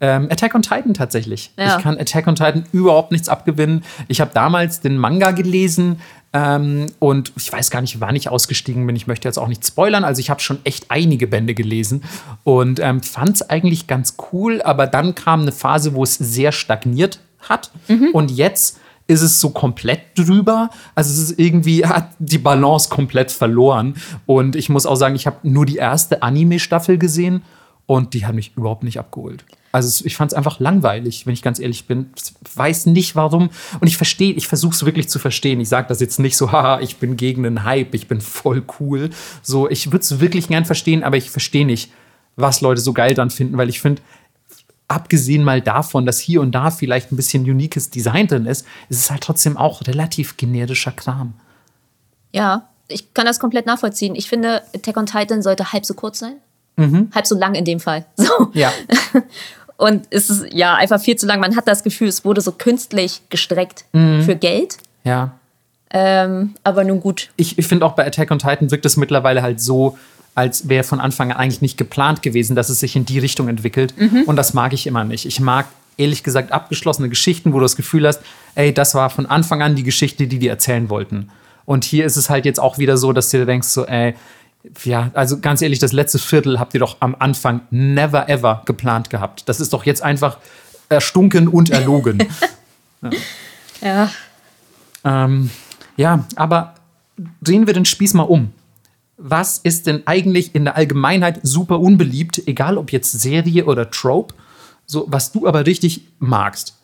Ähm, Attack on Titan tatsächlich. Ja. Ich kann Attack on Titan überhaupt nichts abgewinnen. Ich habe damals den Manga gelesen ähm, und ich weiß gar nicht, wann ich ausgestiegen bin. Ich möchte jetzt auch nicht spoilern. Also ich habe schon echt einige Bände gelesen und ähm, fand es eigentlich ganz cool. Aber dann kam eine Phase, wo es sehr stagniert hat. Und jetzt ist es so komplett drüber. Also es ist irgendwie, [laughs] hat die Balance komplett verloren. Und ich muss auch sagen, ich habe nur die erste Anime-Staffel gesehen und die haben mich überhaupt nicht abgeholt. Also ich fand es einfach langweilig, wenn ich ganz ehrlich bin. Ich weiß nicht warum. Und ich verstehe, ich versuche es wirklich zu verstehen. Ich sage das jetzt nicht so, [laughs] haha, ich bin gegen den Hype, ich bin voll cool. So, ich würde es wirklich gern verstehen, aber ich verstehe nicht, was Leute so geil dran finden, weil ich finde, abgesehen mal davon, dass hier und da vielleicht ein bisschen uniques Design drin ist, ist es halt trotzdem auch relativ generischer Kram. Ja, ich kann das komplett nachvollziehen. Ich finde, Attack on Titan sollte halb so kurz sein. Halb so lang in dem Fall. [laughs] So. Ja. [laughs] Und es ist ja einfach viel zu lang. Man hat das Gefühl, es wurde so künstlich gestreckt Mhm. für Geld. Ja. Ähm, aber nun gut. ich, ich finde auch bei Attack on Titan wirkt es mittlerweile halt so, als wäre von Anfang an eigentlich nicht geplant gewesen, dass es sich in die Richtung entwickelt. Und das mag ich immer nicht. Ich mag ehrlich gesagt abgeschlossene Geschichten, wo du das Gefühl hast, ey, das war von Anfang an die Geschichte, die die erzählen wollten. Und hier ist es halt jetzt auch wieder so, dass du dir denkst, so, ey, ja, also ganz ehrlich, das letzte Viertel habt ihr doch am Anfang never ever geplant gehabt. Das ist doch jetzt einfach erstunken und erlogen. [laughs] Ja. Ähm, ja, aber drehen wir den Spieß mal um. Was ist denn eigentlich in der Allgemeinheit super unbeliebt, egal ob jetzt Serie oder Trope, so was du aber richtig magst?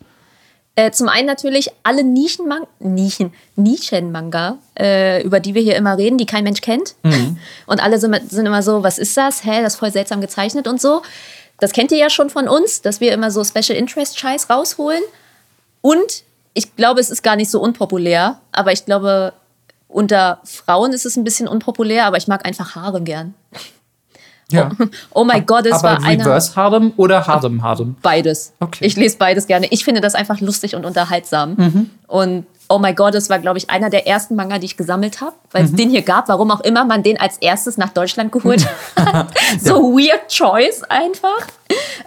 Äh, zum einen natürlich alle Nischenmanga, Nischen, Nischenmanga, äh, über die wir hier immer reden, die kein Mensch kennt. [laughs] Und alle sind, sind immer so, was ist das? Hä, das ist voll seltsam gezeichnet und so. Das kennt ihr ja schon von uns, dass wir immer so Special Interest Scheiß rausholen. Und ich glaube, es ist gar nicht so unpopulär, aber ich glaube, unter Frauen ist es ein bisschen unpopulär, aber ich mag einfach Haare gern. Ja. Oh mein Gott, es aber war einer. Reverse Harem oder Harem Harem? Beides. Okay. Ich lese beides gerne. Ich finde das einfach lustig und unterhaltsam. Mhm. Und oh my God, es war, glaube ich, einer der ersten Manga, die ich gesammelt habe, weil Mhm. es den hier gab, warum auch immer man den als erstes nach Deutschland geholt [laughs] hat. so weird choice einfach.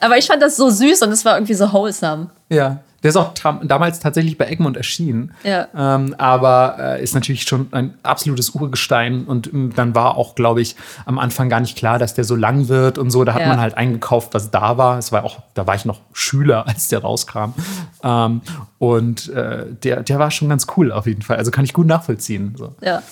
Aber ich fand das so süß und es war irgendwie so wholesome. Ja. Der ist auch damals tatsächlich bei Egmont erschienen. Ja. Ähm, aber äh, ist natürlich schon ein absolutes Urgestein. Und ähm, dann war auch, glaube ich, am Anfang gar nicht klar, dass der so lang wird und so. Da hat Ja. man halt eingekauft, was da war. Es war auch, da war ich noch Schüler, [laughs] als der rauskam. Ähm, und äh, der, der war schon ganz cool auf jeden Fall. Also kann ich gut nachvollziehen. So. Ja.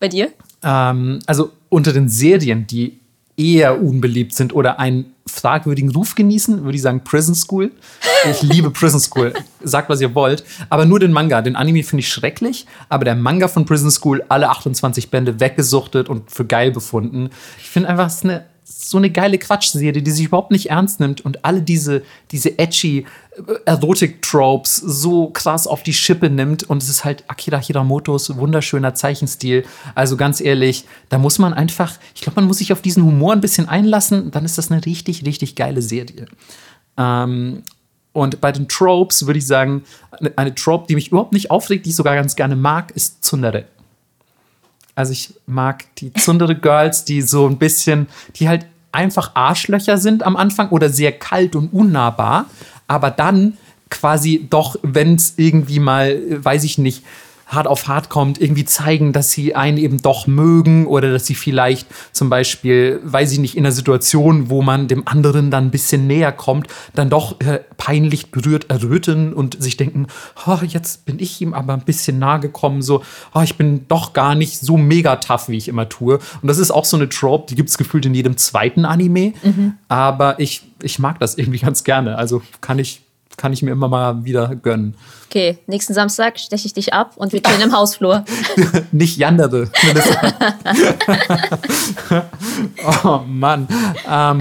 Bei dir? Ähm, also unter den Serien, die eher unbeliebt sind oder einen fragwürdigen Ruf genießen, würde ich sagen Prison School. Ich liebe Prison School. Sagt, was ihr wollt. Aber nur den Manga. Den Anime finde ich schrecklich. Aber der Manga von Prison School, alle 28 Bände weggesuchtet und für geil befunden. Ich finde einfach, es ist eine, so eine geile Quatschserie, die sich überhaupt nicht ernst nimmt und alle diese, diese edgy äh, Erotik-Tropes so krass auf die Schippe nimmt. Und es ist halt Akira Hiramotos wunderschöner Zeichenstil. Also ganz ehrlich, da muss man einfach, ich glaube, man muss sich auf diesen Humor ein bisschen einlassen. Dann ist das eine richtig, richtig geile Serie. Ähm, und bei den Tropes würde ich sagen, eine, eine Trope, die mich überhaupt nicht aufregt, die ich sogar ganz gerne mag, ist Tsundere. Also ich mag die Tsundere Girls, die so ein bisschen, die halt einfach Arschlöcher sind am Anfang oder sehr kalt und unnahbar, aber dann quasi doch, wenn es irgendwie mal, äh, weiß ich nicht, hart auf hart kommt, irgendwie zeigen, dass sie einen eben doch mögen oder dass sie vielleicht zum Beispiel, weiß ich nicht, in einer Situation, wo man dem anderen dann ein bisschen näher kommt, dann doch äh, peinlich berührt erröten und sich denken, oh, jetzt bin ich ihm aber ein bisschen nahe gekommen, so, oh, ich bin doch gar nicht so mega tough, wie ich immer tue. Und das ist auch so eine Trope, die gibt es gefühlt in jedem zweiten Anime, aber ich, ich mag das irgendwie [laughs] ganz gerne, also kann ich, kann ich mir immer mal wieder gönnen. Okay, nächsten Samstag steche ich dich ab und wir chillen im [laughs] Hausflur. [laughs] Nicht. Melissa. [laughs] oh Mann. Ähm,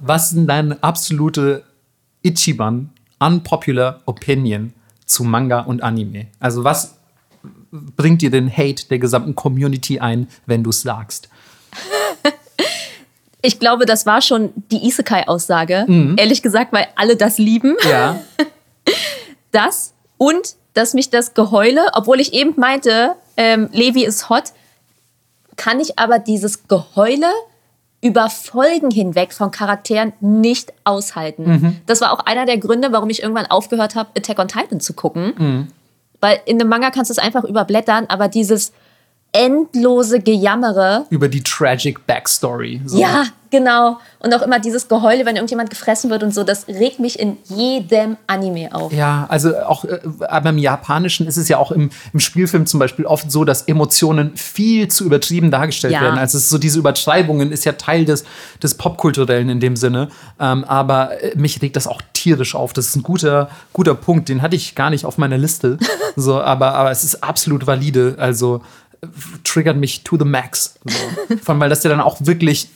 was ist denn deine absolute Ichiban, unpopular Opinion zu Manga und Anime? Also was bringt dir den Hate der gesamten Community ein, wenn du es sagst? Ich glaube, das war schon die Isekai-Aussage. Mhm. Ehrlich gesagt, weil alle das lieben. Ja. [laughs] Das und dass mich das Geheule, obwohl ich eben meinte, ähm, Levi ist hot, kann ich aber dieses Geheule über Folgen hinweg von Charakteren nicht aushalten. Das war auch einer der Gründe, warum ich irgendwann aufgehört habe, Attack on Titan zu gucken. Weil in einem Manga kannst du es einfach überblättern, aber dieses endlose Gejammere Über die tragic Backstory. So. ja, genau. Und auch immer dieses Geheule, wenn irgendjemand gefressen wird und so, das regt mich in jedem Anime auf. Ja, also auch, äh, aber im Japanischen ist es ja auch im, im Spielfilm zum Beispiel oft so, dass Emotionen viel zu übertrieben dargestellt Ja. werden. Also es ist so diese Übertreibungen ist ja Teil des, des Popkulturellen in dem Sinne. Ähm, aber äh, mich regt das auch tierisch auf. Das ist ein guter, guter Punkt. Den hatte ich gar nicht auf meiner Liste. [laughs] so, aber, aber es ist absolut valide. Also triggert mich to the max. So. Vor allem, weil das ja dann auch wirklich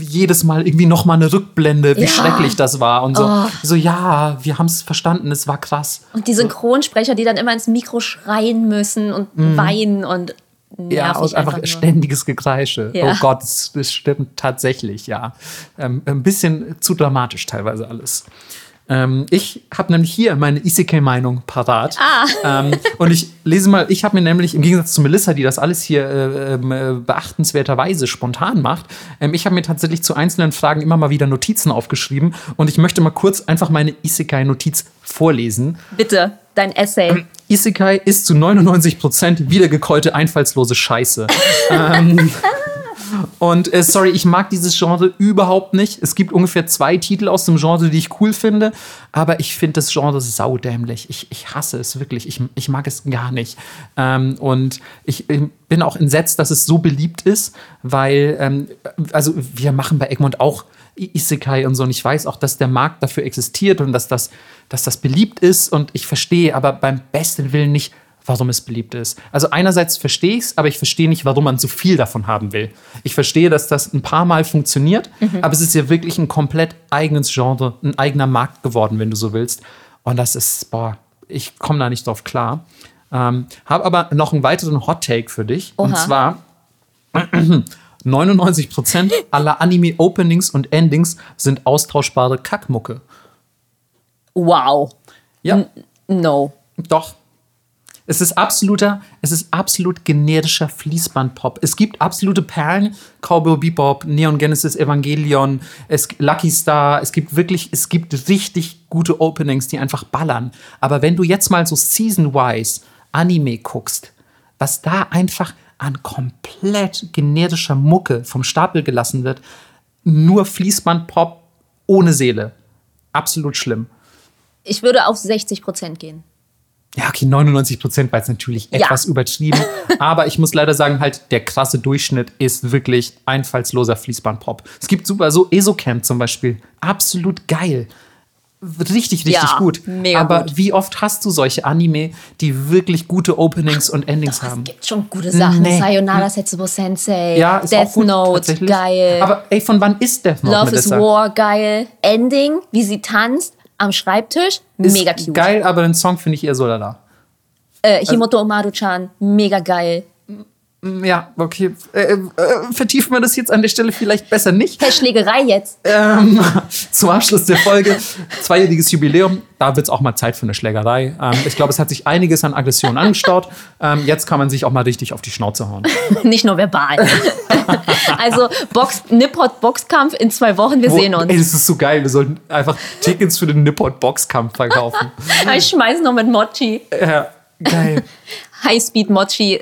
jedes Mal irgendwie noch mal eine Rückblende, wie Ja. schrecklich das war und so. Oh. So, ja, wir haben es verstanden, es war krass. Und die Synchronsprecher, die dann immer ins Mikro schreien müssen und weinen und nervig. Ja, und einfach nur. ständiges Gekreische. Ja. Oh Gott, das, das stimmt tatsächlich, ja. Ähm, ein bisschen zu dramatisch teilweise alles. Ähm, ich habe nämlich hier meine Isekai-Meinung parat. Ähm, und ich lese mal, ich habe mir nämlich, im Gegensatz zu Melissa, die das alles hier äh, ähm, äh, beachtenswerterweise spontan macht, ähm, ich habe mir tatsächlich zu einzelnen Fragen immer mal wieder Notizen aufgeschrieben. Und ich möchte mal kurz einfach meine Isekai-Notiz vorlesen. Bitte, dein Essay. Isekai ist zu 99% wiedergekeulte, einfallslose Scheiße. ähm, [laughs] und äh, sorry, ich mag dieses Genre überhaupt nicht. Es gibt ungefähr zwei Titel aus dem Genre, die ich cool finde, aber ich finde das Genre saudämlich. Ich, ich hasse es wirklich. Ich, ich mag es gar nicht. Ähm, und ich, ich bin auch entsetzt, dass es so beliebt ist, weil, ähm, also wir machen bei Egmont auch Isekai und so. Und ich weiß auch, dass der Markt dafür existiert und dass das, dass das beliebt ist. Und ich verstehe aber beim besten Willen nicht, warum es beliebt ist. Also einerseits verstehe ich es, aber ich verstehe nicht, warum man so viel davon haben will. Ich verstehe, dass das ein paar Mal funktioniert, aber es ist ja wirklich ein komplett eigenes Genre, ein eigener Markt geworden, wenn du so willst. Und das ist, boah, ich komme da nicht drauf klar. Ähm, Habe aber noch einen weiteren Hot Take für dich. Und Oha. zwar [clears throat] 99% aller Anime-Openings und Endings sind austauschbare Kackmucke. Wow. Ja, No. doch. Es ist absoluter, es ist absolut generischer Fließbandpop. Es gibt absolute Perlen, Cowboy Bebop, Neon Genesis Evangelion, es, Lucky Star. Es gibt wirklich, es gibt richtig gute Openings, die einfach ballern. Aber wenn du jetzt mal so season-wise Anime guckst, was da einfach an komplett generischer Mucke vom Stapel gelassen wird, nur Fließbandpop ohne Seele. Absolut schlimm. Ich würde auf 60 Prozent gehen. Ja, okay, 99 Prozent war jetzt natürlich Ja. etwas übertrieben. [laughs] aber ich muss leider sagen, halt, der krasse Durchschnitt ist wirklich einfallsloser Fließbandpop. Es gibt super, so ESO-Camp zum Beispiel. Absolut geil. Richtig, richtig Ja, gut. mega aber gut. wie oft hast du solche Anime, die wirklich gute Openings und Endings haben? Es gibt schon gute Sachen. Nee. Sayonara Setsubo Sensei, Ja, ist Death auch gut, Note, geil. Aber ey, von wann ist Death Note, Love is Melissa? War, geil. Ending, wie sie tanzt am Schreibtisch, Ist mega cute. Geil, aber den Song finde ich eher so lala. Äh, Himoto Omaru-chan, mega geil. Ja, okay. Äh, äh, vertiefen wir das jetzt an der Stelle vielleicht besser nicht. Hey, Schlägerei jetzt. Ähm, [laughs] zum Abschluss der Folge, zweijähriges Jubiläum, da wird es auch mal Zeit für eine Schlägerei. Ähm, ich glaube, es hat sich einiges an Aggression angestaut. Ähm, jetzt kann man sich auch mal richtig auf die Schnauze hauen. [laughs] Nicht nur verbal. [laughs] also Box, Nippot Boxkampf in zwei Wochen, wir Wo- sehen uns. Ey, das ist so geil. Wir sollten einfach Tickets für den Nippot-Boxkampf verkaufen. Ich schmeiß noch mit Mochi. äh, geil. Highspeed Mochi.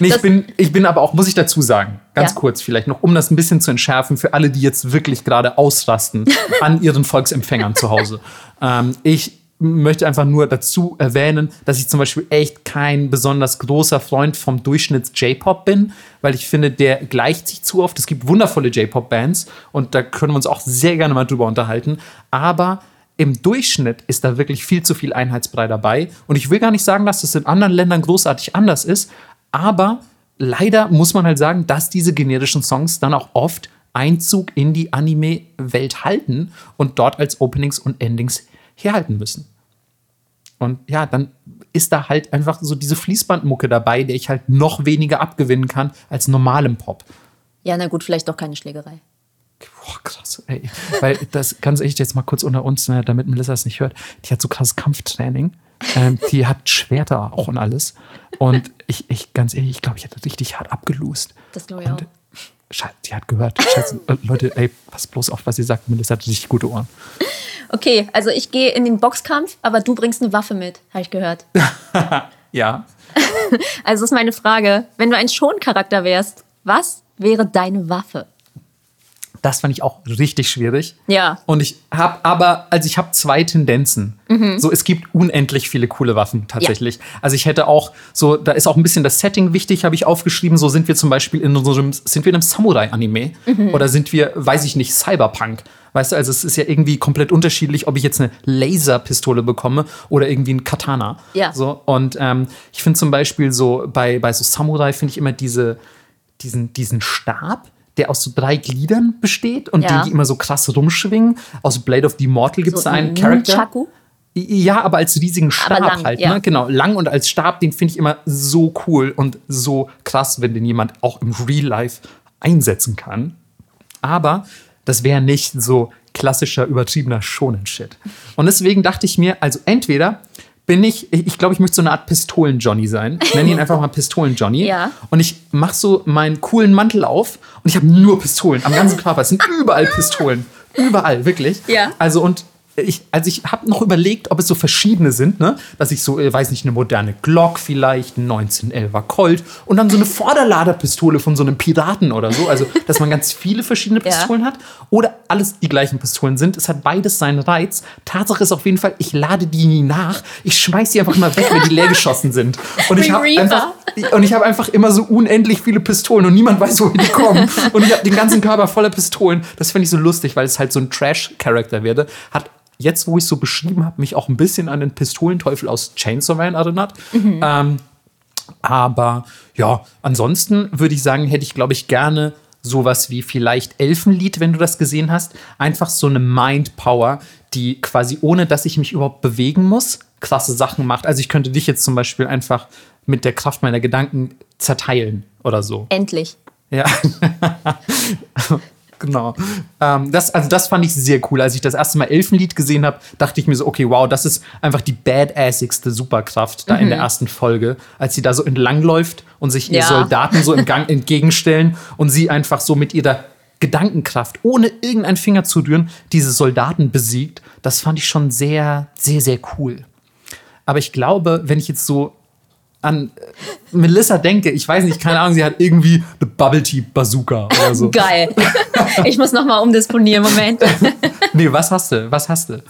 Nee, ich, bin, ich bin aber auch, muss ich dazu sagen, ganz Ja. kurz vielleicht noch, um das ein bisschen zu entschärfen für alle, die jetzt wirklich gerade ausrasten [laughs] an ihren Volksempfängern zu Hause. Ähm, ich möchte einfach nur dazu erwähnen, dass ich zum Beispiel echt kein besonders großer Freund vom Durchschnitts-J-Pop bin, weil ich finde, der gleicht sich zu oft. Es gibt wundervolle J-Pop-Bands und da können wir uns auch sehr gerne mal drüber unterhalten. Aber im Durchschnitt ist da wirklich viel zu viel Einheitsbrei dabei. Und ich will gar nicht sagen, dass das in anderen Ländern großartig anders ist, aber leider muss man halt sagen, dass diese generischen Songs dann auch oft Einzug in die Anime-Welt halten und dort als Openings und Endings herhalten müssen. Und ja, dann ist da halt einfach so diese Fließbandmucke dabei, der ich halt noch weniger abgewinnen kann als normalem Pop. Ja, na gut, vielleicht doch keine Schlägerei. Boah, krass, ey. Weil das ganz echt jetzt mal kurz unter uns, ne, damit Melissa es nicht hört. Die hat so krasses Kampftraining. Ähm, die hat Schwerter auch und alles. Und ich, ich ganz ehrlich, ich glaube, ich hätte richtig hart abgelost. Das glaube ich auch. Und Scheiße, die hat gehört. Scheiße, Leute, ey, pass bloß auf, was ihr sagt. Melissa hat richtig gute Ohren. Okay, also ich gehe in den Boxkampf, aber du bringst eine Waffe mit, habe ich gehört. [laughs] Ja. [laughs] Also ist meine Frage, wenn du ein Schon-Charakter wärst, was wäre deine Waffe? Das fand ich auch richtig schwierig. Ja. Und ich habe aber, also ich habe zwei Tendenzen. So, es gibt unendlich viele coole Waffen tatsächlich. Also ich hätte auch, so, da ist auch ein bisschen das Setting wichtig, habe ich aufgeschrieben. So sind wir zum Beispiel in unserem, sind wir in einem Samurai-Anime oder sind wir, weiß ich nicht, Cyberpunk. Weißt du, also es ist ja irgendwie komplett unterschiedlich, ob ich jetzt eine Laserpistole bekomme oder irgendwie ein Katana. Ja. So, und ähm, ich finde zum Beispiel so, bei, bei so Samurai finde ich immer diese, diesen, diesen Stab, der aus so drei Gliedern besteht und Ja. den die immer so krass rumschwingen. Aus Blade of the Immortal gibt es So einen ein Charakter. Nunchaku? Ja, aber als riesigen Stab lang, halt, ja. ne? Genau, lang und als Stab, den finde ich immer so cool und so krass, wenn den jemand auch im Real Life einsetzen kann. Aber das wäre nicht so klassischer, übertriebener Shonen-Shit. Und deswegen dachte ich mir, also entweder bin ich, ich glaube, ich möchte so eine Art Pistolen-Johnny sein. Ich nenne ihn einfach mal Pistolen-Johnny. Ja. Und ich mache so meinen coolen Mantel auf und ich habe nur Pistolen am ganzen Körper. Es sind überall Pistolen. Überall, wirklich. Ja. Also und ich, also ich habe noch überlegt, ob es so verschiedene sind, ne? Dass ich so, äh, weiß nicht, eine moderne Glock vielleicht, ein 1911er Colt und dann so eine Vorderladerpistole von so einem Piraten oder so. Also, [laughs] dass man ganz viele verschiedene Ja. Pistolen hat. Oder alles die gleichen Pistolen sind. Es hat beides seinen Reiz. Tatsache ist auf jeden Fall, ich lade die nie nach. Ich schmeiß die einfach mal weg, wenn die leer geschossen sind. Und ich habe einfach und ich habe einfach immer so unendlich viele Pistolen und niemand weiß, wohin die kommen. Und ich habe den ganzen Körper voller Pistolen. Das finde ich so lustig, weil es halt so ein Trash-Charakter werde. Hat jetzt, wo ich es so beschrieben habe, mich auch ein bisschen an den Pistolenteufel aus Chainsaw Man erinnert. Ähm, aber ja, ansonsten würde ich sagen, hätte ich, glaube ich, gerne sowas wie vielleicht Elfenlied, wenn du das gesehen hast. Einfach so eine Mind-Power, die quasi ohne, dass ich mich überhaupt bewegen muss, krasse Sachen macht. Also ich könnte dich jetzt zum Beispiel einfach mit der Kraft meiner Gedanken zerteilen oder so. Endlich. Ja. [laughs] Genau. Ähm, das, also das fand ich sehr cool. Als ich das erste Mal Elfenlied gesehen habe, dachte ich mir so, okay, wow, das ist einfach die badassigste Superkraft da in Mhm. der ersten Folge, als sie da so entlangläuft und sich ihr Ja. Soldaten so im Gang [laughs] entgegenstellen und sie einfach so mit ihrer Gedankenkraft, ohne irgendeinen Finger zu rühren, diese Soldaten besiegt. Das fand ich schon sehr, sehr, sehr cool. Aber ich glaube, wenn ich jetzt so an äh, Melissa denke, ich weiß nicht, keine Ahnung, sie hat irgendwie eine Bubble Tea Bazooka oder so. Geil. [laughs] Ich muss nochmal umdisponieren, Moment. Nee, was hast du? Was hast du?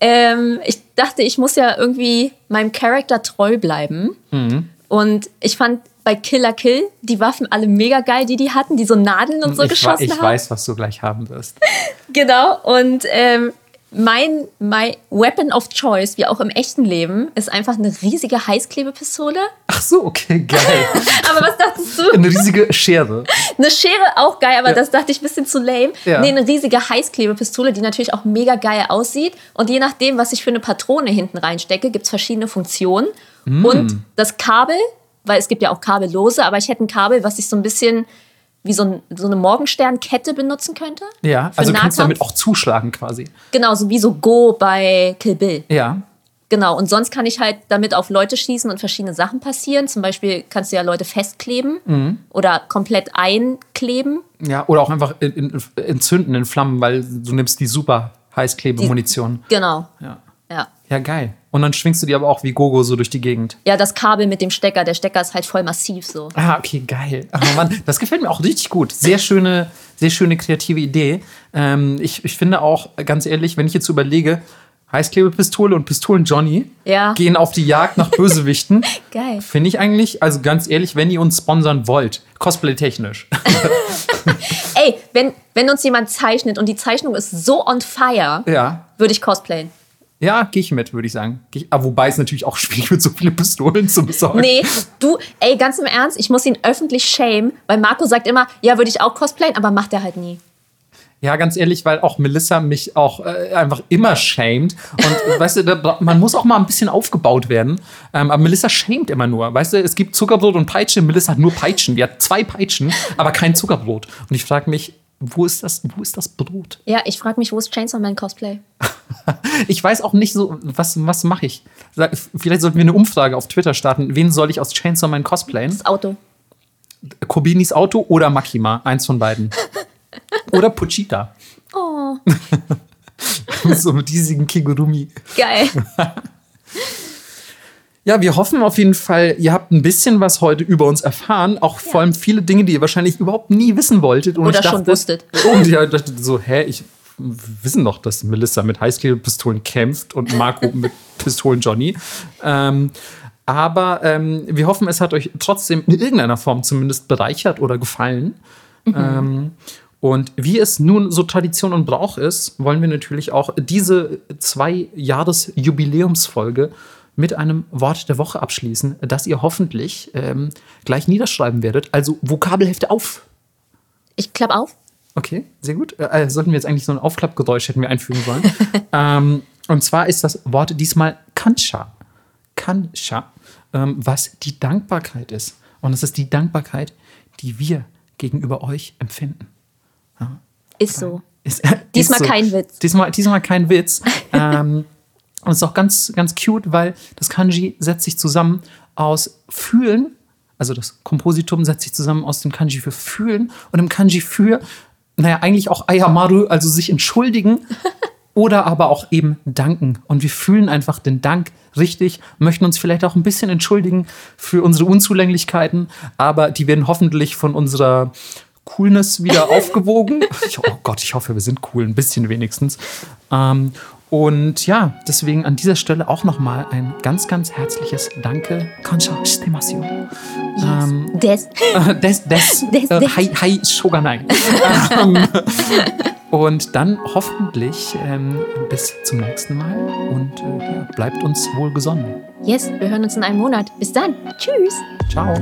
Ähm, ich dachte, ich muss ja irgendwie meinem Charakter treu bleiben. Und ich fand bei Killer Kill die Waffen alle mega geil, die die hatten, die so Nadeln und so ich geschossen ich haben. weiß, was du gleich haben wirst. [laughs] Genau. Und ähm, mein, mein Weapon of Choice, wie auch im echten Leben, ist einfach eine riesige Heißklebepistole. Ach so, okay, geil. [laughs] Aber was dachtest du? Eine riesige Schere. Eine Schere auch geil, aber Ja. das dachte ich ein bisschen zu lame. Ja. Nee, eine riesige Heißklebepistole, die natürlich auch mega geil aussieht. Und je nachdem, was ich für eine Patrone hinten reinstecke, gibt es verschiedene Funktionen. Mm. Und das Kabel, weil es gibt ja auch kabellose, aber ich hätte ein Kabel, was ich so ein bisschen wie so, ein, so eine Morgensternkette benutzen könnte. Ja, also du kannst Nahkampf. damit auch zuschlagen quasi. Genau, so wie so Go bei Kill Bill. Ja. Genau, und sonst kann ich halt damit auf Leute schießen und verschiedene Sachen passieren. Zum Beispiel kannst du ja Leute festkleben Mhm. oder komplett einkleben. Ja, oder auch einfach in, in, entzünden in Flammen, weil du nimmst die super Heißklebemunition. Genau. Ja. Ja. Ja, geil. Und dann schwingst du die aber auch wie Gogo so durch die Gegend. Ja, das Kabel mit dem Stecker. Der Stecker ist halt voll massiv so. Ah, okay, geil. Ach Mann, das gefällt mir auch richtig gut. Sehr schöne, sehr schöne kreative Idee. Ähm, ich, ich finde auch, ganz ehrlich, wenn ich jetzt überlege, Heißklebepistole und Pistolen Johnny Ja. gehen auf die Jagd nach Bösewichten. [laughs] Geil. Finde ich eigentlich, also ganz ehrlich, wenn ihr uns sponsern wollt, Cosplay-technisch. [laughs] Ey, wenn, wenn uns jemand zeichnet und die Zeichnung ist so on fire, ja. würde ich cosplayen. Ja, gehe ich mit, würde ich sagen. Ich, aber wobei es natürlich auch [laughs] schwierig wird, so viele Pistolen zu besorgen. Nee, du, ey, ganz im Ernst, ich muss ihn öffentlich shame, weil Marco sagt immer, ja, würde ich auch cosplayen, aber macht er halt nie. Ja, ganz ehrlich, weil auch Melissa mich auch äh, einfach immer shamed. Und weißt du, da, man muss auch mal ein bisschen aufgebaut werden. Ähm, aber Melissa shamed immer nur. Weißt du, es gibt Zuckerbrot und Peitsche. Melissa hat nur Peitschen. Die hat zwei Peitschen, aber kein Zuckerbrot. Und ich frage mich, wo ist das, wo ist das Brot? [laughs] Ja, ich frage mich, wo ist Chainsaw Man Cosplay? Ich weiß auch nicht so, was, was mache ich? Vielleicht sollten wir eine Umfrage auf Twitter starten. Wen soll ich aus Chainsaw Man cosplayen? Das Auto. Kobinis Auto oder Makima? Eins von beiden. [laughs] Oder Puchita. Oh, [laughs] so mit diesem Kigurumi. geil. Ja, wir hoffen auf jeden Fall, ihr habt ein bisschen was heute über uns erfahren. Auch vor allem viele Dinge, die ihr wahrscheinlich überhaupt nie wissen wolltet. Und Oder ich schon dachte, wusstet. Und ja, dachte so, hä, ich wissen doch, dass Melissa mit Heißklebepistolen kämpft und Marco [laughs] mit Pistolen Johnny. Ähm, aber ähm, wir hoffen, es hat euch trotzdem in irgendeiner Form zumindest bereichert oder gefallen. Ähm, und wie es nun so Tradition und Brauch ist, wollen wir natürlich auch diese zwei Jahres-Jubiläumsfolge mit einem Wort der Woche abschließen, das ihr hoffentlich ähm, gleich niederschreiben werdet. Also Vokabelhefte auf. Ich klapp auf. Okay, sehr gut. Äh, sollten wir jetzt eigentlich so ein Aufklappgeräusch hätten wir einfügen sollen. [laughs] ähm, und zwar ist das Wort diesmal Kancha. Kancha, ähm, was die Dankbarkeit ist. Und es ist die Dankbarkeit, die wir gegenüber euch empfinden. Ist so. Ist, [laughs] Diesmal ist kein Witz. Diesmal, diesmal kein Witz. [laughs] ähm, und es ist auch ganz, ganz cute, weil das Kanji setzt sich zusammen aus Fühlen, also das Kompositum setzt sich zusammen aus dem Kanji für Fühlen und dem Kanji für, naja, eigentlich auch Ayamaru, also sich entschuldigen [laughs] oder aber auch eben danken. Und wir fühlen einfach den Dank richtig, möchten uns vielleicht auch ein bisschen entschuldigen für unsere Unzulänglichkeiten, aber die werden hoffentlich von unserer Coolness wieder [laughs] aufgewogen. Ich, oh Gott, ich hoffe, wir sind cool, ein bisschen wenigstens. Ähm, und ja, deswegen an dieser Stelle auch nochmal ein ganz, ganz herzliches Danke. Kansha shitemasu. Ähm, Des. äh, [laughs] des, [laughs] des, Des, äh, des. hi, hi, shoganai. [laughs] ähm, und dann hoffentlich ähm, bis zum nächsten Mal und äh, ja, bleibt uns wohl gesonnen. Yes, wir hören uns in einem Monat. Bis dann. Tschüss. Ciao.